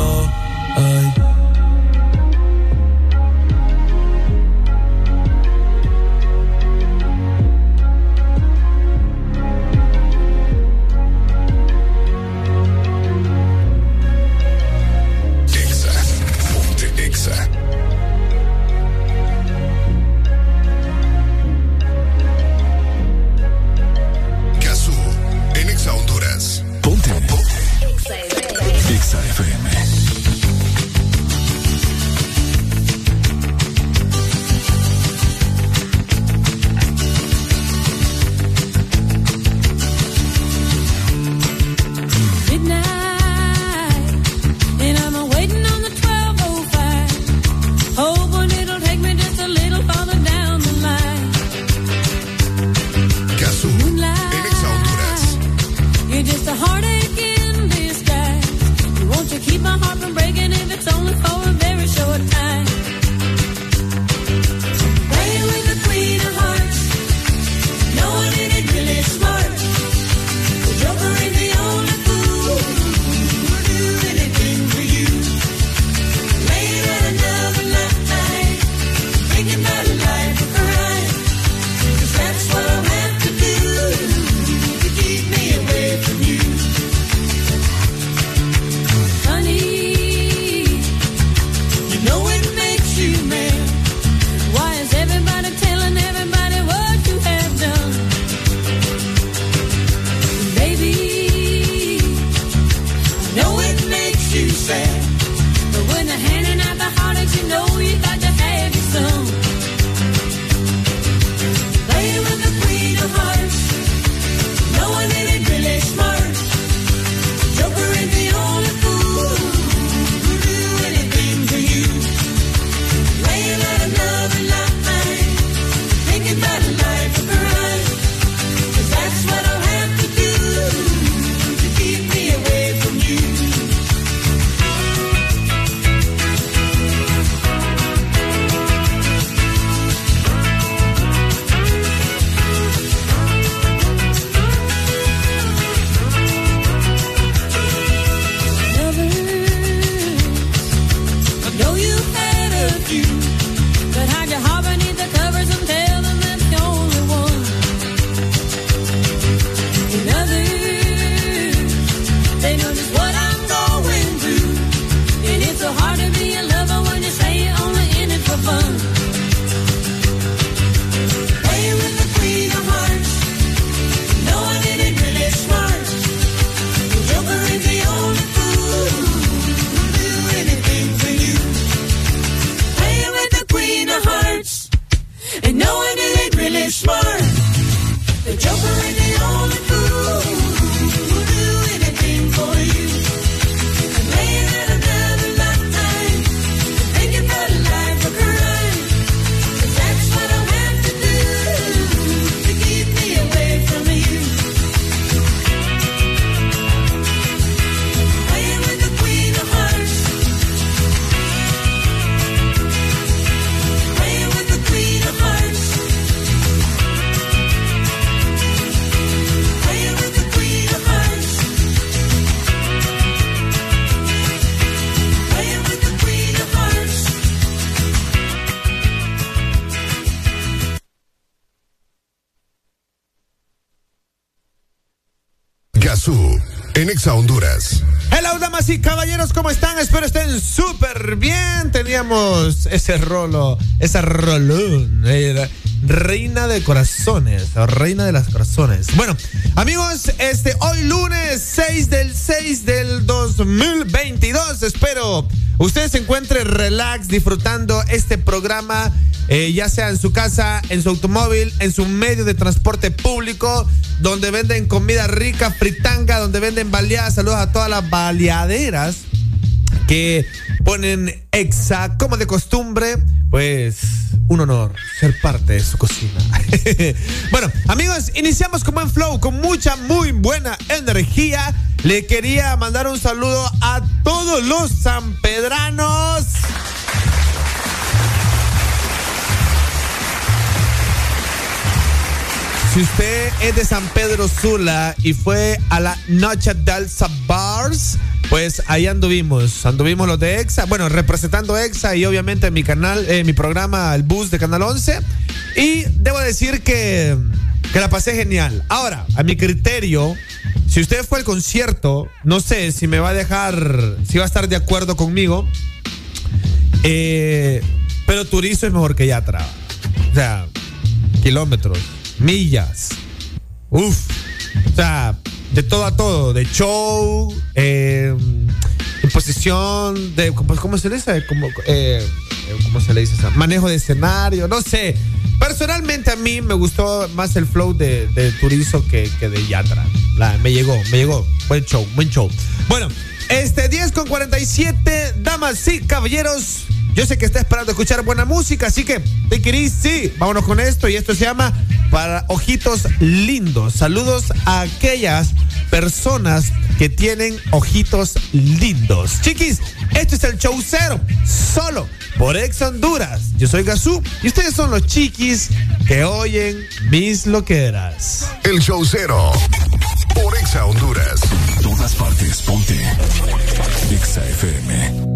Ay.
Exa
Honduras.
Hello, damas y caballeros, ¿cómo están? Espero estén súper bien. Teníamos ese rolo, esa rolón. reina de corazones, reina de las corazones. Bueno, amigos, este hoy lunes 6 del 6 del 2022. Espero ustedes se encuentren relax disfrutando este programa eh, ya sea en su casa, en su automóvil, en su medio de transporte público, donde venden comida rica, fritanga, donde venden baleadas. Saludos a todas las baleaderas que ponen exa como de costumbre. Pues un honor ser parte de su cocina. bueno, amigos, iniciamos con buen flow, con mucha, muy buena energía. Le quería mandar un saludo a todos los sanpedranos. Si usted es de San Pedro Sula y fue a la Noche del Bars, pues ahí anduvimos. Anduvimos los de EXA, bueno, representando EXA y obviamente mi canal, eh, mi programa, el bus de Canal 11. Y debo decir que, que la pasé genial. Ahora, a mi criterio, si usted fue al concierto, no sé si me va a dejar, si va a estar de acuerdo conmigo. Eh, pero Turizo es mejor que Yatra. O sea, kilómetros millas. Uf. O sea, de todo a todo, de show, eh, posición, de ¿cómo, se le dice? Como, eh, ¿Cómo se le dice? Manejo de escenario, no sé. Personalmente a mí me gustó más el flow de, de Turizo que, de Yatra. La, me llegó, me llegó. Buen show, buen show. Bueno, este 10 con 47, damas y caballeros. Yo sé que está esperando escuchar buena música, así que, te sí, vámonos con esto. Y esto se llama Para Ojitos Lindos. Saludos a aquellas personas que tienen ojitos lindos. Chiquis, esto es el show cero, solo por Ex Honduras. Yo soy Gazú y ustedes son los chiquis que oyen mis loqueras.
El show cero por Exa Honduras.
todas partes, ponte. Exa FM.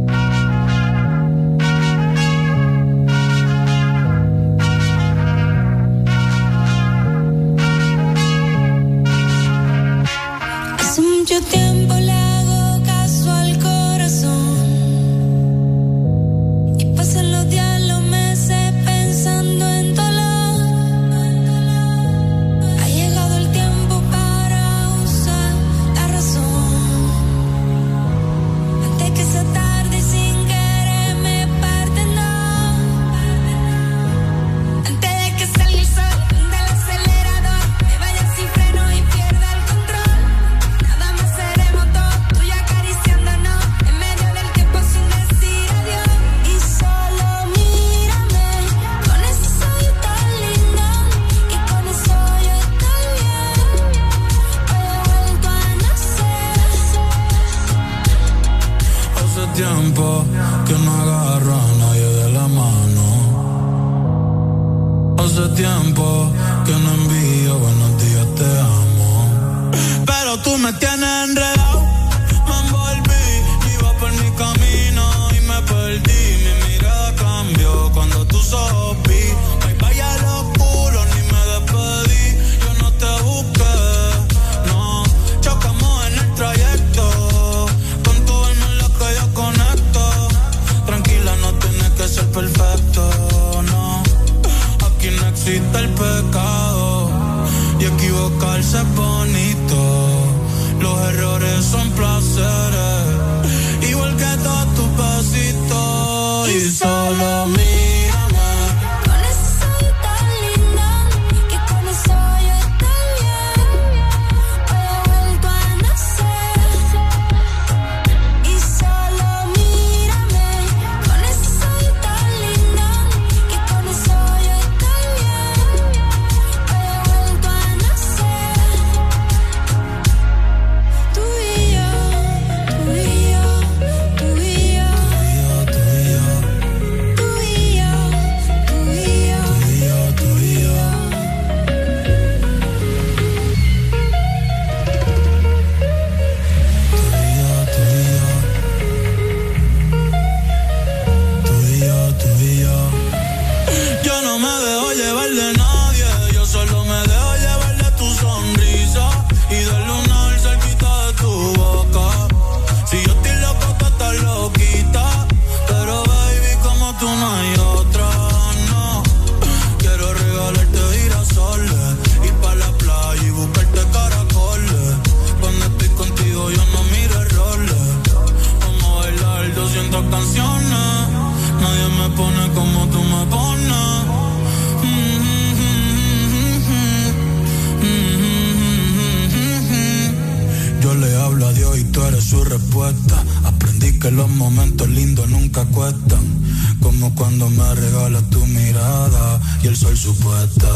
Tu mirada y el sol supuesta.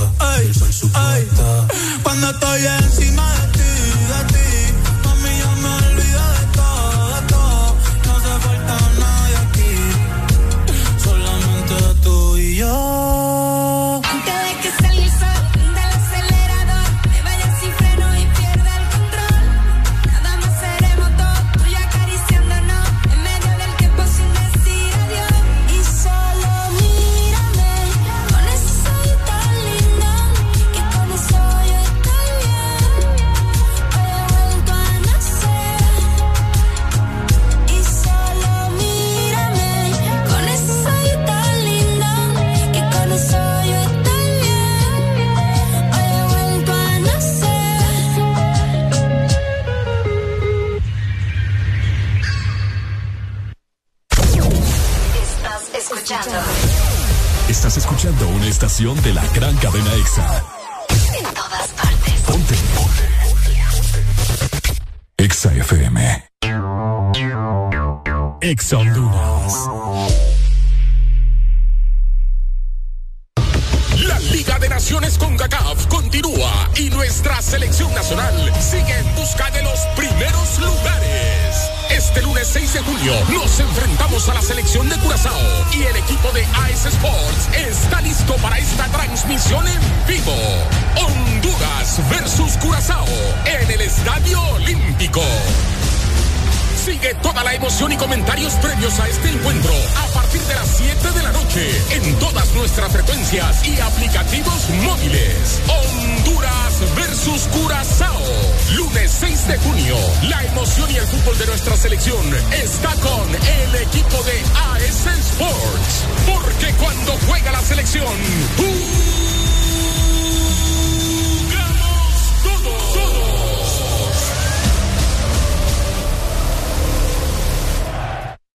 y el sol supuesta.
Cuando estoy encima de ti, de ti,
estación de la gran cadena EXA.
En todas partes.
Ponte. Ponte. EXA FM. EXA Honduras.
La Liga de Naciones con CACAF continúa y nuestra selección nos enfrentamos a la selección de Curazao y el equipo de AS Sports está listo para esta transmisión en vivo. Honduras versus Curazao en el Estadio Olímpico. Sigue toda la emoción y comentarios previos a este encuentro a partir de las 7 de la noche en todas nuestras frecuencias y aplicativos móviles. Honduras versus Curazao. Lunes 6 de junio. La emoción y el fútbol de nuestra selección está con el equipo de AS Sports. Porque cuando juega la selección, ¡jugamos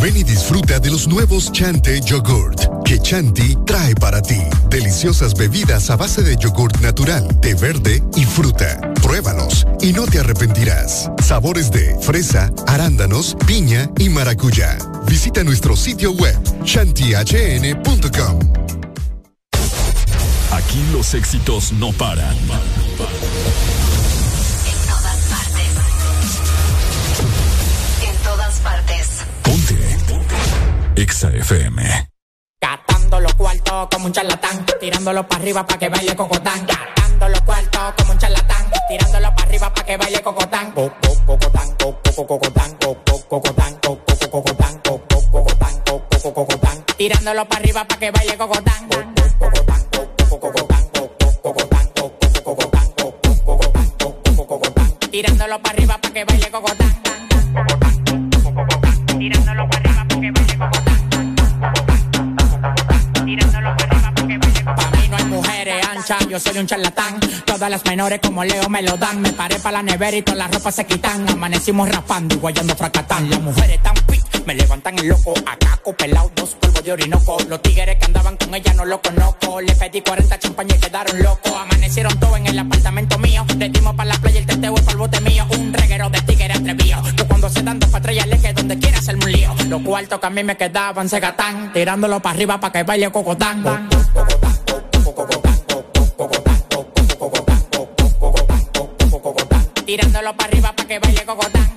Ven y disfruta de los nuevos Chante Yogurt que Chanti trae para ti. Deliciosas bebidas a base de yogurt natural, té verde y fruta. Pruébalos y no te arrepentirás. Sabores de fresa, arándanos, piña y maracuyá. Visita nuestro sitio web chantihn.com.
Aquí los éxitos no paran. EXA FM.
Gastando los cuartos como un charlatán, tirándolo para arriba para que baile cocotán. Gastando los cuartos como un charlatán, tirándolo para arriba para que baile cocotán. Co- co- Cocotán, co- co- cocotán, co- co- cocotán, co- co- cocotán, co- co- cocotán, co- co- cocotán. Tirándolo para arriba para que baile cocotán. Co- co- cocotán, co- co- cocotán, co- co- cocotán, co- co- cocotán, co- co- cocotán, co- co- cocotán. Tirándolo para arriba para que baile cocotán. Tirándolo para arriba para que baile cocotán. Pa' mí no hay mujeres anchas, yo soy un charlatán. Todas las menores como Leo me lo dan. Me paré para la nevera y todas las ropas se quitan. Amanecimos raspando y guayando fracatán. Las mujeres tan pi, me levantan el loco. Acá pelado, dos polvos de orinoco. Los tigres que andaban con ella no los conozco. Le pedí 40 champañas y quedaron locos. Amanecieron todos en el apartamento mío. Le dimos para la playa el teteo y el bote mío. Un reguero de tigres atrevido. Yo cuando se dan dos patrullas le que donde quiera hacerme un lío. Los cuartos que a mí me quedaban se gatán. Tirándolo para arriba para que baile cocotán. Tirándolo para arriba para que baile cocotán.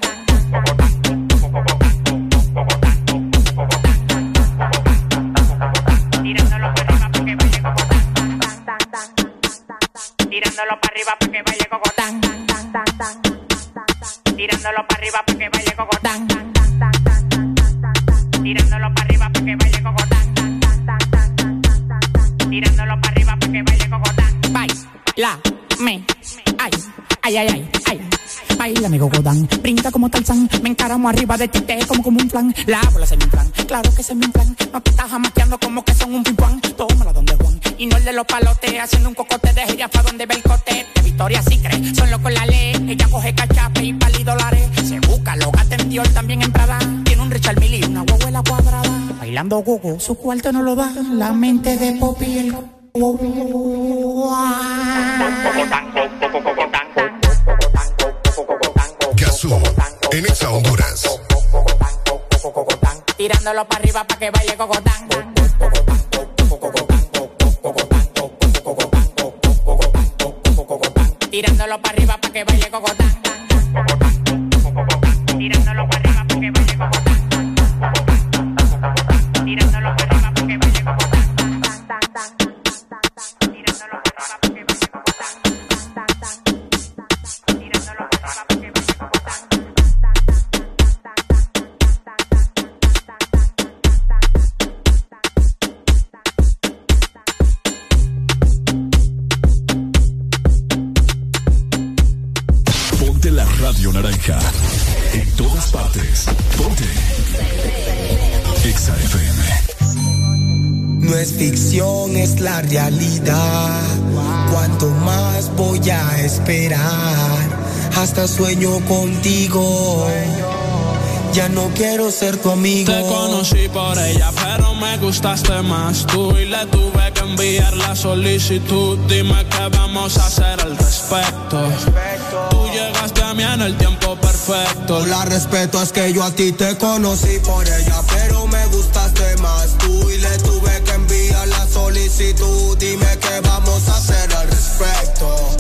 Tirándolo para arriba para que baile cocotán. Tirándolo para arriba para que baile cocotán. Tirándolo para arriba para que baile cocotán. Tirándolo para arriba para que baile cocotán. Baila, me, ay, ay, ay, ay, ay. Baila, amigo Godán, brinca como Tarzán, me encaramo arriba de ti, te como como un plan, la bola se me plan, claro que se me plan, no te estás jamaqueando como que son un pimpán, tómala donde Juan, y no el de los palotes, haciendo un cocote de ella pa' donde ve el cote, de Victoria sí cree, son locos la ley, ella coge cachape y pali dólares, se busca, lo gata en Dior, también en Prada, tiene un Richard Mille y una huevuela cuadrada, bailando gogo, su cuarto no lo da, la mente de Poppy el
En Exa Honduras.
Tirándolo para arriba para que baile cocotán. Tirándolo para arriba para que baile cocotán. Tirándolo para arriba
naranja. En todas partes. Ponte. Exa FM.
No es ficción, es la realidad. Cuanto más voy a esperar, hasta sueño contigo. Ya no quiero ser tu amigo.
Te conocí por ella, pero me gustaste más tú y le tuve que enviar la solicitud. Dime qué vamos a hacer al respecto. Tú llegaste en el tiempo perfecto.
La respeto es que yo a ti te conocí por ella, pero me gustaste más tú y le tuve que enviar la solicitud. Dime qué vamos a hacer al respecto.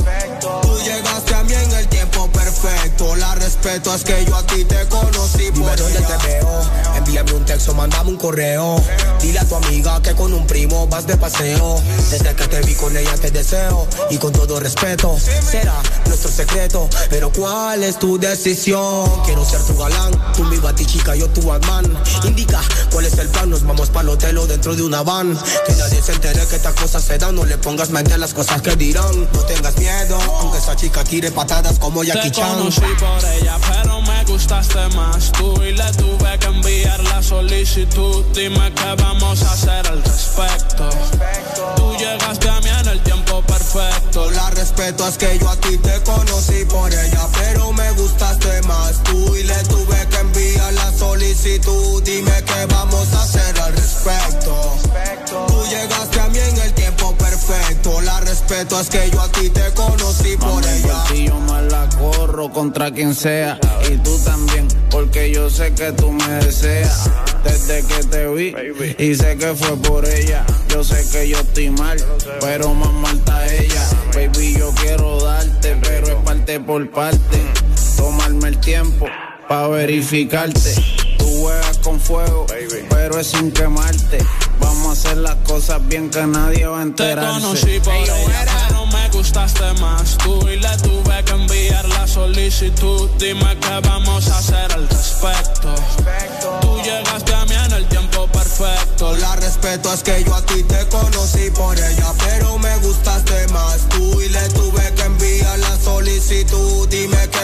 Tú llegaste a mí en el tiempo perfecto. La respeto es que yo a ti te conocí por
Dime dónde
ella.
te veo. Envíame un texto, mandame un correo. Dile a tu amiga que con un primo vas de paseo. Desde que te vi con ella te deseo. Y con todo respeto, será nuestro secreto. Pero ¿cuál es tu decisión? Quiero ser tu galán. Tú mi batichica, yo tu Batman. Indica cuál es el plan. Nos vamos para el hotel o dentro de una van. Que nadie se entere que estas cosas se dan. No le pongas mente a las cosas que dirán. No tengas miedo, aunque esa chica tire patadas como Jackie
Te
Chan.
conocí por ella, pero me gustaste más tú y le tuve que enviar la solicitud. Dime qué vamos a hacer al respecto. Tú llegaste a mí en el tiempo perfecto.
La respeto es que yo a ti te conocí por ella, pero me gustaste más tú y le tuve que enviar la solicitud. Dime qué vamos a hacer al respecto. Tú llegaste respeto es que yo a ti te conocí por ella.
Y yo me la corro contra quien sea. Y tú también, porque yo sé que tú me deseas. Desde que te vi, y sé que fue por ella. Yo sé que yo estoy mal, pero más mal está ella. Baby, yo quiero darte, pero es parte por parte. Tomarme el tiempo pa' verificarte. Juegas con fuego, pero es sin quemarte. Vamos a hacer las cosas bien que nadie va a
Te
enterarse.
conocí por ella, pero me gustaste más tú y le tuve que enviar la solicitud. Dime qué vamos a hacer al respecto. Tú llegaste a mí en el tiempo perfecto.
La respeto es que yo a ti te conocí por ella, pero me gustaste más tú y le tuve que enviar la solicitud.